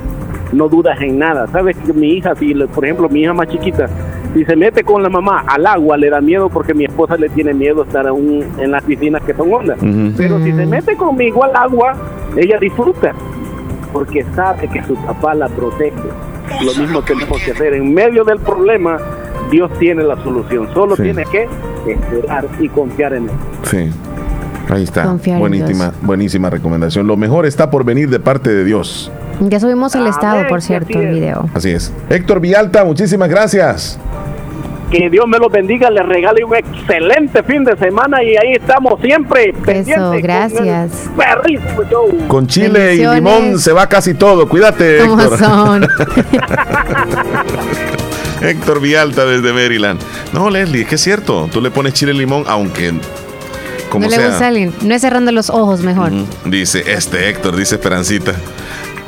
Speaker 28: no dudas en nada. Sabes que mi hija, si por ejemplo mi hija más chiquita, si se mete con la mamá al agua, le da miedo porque mi esposa le tiene miedo estar aún en las piscinas que son ondas. Pero si se mete conmigo al agua, ella disfruta porque sabe que su papá la protege. Lo mismo tenemos que hacer. En medio del problema, Dios tiene la solución. Solo tiene que esperar y confiar en Él.
Speaker 1: Sí. Ahí está. buenísima, buenísima recomendación. Lo mejor está por venir de parte de Dios.
Speaker 2: Ya subimos el estado, por cierto, el video.
Speaker 1: Así es. Héctor Vialta, muchísimas gracias.
Speaker 28: Que Dios me lo bendiga, le regale un excelente fin de semana y ahí estamos siempre.
Speaker 2: Eso, gracias.
Speaker 1: Con, con chile y limón se va casi todo. Cuídate, Héctor. Son? Héctor Vialta desde Maryland. No, Leslie, es que es cierto. Tú le pones chile y limón, aunque
Speaker 2: no le gusta a alguien. No es cerrando los ojos mejor.
Speaker 1: Dice este Héctor, dice Esperancita.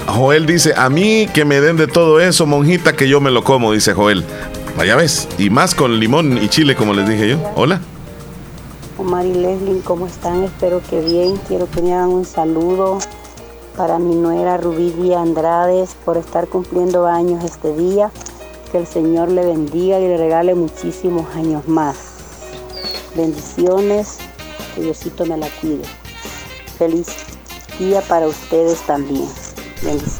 Speaker 1: Joel dice, a mí que me den de todo eso, monjita, que yo me lo como, dice Joel. Vaya ves, y más con limón y chile, como les dije yo. Hola.
Speaker 30: Omar y Leslie, ¿cómo están? Espero que bien. Quiero que me hagan un saludo para mi nuera Rubidia Andrades por estar cumpliendo años este día. Que el Señor le bendiga y le regale muchísimos años más. Bendiciones, que Diosito me la cuide. Feliz día para ustedes también.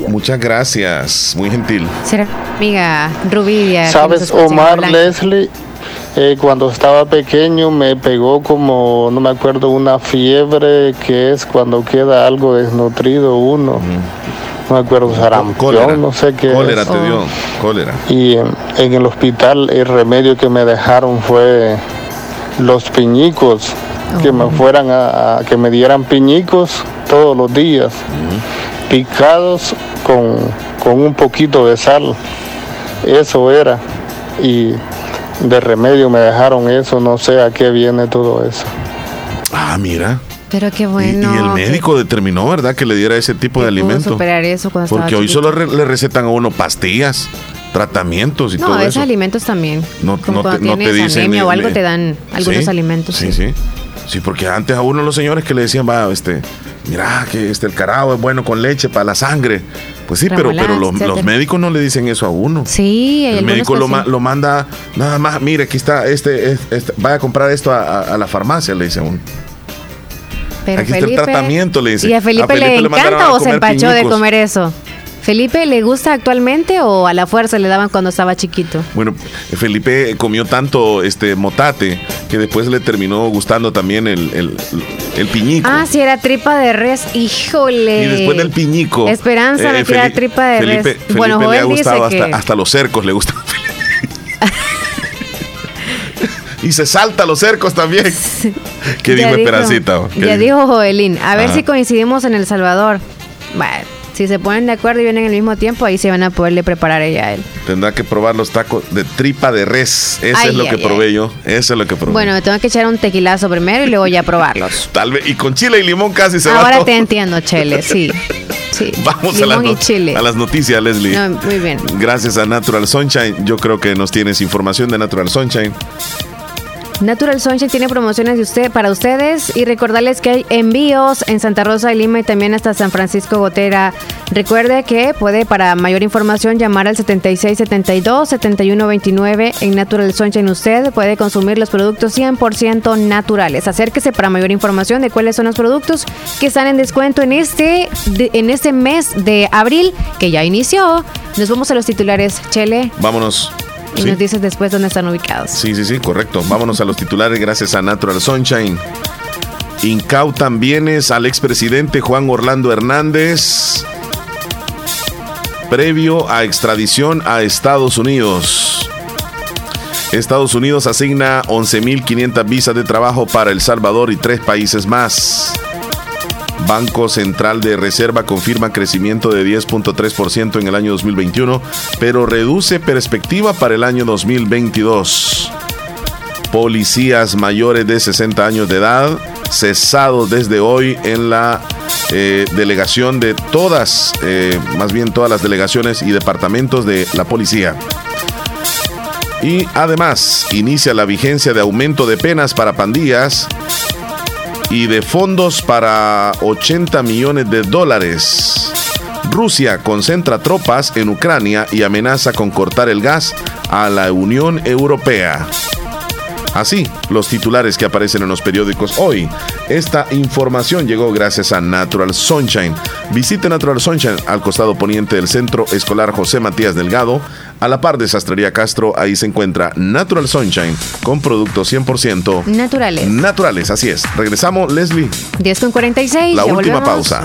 Speaker 1: Muchas gracias, muy gentil.
Speaker 2: Será amiga Rubidia.
Speaker 31: Sabes, Omar Leslie, eh, cuando estaba pequeño me pegó como, no me acuerdo, una fiebre que es cuando queda algo desnutrido uno. No me acuerdo, sarampión, no sé qué.
Speaker 1: Cólera te dio, cólera.
Speaker 31: Y en el hospital el remedio que me dejaron fue los piñicos, que me oh. fueran a, que me dieran piñicos todos los días picados con, un poquito de sal. Eso era. Y de remedio me dejaron eso, no sé a qué viene todo eso.
Speaker 1: Ah, mira.
Speaker 2: Pero qué bueno.
Speaker 1: Y, el médico determinó, ¿verdad?, que le diera ese tipo de alimento.
Speaker 2: superar eso
Speaker 1: Porque hoy solo le recetan a uno pastillas, tratamientos y todo eso. No, esos
Speaker 2: alimentos también. No, no te, no te dicen. o algo te dan algunos alimentos.
Speaker 1: Sí, sí, sí. Porque antes a uno los señores que le decían, va, este, mira que este, el carao es bueno con leche para la sangre. Pues sí, pero, pero los, médicos no le dicen eso a uno.
Speaker 2: Sí,
Speaker 1: el médico lo, lo, manda, nada más, mire, aquí está, este, este, vaya a comprar esto a, la farmacia, le dice a uno. aquí está el tratamiento, le dice.
Speaker 2: ¿Y a Felipe, le, encanta o se empachó de comer eso? ¿Felipe le gusta actualmente o a la fuerza le daban cuando estaba chiquito?
Speaker 1: Bueno, Felipe comió tanto este motate que después le terminó gustando también el, el, piñico.
Speaker 2: Ah, sí, era tripa de res, híjole.
Speaker 1: Y después del piñico.
Speaker 2: Esperanza me eh, tripa de res.
Speaker 1: Felipe bueno, le ha gustado hasta, hasta los cercos, le gusta. y se salta los cercos también. ¿Qué dijo Esperancita?
Speaker 2: Ya dijo Joelín. A ver si coincidimos en El Salvador. Bueno Si se ponen de acuerdo y vienen al mismo tiempo, ahí se van a poderle preparar ella a él.
Speaker 1: Tendrá que probar los tacos de tripa de res. Eso es lo que probé yo. Eso es lo que probé.
Speaker 2: Bueno, me tengo que echar un tequilazo primero y luego ya probarlos.
Speaker 1: Tal vez. Y con chile y limón casi se
Speaker 2: Ahora
Speaker 1: va.
Speaker 2: Ahora te entiendo, Chele, sí. Sí.
Speaker 1: Vamos a las, a las, noticias, Leslie.
Speaker 2: muy bien.
Speaker 1: Gracias a Natural Sunshine. Yo creo que nos tienes información de Natural Sunshine.
Speaker 2: Natural Sunshine tiene promociones de usted, para ustedes y recordarles que hay envíos en Santa Rosa de Lima y también hasta San Francisco Gotera. Recuerde que puede para mayor información llamar al 7672-7129 en Natural Sunshine. Usted puede consumir los productos 100% naturales. Acérquese para mayor información de cuáles son los productos que están en descuento en este, en este mes de abril que ya inició. Nos vamos a los titulares, Chele.
Speaker 1: Vámonos.
Speaker 2: Y nos dices después dónde están ubicados.
Speaker 1: Sí, sí, sí, correcto. Vámonos a los titulares gracias a Natural Sunshine. Incautan bienes al expresidente Juan Orlando Hernández previo a extradición a Estados Unidos. Estados Unidos asigna 11.500 visas de trabajo para El Salvador y tres países más. Banco Central de Reserva confirma crecimiento de 10.3% en el año 2021, pero reduce perspectiva para el año 2022. Policías mayores de 60 años de edad cesados desde hoy en la eh, delegación de todas, eh, más bien todas las delegaciones y departamentos de la policía. Y además inicia la vigencia de aumento de penas para pandillas y de fondos para 80 millones de dólares. Rusia concentra tropas en Ucrania y amenaza con cortar el gas a la Unión Europea. Así, los titulares que aparecen en los periódicos hoy. Esta información llegó gracias a Natural Sunshine. Visite Natural Sunshine al costado poniente del Centro Escolar José Matías Delgado. A la par de Sastrería Castro, ahí se encuentra Natural Sunshine con productos 100%
Speaker 2: naturales.
Speaker 1: Naturales, así es. Regresamos, Leslie.
Speaker 2: 10 con 46.
Speaker 1: La última pausa.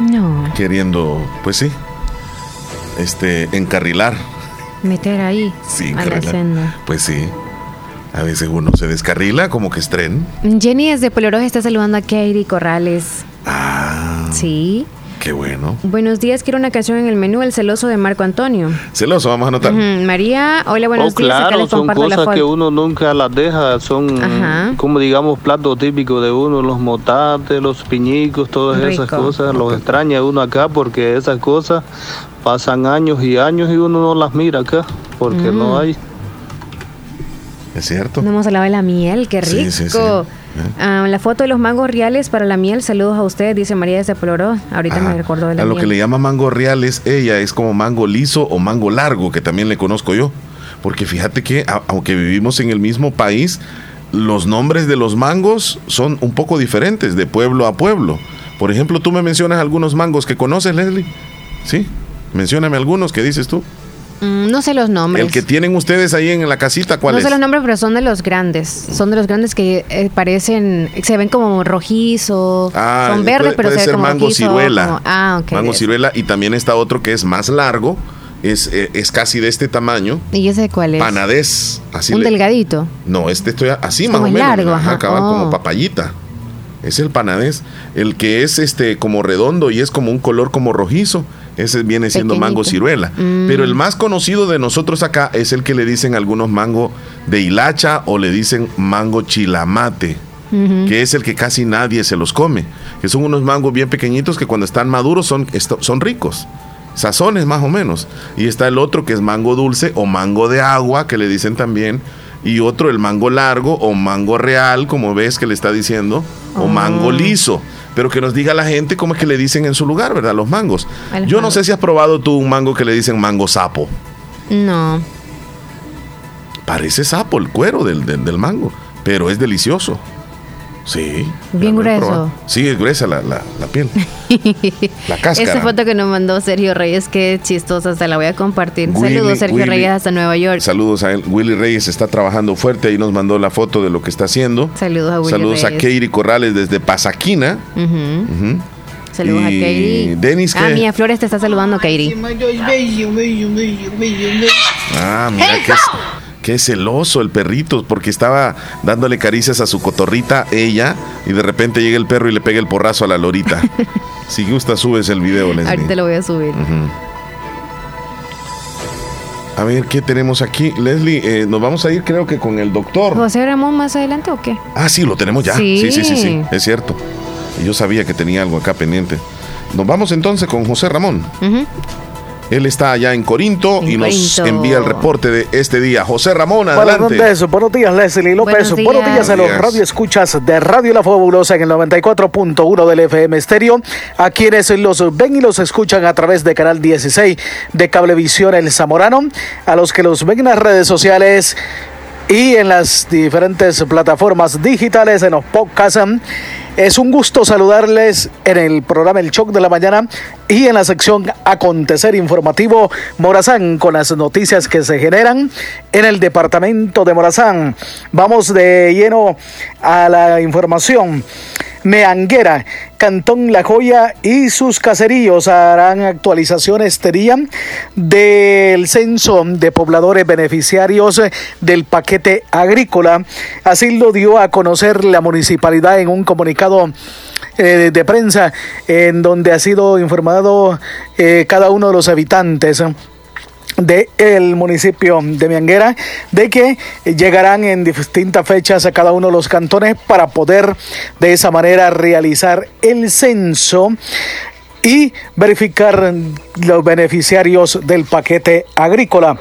Speaker 2: no.
Speaker 1: Queriendo, pues sí, este, encarrilar.
Speaker 2: Meter ahí
Speaker 1: sí, a la senda. Pues sí. A veces uno se descarrila como que es tren.
Speaker 2: Jenny desde Poloroja está saludando a Kairi Corrales.
Speaker 1: Ah.
Speaker 2: Sí.
Speaker 1: Qué bueno.
Speaker 2: Buenos días, quiero una canción en el menú El celoso de Marco Antonio.
Speaker 1: Celoso, vamos a anotar.
Speaker 2: María, hola, buenos
Speaker 32: oh,
Speaker 2: días.
Speaker 32: Claro, son cosas que uno nunca las deja, son como digamos platos típicos de uno, los motates, los piñicos, todas esas cosas. Los extraña uno acá porque esas cosas pasan años y años y uno no las mira acá porque no mm. hay.
Speaker 1: Es cierto.
Speaker 2: No hemos hablado de la miel, qué rico. Sí, sí, sí. Ah, la foto de los mangos reales para la miel, saludos a usted, dice María de Poloró. Ahorita me recuerdo de la
Speaker 1: A
Speaker 2: lo
Speaker 1: que le llama mango reales, ella es como mango liso o mango largo, que también le conozco yo. porque fíjate que aunque vivimos en el mismo país, los nombres de los mangos son un poco diferentes de pueblo a pueblo. Por ejemplo, tú me mencionas algunos mangos que conoces, Leslie. ¿Sí? Mencióname algunos que dices tú.
Speaker 2: Mm, no sé los nombres.
Speaker 1: El que tienen ustedes ahí en la casita, ¿cuál
Speaker 2: es?
Speaker 1: No
Speaker 2: sé los nombres, pero son de los grandes. Son de los grandes que eh, parecen, se ven como rojizo. Ah, son verdes, pero se ser como mango
Speaker 1: ciruela. ah, ok. Mango ciruela. Y también está otro que es más largo. Es, eh, es, casi de este tamaño.
Speaker 2: ¿Y ese cuál es?
Speaker 1: Panadés.
Speaker 2: Así ¿Un delgadito?
Speaker 1: No, este estoy así más o menos. largo, ajá. como oh. papayita. Es el panadés. El que es este como redondo y es como un color como rojizo. Ese viene siendo mango ciruela. Mm. Pero el más conocido de nosotros acá es el que le dicen algunos mango de hilacha o le dicen mango chilamate. que es el que casi nadie se los come, que son unos mangos bien pequeñitos que cuando están maduros son, son ricos, sazones más o menos. Y está el otro que es mango dulce o mango de agua, que le dicen también, y otro el mango largo o mango real, como ves que le está diciendo, o mango oh. liso pero que nos diga la gente cómo es que le dicen en su lugar, ¿verdad? Los mangos. Yo no sé si has probado tú un mango que le dicen mango sapo.
Speaker 2: No.
Speaker 1: Parece sapo el cuero del, del mango, pero es delicioso. Sí.
Speaker 2: Bien grueso.
Speaker 1: Sí, es gruesa la, la, piel. la cáscara.
Speaker 2: Esa foto que nos mandó Sergio Reyes, qué chistosa, se la voy a compartir. saludos, Sergio Reyes, hasta Nueva York.
Speaker 1: Saludos a él. Willy Reyes está trabajando fuerte, ahí nos mandó la foto de lo que está haciendo.
Speaker 2: Saludos a Willy
Speaker 1: Saludos a Katie Corrales desde Pasaquina.
Speaker 2: Saludos a Katie.
Speaker 1: Denis,
Speaker 2: Ah, Mía Flores te está saludando, Katie.
Speaker 1: Ah, mira que Qué celoso el perrito, porque estaba dándole caricias a su cotorrita, ella, y de repente llega el perro y le pega el porrazo a la lorita. si gusta, subes el video, Leslie.
Speaker 2: Ahorita lo voy a subir.
Speaker 1: A ver, ¿qué tenemos aquí? Leslie, eh, nos vamos a ir creo que con el doctor.
Speaker 2: ¿José Ramón más adelante o qué?
Speaker 1: Ah, sí, lo tenemos ya. Sí, sí, sí, sí, es cierto. Yo sabía que tenía algo acá pendiente. Nos vamos entonces con José Ramón. Él está allá en Corinto y nos envía el reporte de este día. José Ramón, adelante.
Speaker 33: Buenos, buenos días, Leslie López. Buenos días, a los radio escuchas de Radio La Fabulosa en el 94.1 del FM Estéreo. A quienes los ven y los escuchan a través de Canal 16 de Cablevisión El Zamorano. A los que los ven en las redes sociales y en las diferentes plataformas digitales, en los podcasts. Es un gusto saludarles en el programa El Choc de la Mañana y en la sección Acontecer Informativo Morazán con las noticias que se generan en el departamento de Morazán. Vamos de lleno a la información. Meanguera, Cantón La Joya y sus caseríos harán actualizaciones día del censo de pobladores beneficiarios del paquete agrícola. Así lo dio a conocer la municipalidad en un comunicado eh, de prensa en donde ha sido informado eh, cada uno de los habitantes del municipio de Mianguera de que llegarán en distintas fechas a cada uno de los cantones para poder de esa manera realizar el censo y verificar los beneficiarios del paquete agrícola.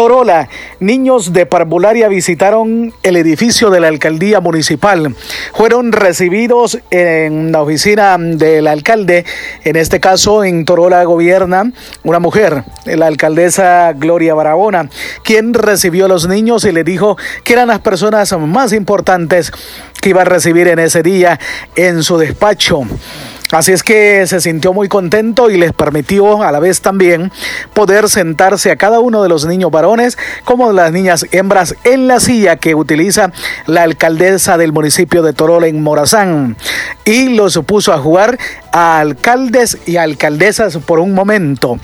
Speaker 33: Torola, niños de parvularia visitaron el edificio de la alcaldía municipal. Fueron recibidos en la oficina del alcalde. En este caso, en Torola gobierna una mujer, la alcaldesa Gloria Barahona, quien recibió a los niños y le dijo que eran las personas más importantes que iba a recibir en ese día en su despacho. Así es que se sintió muy contento y les permitió a la vez también poder sentarse a cada uno de los niños varones como las niñas hembras en la silla que utiliza la alcaldesa del municipio de Torol en Morazán. Y los puso a jugar a alcaldes y alcaldesas por un momento.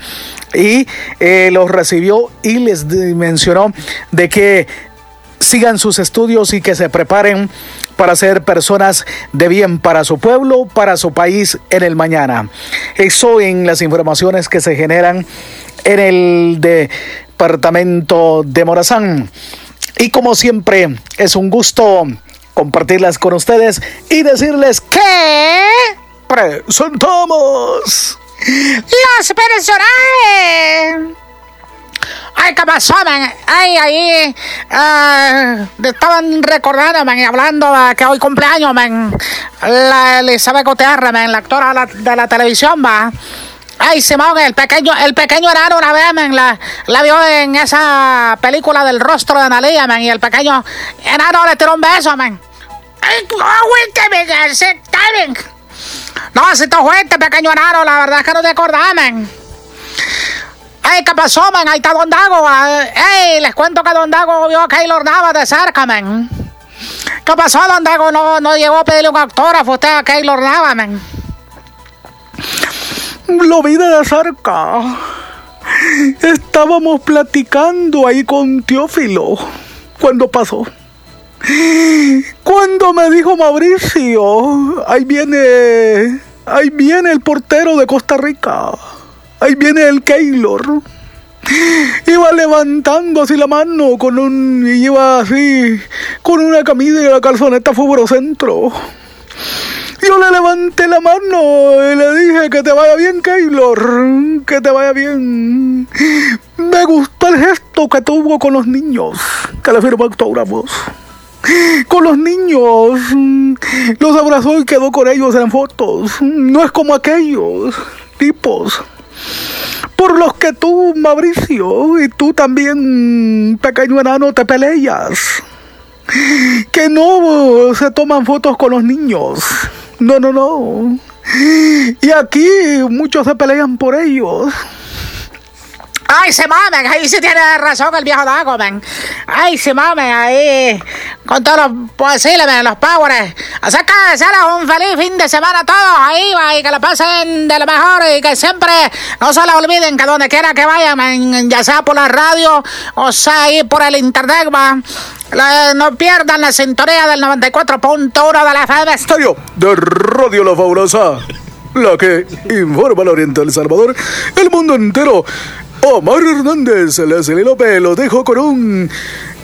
Speaker 33: Y eh, los recibió y les mencionó de que sigan sus estudios y que se preparen para ser personas de bien para su pueblo, para su país en el mañana. Eso en las informaciones que se generan en el departamento de Morazán. Y como siempre, es un gusto compartirlas con ustedes y decirles que presentamos
Speaker 34: los personajes Ay, ¿qué pasó, man? Ay, ahí uh, estaban recordando, man, y hablando que hoy cumpleaños, man. La Elizabeth Gutiérrez, man, la actora de la, televisión, va. Ay, Simón, el pequeño, el pequeño enano una vez, men, la, vio en esa película del rostro de Analia, men, y el pequeño enano le tiró un beso, men. Ay, no, si tú fuiste, pequeño enano, la verdad es que no te acordás, men. Ey, ¿qué pasó, men? Ahí está Don Dago. Ey, les cuento que Don Dago vio a Keylor Navas de cerca, men. ¿Qué pasó, Don Dago? No, no llegó a pedirle un autógrafo usted a Keylor Navas, men.
Speaker 33: Lo vi de cerca. Estábamos platicando ahí con Teófilo cuando pasó. Cuando me dijo Mauricio, ahí viene, ahí viene el portero de Costa Rica. Ahí viene el Keylor. Iba levantando así la mano con un. Y iba así. Con una camisa y la calzoneta centro. Yo le levanté la mano y le dije que te vaya bien, Keylor. Que te vaya bien. Me gustó el gesto que tuvo con los niños. Que le firmó autógrafos. Con los niños. Los abrazó y quedó con ellos en fotos. No es como aquellos tipos por los que tú, Mauricio, y tú también, pequeño enano, te peleas. Que no se toman fotos con los niños. No, no, no. Y aquí muchos se pelean por ellos.
Speaker 34: Ay, se mamen, ahí sí tiene razón el viejo Dago, men. Ay, se mamen, ahí con todos los posibles, men, los powers. Así que será un feliz fin de semana a todos ahí, va, y que lo pasen de lo mejor y que siempre no se la olviden que donde quiera que vayan, ya sea por la radio o sea ahí por el internet, va. no pierdan la sintonía del 94.1 de la FM
Speaker 33: Estadio de Radio La Fabulosa la que informa al Oriente del Salvador, el mundo entero Omar Hernández, Leslie López, lo dejo con un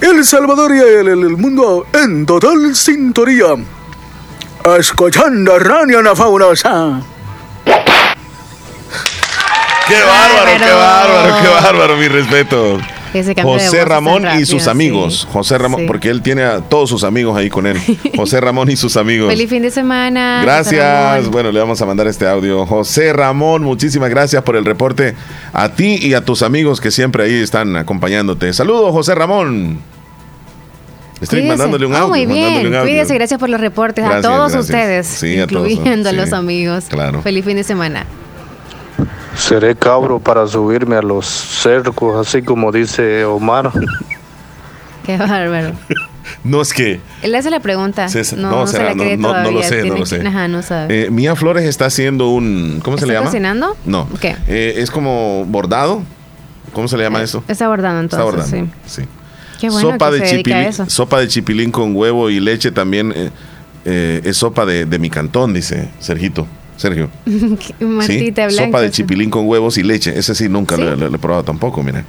Speaker 33: El Salvador y el, mundo en total sintonía. Escuchando Radio La Fabulosa.
Speaker 1: ¡Qué bárbaro, qué bárbaro, qué bárbaro! Mi respeto. José Ramón y sus amigos. José Ramón, porque él tiene a todos sus amigos ahí con él. José Ramón y sus amigos.
Speaker 2: Feliz fin de semana.
Speaker 1: Gracias. Bueno, le vamos a mandar este audio. José Ramón, muchísimas gracias por el reporte a ti y a tus amigos que siempre ahí están acompañándote. Saludos, José Ramón. Estoy mandándole un ah, audio.
Speaker 2: muy bien. Cuídese, gracias por los reportes a todos ustedes, incluyendo a, los amigos.
Speaker 1: Claro.
Speaker 2: Feliz fin de semana.
Speaker 32: Seré cabro para subirme a los cercos, así como dice Omar.
Speaker 2: Qué bárbaro.
Speaker 1: No es que.
Speaker 2: Él hace la pregunta. no, no, se la cree
Speaker 1: no, no, lo sé, no lo sé.
Speaker 2: Ajá, no sabe.
Speaker 1: Eh, Mía Flores está haciendo un. ¿Cómo se le llama?
Speaker 2: cocinando?
Speaker 1: No.
Speaker 2: ¿Qué?
Speaker 1: Eh, es como bordado. ¿Cómo se le llama eso?
Speaker 2: Está bordando entonces. Está bordando.
Speaker 1: Sí.
Speaker 2: Qué bueno
Speaker 1: sopa
Speaker 2: que
Speaker 1: de
Speaker 2: se
Speaker 1: chipilín,
Speaker 2: a eso.
Speaker 1: Sopa de chipilín con huevo y leche también. Eh, es sopa de, de mi cantón, dice Sergito. Sergio.
Speaker 2: ¿Sí?
Speaker 1: Sopa de chipilín con huevos y leche. Ese sí nunca Lo, he probado tampoco, mira.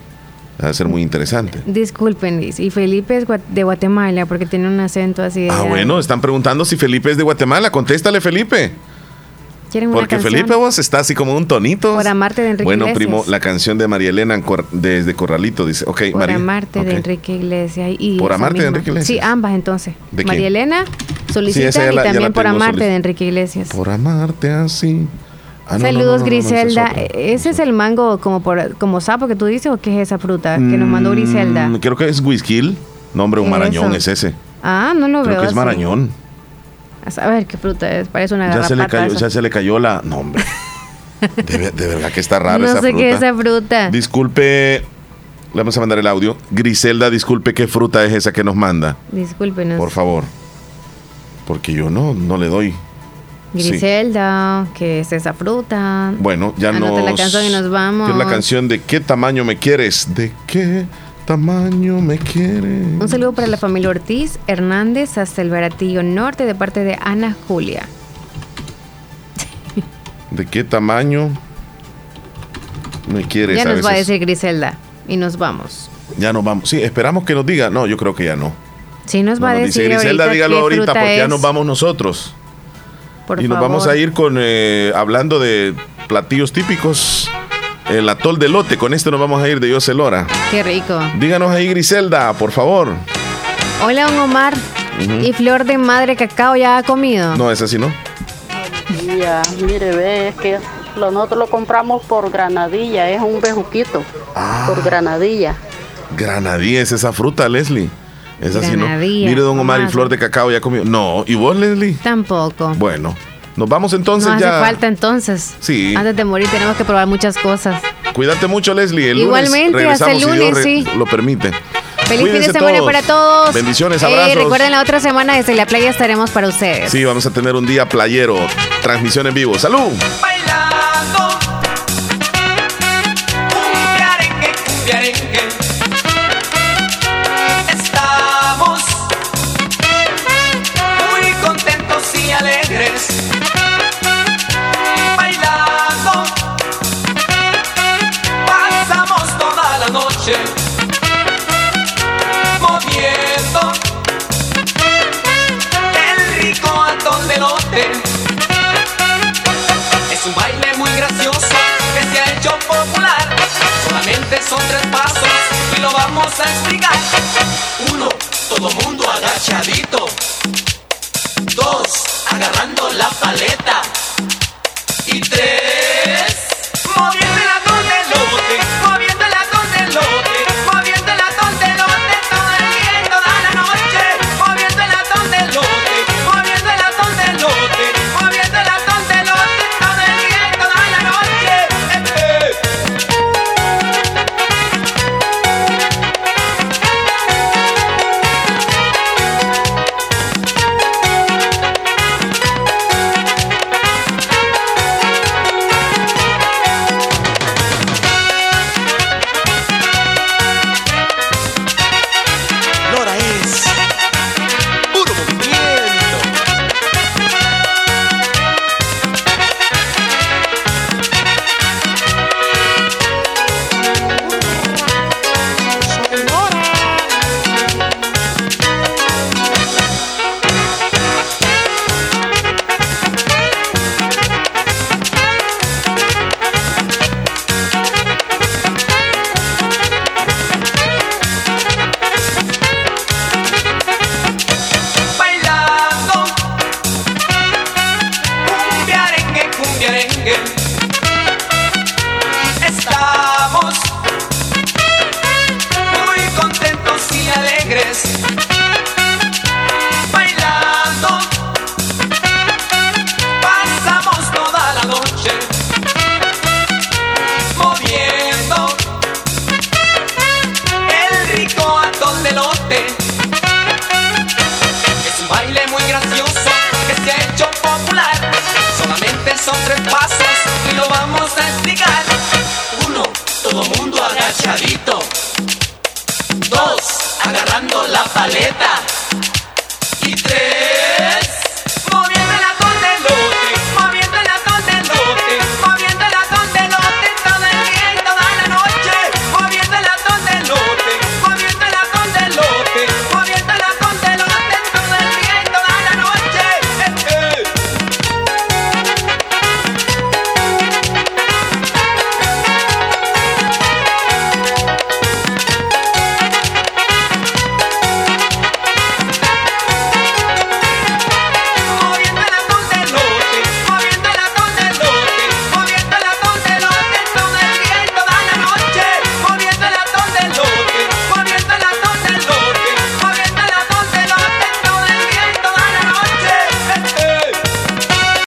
Speaker 1: Va a ser muy interesante.
Speaker 2: Disculpen, y Felipe es de Guatemala porque tiene un acento así. De
Speaker 1: ah, bueno, están preguntando si Felipe es de Guatemala. Contéstale, Felipe. Porque Felipe vos está así como un tonito.
Speaker 2: Por amarte de Enrique
Speaker 1: Bueno, primo, la canción de María Elena desde Corralito dice, ok,
Speaker 2: Por amarte de Enrique Iglesias. Y
Speaker 1: por amarte de Enrique Iglesias.
Speaker 2: Sí, ambas entonces. María Elena solicita y también por amarte de Enrique Iglesias.
Speaker 1: Por amarte así.
Speaker 2: Ah, Saludos, Griselda. ¿Ese es el mango como por, como sapo que tú dices o qué es esa fruta que nos mandó Griselda?
Speaker 1: Mm, creo que es whisky. Nombre, un marañón es ese.
Speaker 2: Ah, no lo
Speaker 1: creo
Speaker 2: veo.
Speaker 1: Creo que es marañón.
Speaker 2: A saber qué fruta es, parece una
Speaker 1: ya se le cayó, Ya se le cayó la... No, hombre. De, verdad que está raro esa fruta.
Speaker 2: No sé qué es esa fruta.
Speaker 1: Disculpe, le vamos a mandar el audio. Griselda, disculpe, ¿qué fruta es esa que nos manda?
Speaker 2: Discúlpenos.
Speaker 1: Por favor. Porque yo no, no le doy.
Speaker 2: Griselda, ¿qué es esa fruta?
Speaker 1: Bueno, ya no.
Speaker 2: la canción y nos vamos.
Speaker 1: Es la canción de ¿Qué tamaño me quieres? ¿De qué tamaño me quiere.
Speaker 2: Un saludo para la familia Ortiz Hernández hasta el Baratillo Norte de parte de Ana Julia.
Speaker 1: ¿De qué tamaño me quiere?
Speaker 2: Ya nos va a decir Griselda y nos vamos.
Speaker 1: Ya nos vamos. Sí, esperamos que nos diga. No, yo creo que ya no.
Speaker 2: Sí, nos va a decir.
Speaker 1: Dice Griselda, dígalo ahorita porque ya nos vamos nosotros. y nos vamos a ir con eh, hablando de platillos típicos el atol de lote. Con esto nos vamos a ir de Yoselora.
Speaker 2: Qué rico.
Speaker 1: Díganos ahí, Griselda, por favor.
Speaker 2: Hola, don Omar. ¿Y flor de madre cacao ya ha comido?
Speaker 1: No, es así, ¿no?
Speaker 35: Ya, mire, ve, es que
Speaker 36: nosotros lo compramos por granadilla, es un bejuquito. Ah. Por granadilla.
Speaker 1: Granadilla es esa fruta, Leslie. Es así, ¿no? Mire, don Omar, y flor de cacao ya comió. No, ¿y vos, Leslie?
Speaker 2: Tampoco.
Speaker 1: Bueno, nos vamos entonces
Speaker 2: no
Speaker 1: ya.
Speaker 2: hace falta entonces.
Speaker 1: Sí.
Speaker 2: Antes de morir tenemos que probar muchas cosas.
Speaker 1: Cuídate mucho, Leslie. El
Speaker 2: Igualmente,
Speaker 1: lunes
Speaker 2: hasta el lunes, sí.
Speaker 1: Lo permite.
Speaker 2: Feliz fin de semana para todos.
Speaker 1: Bendiciones, abrazos.
Speaker 2: Eh, recuerden, la otra semana desde la playa estaremos para ustedes.
Speaker 1: Sí, vamos a tener un día playero. Transmisión en vivo. ¡Salud!
Speaker 33: Bailando.